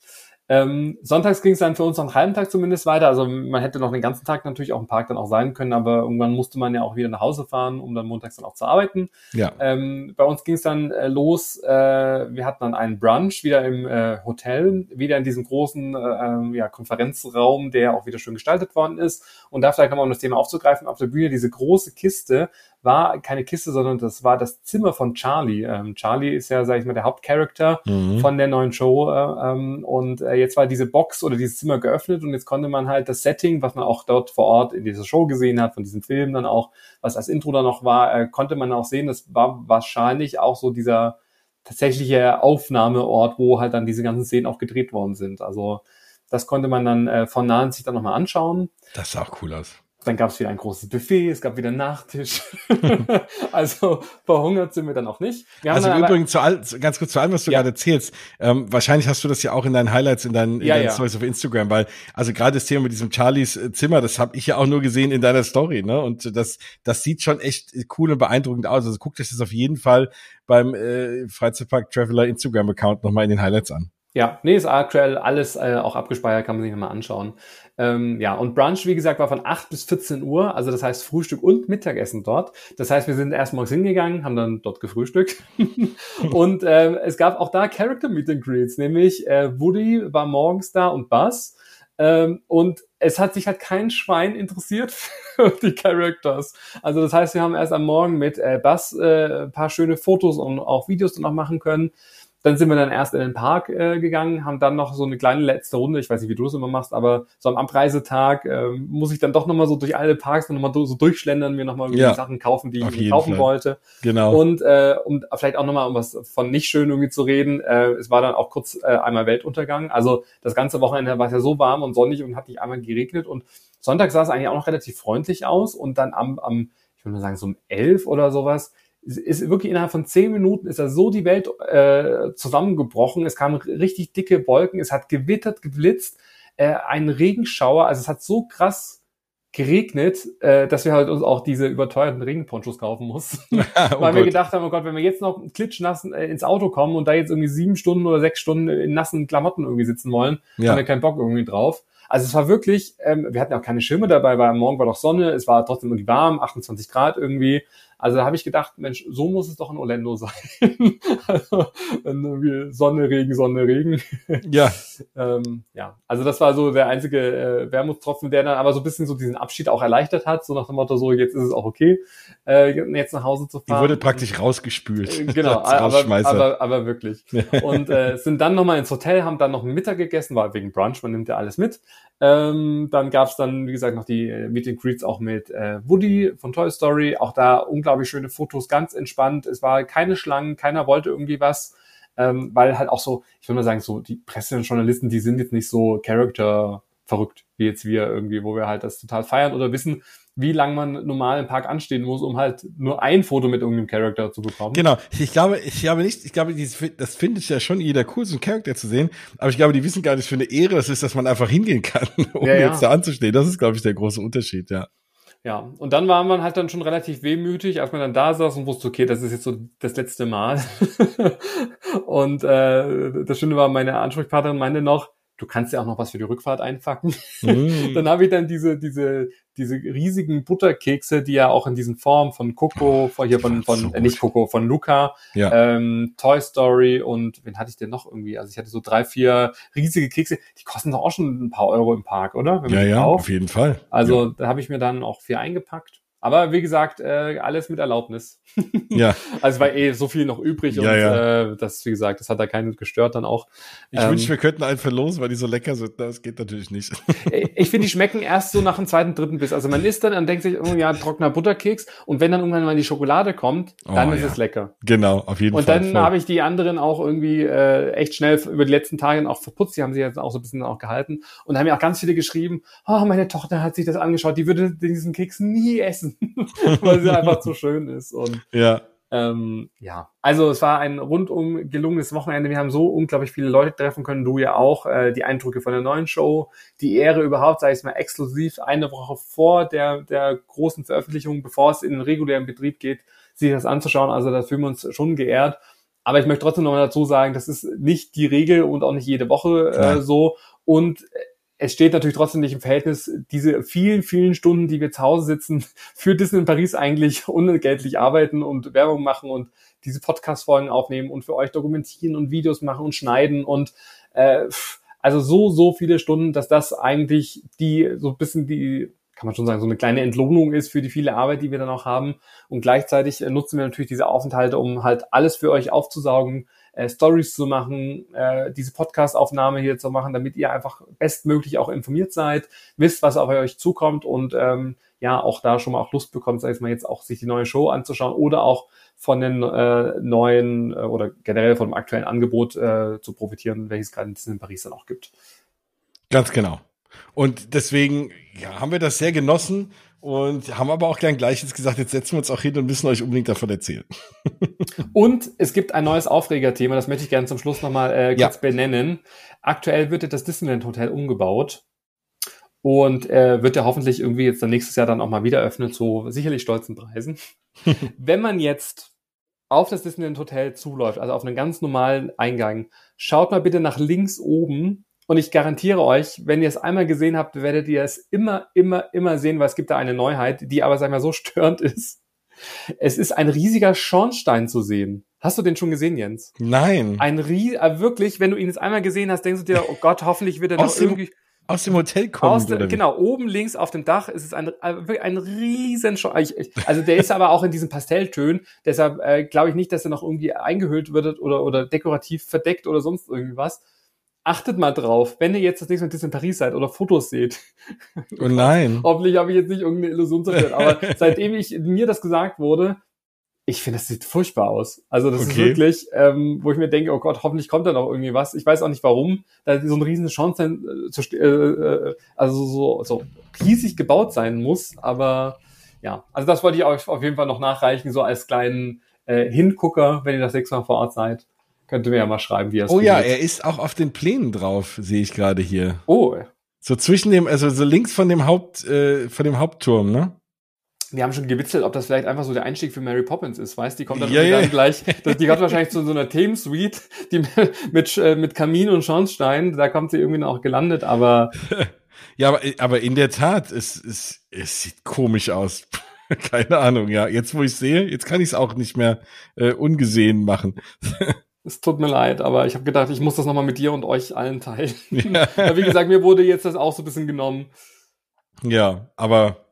[SPEAKER 2] Ähm, sonntags ging es dann für uns noch einen halben Tag zumindest weiter. Also man hätte noch den ganzen Tag natürlich auch im Park dann auch sein können, aber irgendwann musste man ja auch wieder nach Hause fahren, um dann montags dann auch zu arbeiten. Ja. Ähm, bei uns ging es dann äh, los. Äh, wir hatten dann einen Brunch wieder im äh, Hotel, wieder in diesem großen äh, ja, Konferenzraum, der auch wieder schön gestaltet worden ist. Und da vielleicht nochmal um das Thema aufzugreifen, auf der Bühne diese große Kiste war keine Kiste, sondern das war das Zimmer von Charlie. Ähm, Charlie ist ja, sag ich mal, der Hauptcharakter mhm. von der neuen Show. Äh, ähm, und äh, jetzt war diese Box oder dieses Zimmer geöffnet und jetzt konnte man halt das Setting, was man auch dort vor Ort in dieser Show gesehen hat, von diesem Film dann auch, was als Intro dann noch war, äh, konnte man auch sehen, das war wahrscheinlich auch so dieser tatsächliche Aufnahmeort, wo halt dann diese ganzen Szenen auch gedreht worden sind. Also das konnte man dann äh, von nahen sich dann nochmal anschauen.
[SPEAKER 1] Das sah auch cool aus.
[SPEAKER 2] Dann gab es wieder ein großes Buffet, es gab wieder Nachtisch. also verhungert sind wir dann auch nicht.
[SPEAKER 1] Wir also übrigens zu all, ganz kurz zu allem, was du ja. gerade erzählst. Ähm, wahrscheinlich hast du das ja auch in deinen Highlights, in deinen, in ja, deinen ja. Stories auf Instagram, weil also gerade das Thema mit diesem Charlies äh, Zimmer, das habe ich ja auch nur gesehen in deiner Story, ne? Und das, das sieht schon echt cool und beeindruckend aus. Also guckt euch das auf jeden Fall beim äh, Freizeitpark Traveler Instagram Account nochmal in den Highlights an.
[SPEAKER 2] Ja, nee, ist aktuell alles äh, auch abgespeichert, kann man sich nochmal anschauen. Ähm, ja, und Brunch, wie gesagt, war von 8 bis 14 Uhr, also das heißt Frühstück und Mittagessen dort. Das heißt, wir sind erst morgens hingegangen, haben dann dort gefrühstückt. und äh, es gab auch da Character Meet and Greets, nämlich äh, Woody war morgens da und Buzz. Ähm, und es hat sich halt kein Schwein interessiert für die Characters. Also das heißt, wir haben erst am Morgen mit äh, Bass äh, paar schöne Fotos und auch Videos noch machen können. Dann sind wir dann erst in den Park äh, gegangen, haben dann noch so eine kleine letzte Runde, ich weiß nicht, wie du es immer machst, aber so am Abreisetag äh, muss ich dann doch nochmal so durch alle Parks dann nochmal so durchschlendern, mir nochmal ja, Sachen kaufen, die ich kaufen Fall. wollte.
[SPEAKER 1] Genau.
[SPEAKER 2] Und äh, um vielleicht auch nochmal um was von nicht schön irgendwie zu reden, äh, es war dann auch kurz äh, einmal Weltuntergang. Also das ganze Wochenende war es ja so warm und sonnig und hat nicht einmal geregnet und Sonntag sah es eigentlich auch noch relativ freundlich aus und dann am, am ich würde mal sagen, so um elf oder sowas, ist wirklich innerhalb von zehn Minuten ist da so die Welt äh, zusammengebrochen. Es kamen richtig dicke Wolken, es hat gewittert, geblitzt, äh, ein Regenschauer, also es hat so krass geregnet, äh, dass wir halt uns auch diese überteuerten Regenponchos kaufen mussten. oh Weil wir gedacht haben, oh Gott, wenn wir jetzt noch klitschnassen äh, ins Auto kommen und da jetzt irgendwie sieben Stunden oder sechs Stunden in nassen Klamotten irgendwie sitzen wollen, ja. haben wir keinen Bock irgendwie drauf. Also es war wirklich, ähm, wir hatten auch keine Schirme dabei, weil am Morgen war doch Sonne, es war trotzdem irgendwie warm, 28 Grad irgendwie. Also da habe ich gedacht, Mensch, so muss es doch in Orlando sein. also irgendwie Sonne, Regen, Sonne, Regen.
[SPEAKER 1] Ja.
[SPEAKER 2] ähm, ja, also das war so der einzige äh, Wermutstropfen, der dann aber so ein bisschen so diesen Abschied auch erleichtert hat, so nach dem Motto, so jetzt ist es auch okay, äh, jetzt nach Hause zu fahren.
[SPEAKER 1] Die wurde praktisch rausgespült.
[SPEAKER 2] Äh, genau, aber, aber, aber wirklich. Und äh, sind dann nochmal ins Hotel, haben dann noch einen Mittag gegessen, war wegen Brunch, man nimmt ja alles mit. Ähm, dann gab's dann, wie gesagt, noch die äh, Meet Greets auch mit äh, Woody von Toy Story. Auch da unglaublich schöne Fotos, ganz entspannt. Es war keine Schlangen, keiner wollte irgendwie was. Ähm, weil halt auch so, ich würde mal sagen, so die Presse und Journalisten, die sind jetzt nicht so Character verrückt, wie jetzt wir irgendwie, wo wir halt das total feiern oder wissen, wie lange man normal im Park anstehen muss, um halt nur ein Foto mit irgendeinem Charakter zu bekommen.
[SPEAKER 1] Genau. Ich glaube, ich glaube nicht, ich glaube, das findet ja schon jeder cool, so einen Charakter zu sehen. Aber ich glaube, die wissen gar nicht, für eine Ehre das ist, dass man einfach hingehen kann, um ja, ja. jetzt da anzustehen. Das ist, glaube ich, der große Unterschied, ja.
[SPEAKER 2] Ja, und dann war man halt dann schon relativ wehmütig, als man dann da saß und wusste, okay, das ist jetzt so das letzte Mal. und äh, das Schöne war, meine Ansprechpartnerin meinte noch, du kannst ja auch noch was für die Rückfahrt einpacken. Mm. dann habe ich dann diese, diese, diese riesigen Butterkekse, die ja auch in diesen Formen von Coco, von hier von, von so äh, nicht Coco, von Luca, ja. ähm, Toy Story und wen hatte ich denn noch irgendwie? Also ich hatte so drei, vier riesige Kekse, die kosten doch auch schon ein paar Euro im Park, oder?
[SPEAKER 1] ja, ja, auf jeden Fall.
[SPEAKER 2] Also
[SPEAKER 1] ja.
[SPEAKER 2] da habe ich mir dann auch vier eingepackt. Aber wie gesagt, äh, alles mit Erlaubnis.
[SPEAKER 1] ja.
[SPEAKER 2] Also war eh so viel noch übrig
[SPEAKER 1] ja, und ja.
[SPEAKER 2] Äh, das, wie gesagt, das hat da keinen gestört dann auch.
[SPEAKER 1] Ich ähm, wünschte, wir könnten einen verlosen, weil die so lecker sind. Das geht natürlich nicht.
[SPEAKER 2] ich finde, die schmecken erst so nach dem zweiten, dritten Biss. Also man isst dann und denkt sich, oh ja, trockener Butterkeks. Und wenn dann irgendwann mal die Schokolade kommt, dann oh, ist ja. es lecker.
[SPEAKER 1] Genau, auf jeden
[SPEAKER 2] und
[SPEAKER 1] Fall.
[SPEAKER 2] Und dann habe ich die anderen auch irgendwie äh, echt schnell über die letzten Tage auch verputzt. Die haben sie jetzt auch so ein bisschen auch gehalten. Und haben mir auch ganz viele geschrieben, oh, meine Tochter hat sich das angeschaut, die würde diesen Keks nie essen. weil sie einfach zu schön ist. Und
[SPEAKER 1] ja.
[SPEAKER 2] Ähm, ja, also es war ein rundum gelungenes Wochenende. Wir haben so unglaublich viele Leute treffen können, du ja auch. Äh, die Eindrücke von der neuen Show, die Ehre überhaupt, sage ich mal, exklusiv eine Woche vor der, der großen Veröffentlichung, bevor es in den regulären Betrieb geht, sich das anzuschauen. Also da fühlen wir uns schon geehrt. Aber ich möchte trotzdem nochmal dazu sagen, das ist nicht die Regel und auch nicht jede Woche äh, so. Und es steht natürlich trotzdem nicht im Verhältnis, diese vielen, vielen Stunden, die wir zu Hause sitzen, für Disney in Paris eigentlich unentgeltlich arbeiten und Werbung machen und diese Podcast-Folgen aufnehmen und für euch dokumentieren und Videos machen und schneiden und äh, also so, so viele Stunden, dass das eigentlich die so ein bisschen die kann man schon sagen, so eine kleine Entlohnung ist für die viele Arbeit, die wir dann auch haben. Und gleichzeitig nutzen wir natürlich diese Aufenthalte, um halt alles für euch aufzusaugen, äh, Stories zu machen, äh, diese Podcast-Aufnahme hier zu machen, damit ihr einfach bestmöglich auch informiert seid, wisst, was auf euch zukommt und ähm, ja, auch da schon mal auch Lust bekommt, sag ich mal, jetzt auch sich die neue Show anzuschauen oder auch von den äh, neuen äh, oder generell von dem aktuellen Angebot äh, zu profitieren, welches gerade in Paris dann auch gibt.
[SPEAKER 1] Ganz genau. Und deswegen ja, haben wir das sehr genossen und haben aber auch gern gleiches gesagt, jetzt setzen wir uns auch hin und müssen euch unbedingt davon erzählen.
[SPEAKER 2] und es gibt ein neues Aufregerthema, das möchte ich gerne zum Schluss nochmal äh, kurz ja. benennen. Aktuell wird das Disneyland Hotel umgebaut und äh, wird ja hoffentlich irgendwie jetzt dann nächstes Jahr dann auch mal wieder öffnen zu sicherlich stolzen Preisen. Wenn man jetzt auf das Disneyland Hotel zuläuft, also auf einen ganz normalen Eingang, schaut mal bitte nach links oben und ich garantiere euch, wenn ihr es einmal gesehen habt, werdet ihr es immer, immer, immer sehen, weil es gibt da eine Neuheit, die aber, sagen wir so störend ist. Es ist ein riesiger Schornstein zu sehen. Hast du den schon gesehen, Jens?
[SPEAKER 1] Nein.
[SPEAKER 2] Ein Rie äh, wirklich, wenn du ihn jetzt einmal gesehen hast, denkst du dir, oh Gott, hoffentlich wird er noch irgendwie
[SPEAKER 1] aus dem Hotel kommt.
[SPEAKER 2] Der, genau, oben links auf dem Dach ist es ein, äh, ein riesen Sch Also der ist aber auch in diesen Pastelltönen, deshalb äh, glaube ich nicht, dass er noch irgendwie eingehüllt wird oder, oder dekorativ verdeckt oder sonst irgendwie was. Achtet mal drauf, wenn ihr jetzt das nächste Mal in Paris seid oder Fotos seht.
[SPEAKER 1] Oh nein.
[SPEAKER 2] Hoffentlich habe ich jetzt nicht irgendeine Illusion zerstört, aber seitdem ich mir das gesagt wurde, ich finde, das sieht furchtbar aus. Also das okay. ist wirklich, ähm, wo ich mir denke, oh Gott, hoffentlich kommt da noch irgendwie was. Ich weiß auch nicht warum, da so ein riesen Schornstein äh, äh, äh, also so, so riesig gebaut sein muss. Aber ja, also das wollte ich euch auf jeden Fall noch nachreichen, so als kleinen äh, Hingucker, wenn ihr das nächste Mal vor Ort seid. Könnt ihr mir ja mal schreiben, wie er es
[SPEAKER 1] Oh findet. ja, er ist auch auf den Plänen drauf, sehe ich gerade hier.
[SPEAKER 2] Oh.
[SPEAKER 1] So zwischen dem, also so links von dem Haupt, äh, von dem Hauptturm, ne?
[SPEAKER 2] wir haben schon gewitzelt, ob das vielleicht einfach so der Einstieg für Mary Poppins ist, weißt? Die kommt dann, ja, ja. dann gleich, die kommt wahrscheinlich zu so einer Themensuite, die mit, äh, mit Kamin und Schornstein, da kommt sie irgendwie noch gelandet, aber.
[SPEAKER 1] Ja, aber, aber in der Tat, es, es, es sieht komisch aus. Keine Ahnung, ja. Jetzt, wo ich sehe, jetzt kann ich es auch nicht mehr äh, ungesehen machen.
[SPEAKER 2] Es tut mir leid, aber ich habe gedacht, ich muss das nochmal mit dir und euch allen teilen. Ja. wie gesagt, mir wurde jetzt das auch so ein bisschen genommen.
[SPEAKER 1] Ja, aber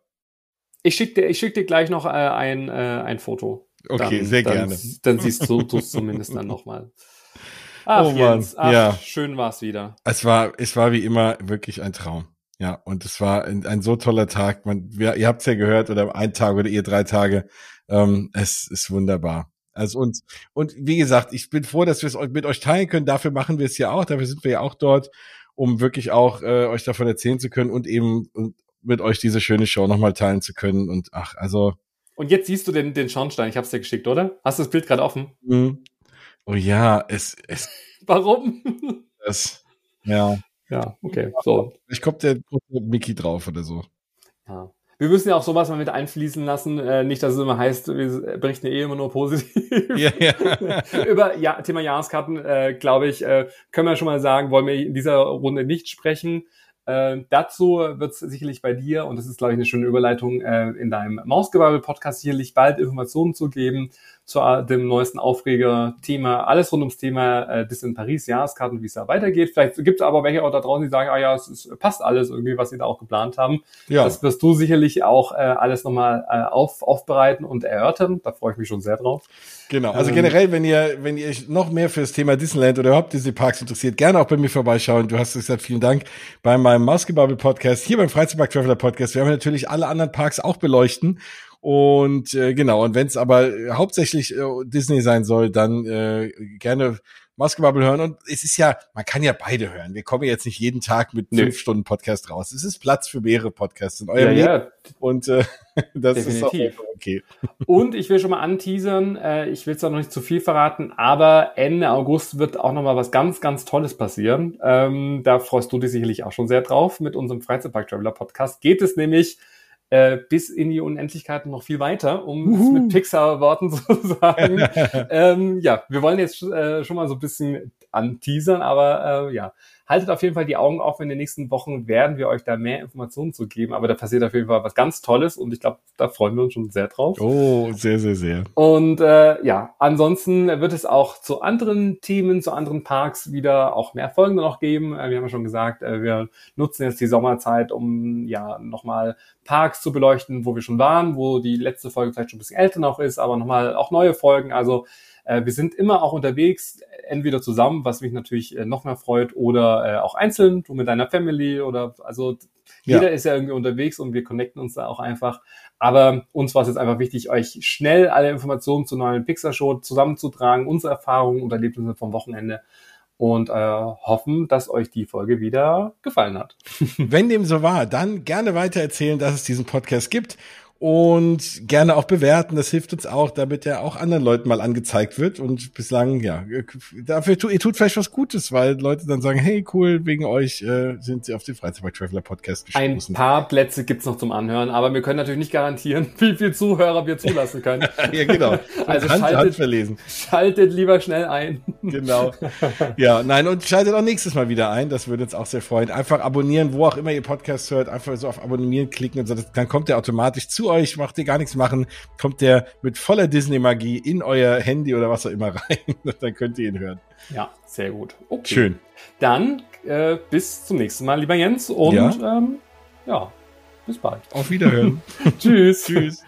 [SPEAKER 2] ich schicke dir, ich schick dir gleich noch äh, ein, äh, ein Foto.
[SPEAKER 1] Okay, dann, sehr
[SPEAKER 2] dann,
[SPEAKER 1] gerne.
[SPEAKER 2] Dann siehst du es zumindest dann nochmal. Ach, oh Jens, ach, ja. schön war's wieder.
[SPEAKER 1] Es war, es war wie immer wirklich ein Traum. Ja, und es war ein, ein so toller Tag. Man, wir, ihr habt's ja gehört, oder ein Tag oder ihr drei Tage. Ähm, es ist wunderbar. Also und, und wie gesagt, ich bin froh, dass wir es mit euch teilen können. Dafür machen wir es ja auch. Dafür sind wir ja auch dort, um wirklich auch äh, euch davon erzählen zu können und eben mit euch diese schöne Show nochmal teilen zu können. Und ach, also.
[SPEAKER 2] Und jetzt siehst du den, den Schornstein, ich hab's dir geschickt, oder? Hast du das Bild gerade offen?
[SPEAKER 1] Mhm. Oh ja, es, es.
[SPEAKER 2] Warum?
[SPEAKER 1] Es, ja.
[SPEAKER 2] Ja, okay, so.
[SPEAKER 1] Ich kommt der, der Mickey drauf oder so.
[SPEAKER 2] Ja. Wir müssen ja auch sowas mal mit einfließen lassen. Äh, nicht, dass es immer heißt, wir berichten eh immer nur positiv. Ja, ja. Über ja, Thema Jahreskarten, äh, glaube ich, äh, können wir schon mal sagen, wollen wir in dieser Runde nicht sprechen. Äh, dazu wird es sicherlich bei dir, und das ist, glaube ich, eine schöne Überleitung, äh, in deinem Mausgebabbel-Podcast sicherlich bald Informationen zu geben zu dem neuesten Aufreger-Thema, alles rund ums Thema äh, Disney Paris, Jahreskarten, wie es da weitergeht. Vielleicht gibt es aber welche auch da draußen, die sagen, ah ja, es, es passt alles irgendwie, was sie da auch geplant haben. Ja. Das wirst du sicherlich auch äh, alles nochmal äh, auf, aufbereiten und erörtern. Da freue ich mich schon sehr drauf.
[SPEAKER 1] Genau. Also ähm, generell, wenn ihr, wenn ihr noch mehr für das Thema Disneyland oder überhaupt Disney Parks interessiert, gerne auch bei mir vorbeischauen. Du hast gesagt, vielen Dank bei meinem Mausgebabbel Podcast, hier beim Freizeitpark Traveler Podcast. Wir haben natürlich alle anderen Parks auch beleuchten und äh, genau, und wenn es aber hauptsächlich äh, Disney sein soll, dann äh, gerne Maskebubble hören. Und es ist ja, man kann ja beide hören. Wir kommen jetzt nicht jeden Tag mit nee. fünf Stunden Podcast raus. Es ist Platz für mehrere Podcasts in eurem ja, ja. Und äh, das Definitiv. ist auch okay.
[SPEAKER 2] Und ich will schon mal anteasern, äh, ich will zwar noch nicht zu viel verraten, aber Ende August wird auch noch mal was ganz, ganz Tolles passieren. Ähm, da freust du dich sicherlich auch schon sehr drauf. Mit unserem Freizeitpark Traveler Podcast geht es nämlich äh, bis in die Unendlichkeit noch viel weiter, um es mit Pixar-Worten zu sagen. ähm, ja, wir wollen jetzt äh, schon mal so ein bisschen anteasern, aber äh, ja, haltet auf jeden Fall die Augen auf. In den nächsten Wochen werden wir euch da mehr Informationen zu geben. Aber da passiert auf jeden Fall was ganz Tolles und ich glaube, da freuen wir uns schon sehr drauf.
[SPEAKER 1] Oh, sehr, sehr, sehr.
[SPEAKER 2] Und äh, ja, ansonsten wird es auch zu anderen Themen, zu anderen Parks wieder auch mehr Folgen noch geben. Äh, wir haben ja schon gesagt, äh, wir nutzen jetzt die Sommerzeit, um ja nochmal Parks zu beleuchten, wo wir schon waren, wo die letzte Folge vielleicht schon ein bisschen älter noch ist, aber nochmal auch neue Folgen. Also äh, wir sind immer auch unterwegs, entweder zusammen, was mich natürlich äh, noch mehr freut, oder äh, auch einzeln, du mit deiner Family oder also jeder ja. ist ja irgendwie unterwegs und wir connecten uns da auch einfach. Aber uns war es jetzt einfach wichtig, euch schnell alle Informationen zur neuen Pixar-Show zusammenzutragen, unsere Erfahrungen und Erlebnisse vom Wochenende und äh, hoffen, dass euch die Folge wieder gefallen hat.
[SPEAKER 1] Wenn dem so war, dann gerne weiter erzählen, dass es diesen Podcast gibt und gerne auch bewerten. Das hilft uns auch, damit er auch anderen Leuten mal angezeigt wird. Und bislang, ja, dafür tu, ihr tut vielleicht was Gutes, weil Leute dann sagen, hey, cool, wegen euch äh, sind sie auf den Freizeitpark Traveler Podcast
[SPEAKER 2] gestoßen. Ein paar Plätze gibt's noch zum Anhören, aber wir können natürlich nicht garantieren, wie viel Zuhörer wir zulassen können.
[SPEAKER 1] ja, genau.
[SPEAKER 2] also Hand, schaltet, Hand verlesen. schaltet lieber schnell ein.
[SPEAKER 1] genau. Ja, nein, und schaltet auch nächstes Mal wieder ein. Das würde uns auch sehr freuen. Einfach abonnieren, wo auch immer ihr Podcast hört. Einfach so auf Abonnieren klicken und so. Dann kommt der automatisch zu euch, macht ihr gar nichts machen, kommt der mit voller Disney-Magie in euer Handy oder was auch immer rein. dann könnt ihr ihn hören.
[SPEAKER 2] Ja, sehr gut.
[SPEAKER 1] Okay. Schön.
[SPEAKER 2] Dann äh, bis zum nächsten Mal, lieber Jens. Und ja, ähm, ja bis bald.
[SPEAKER 1] Auf Wiederhören.
[SPEAKER 2] Tschüss. Tschüss.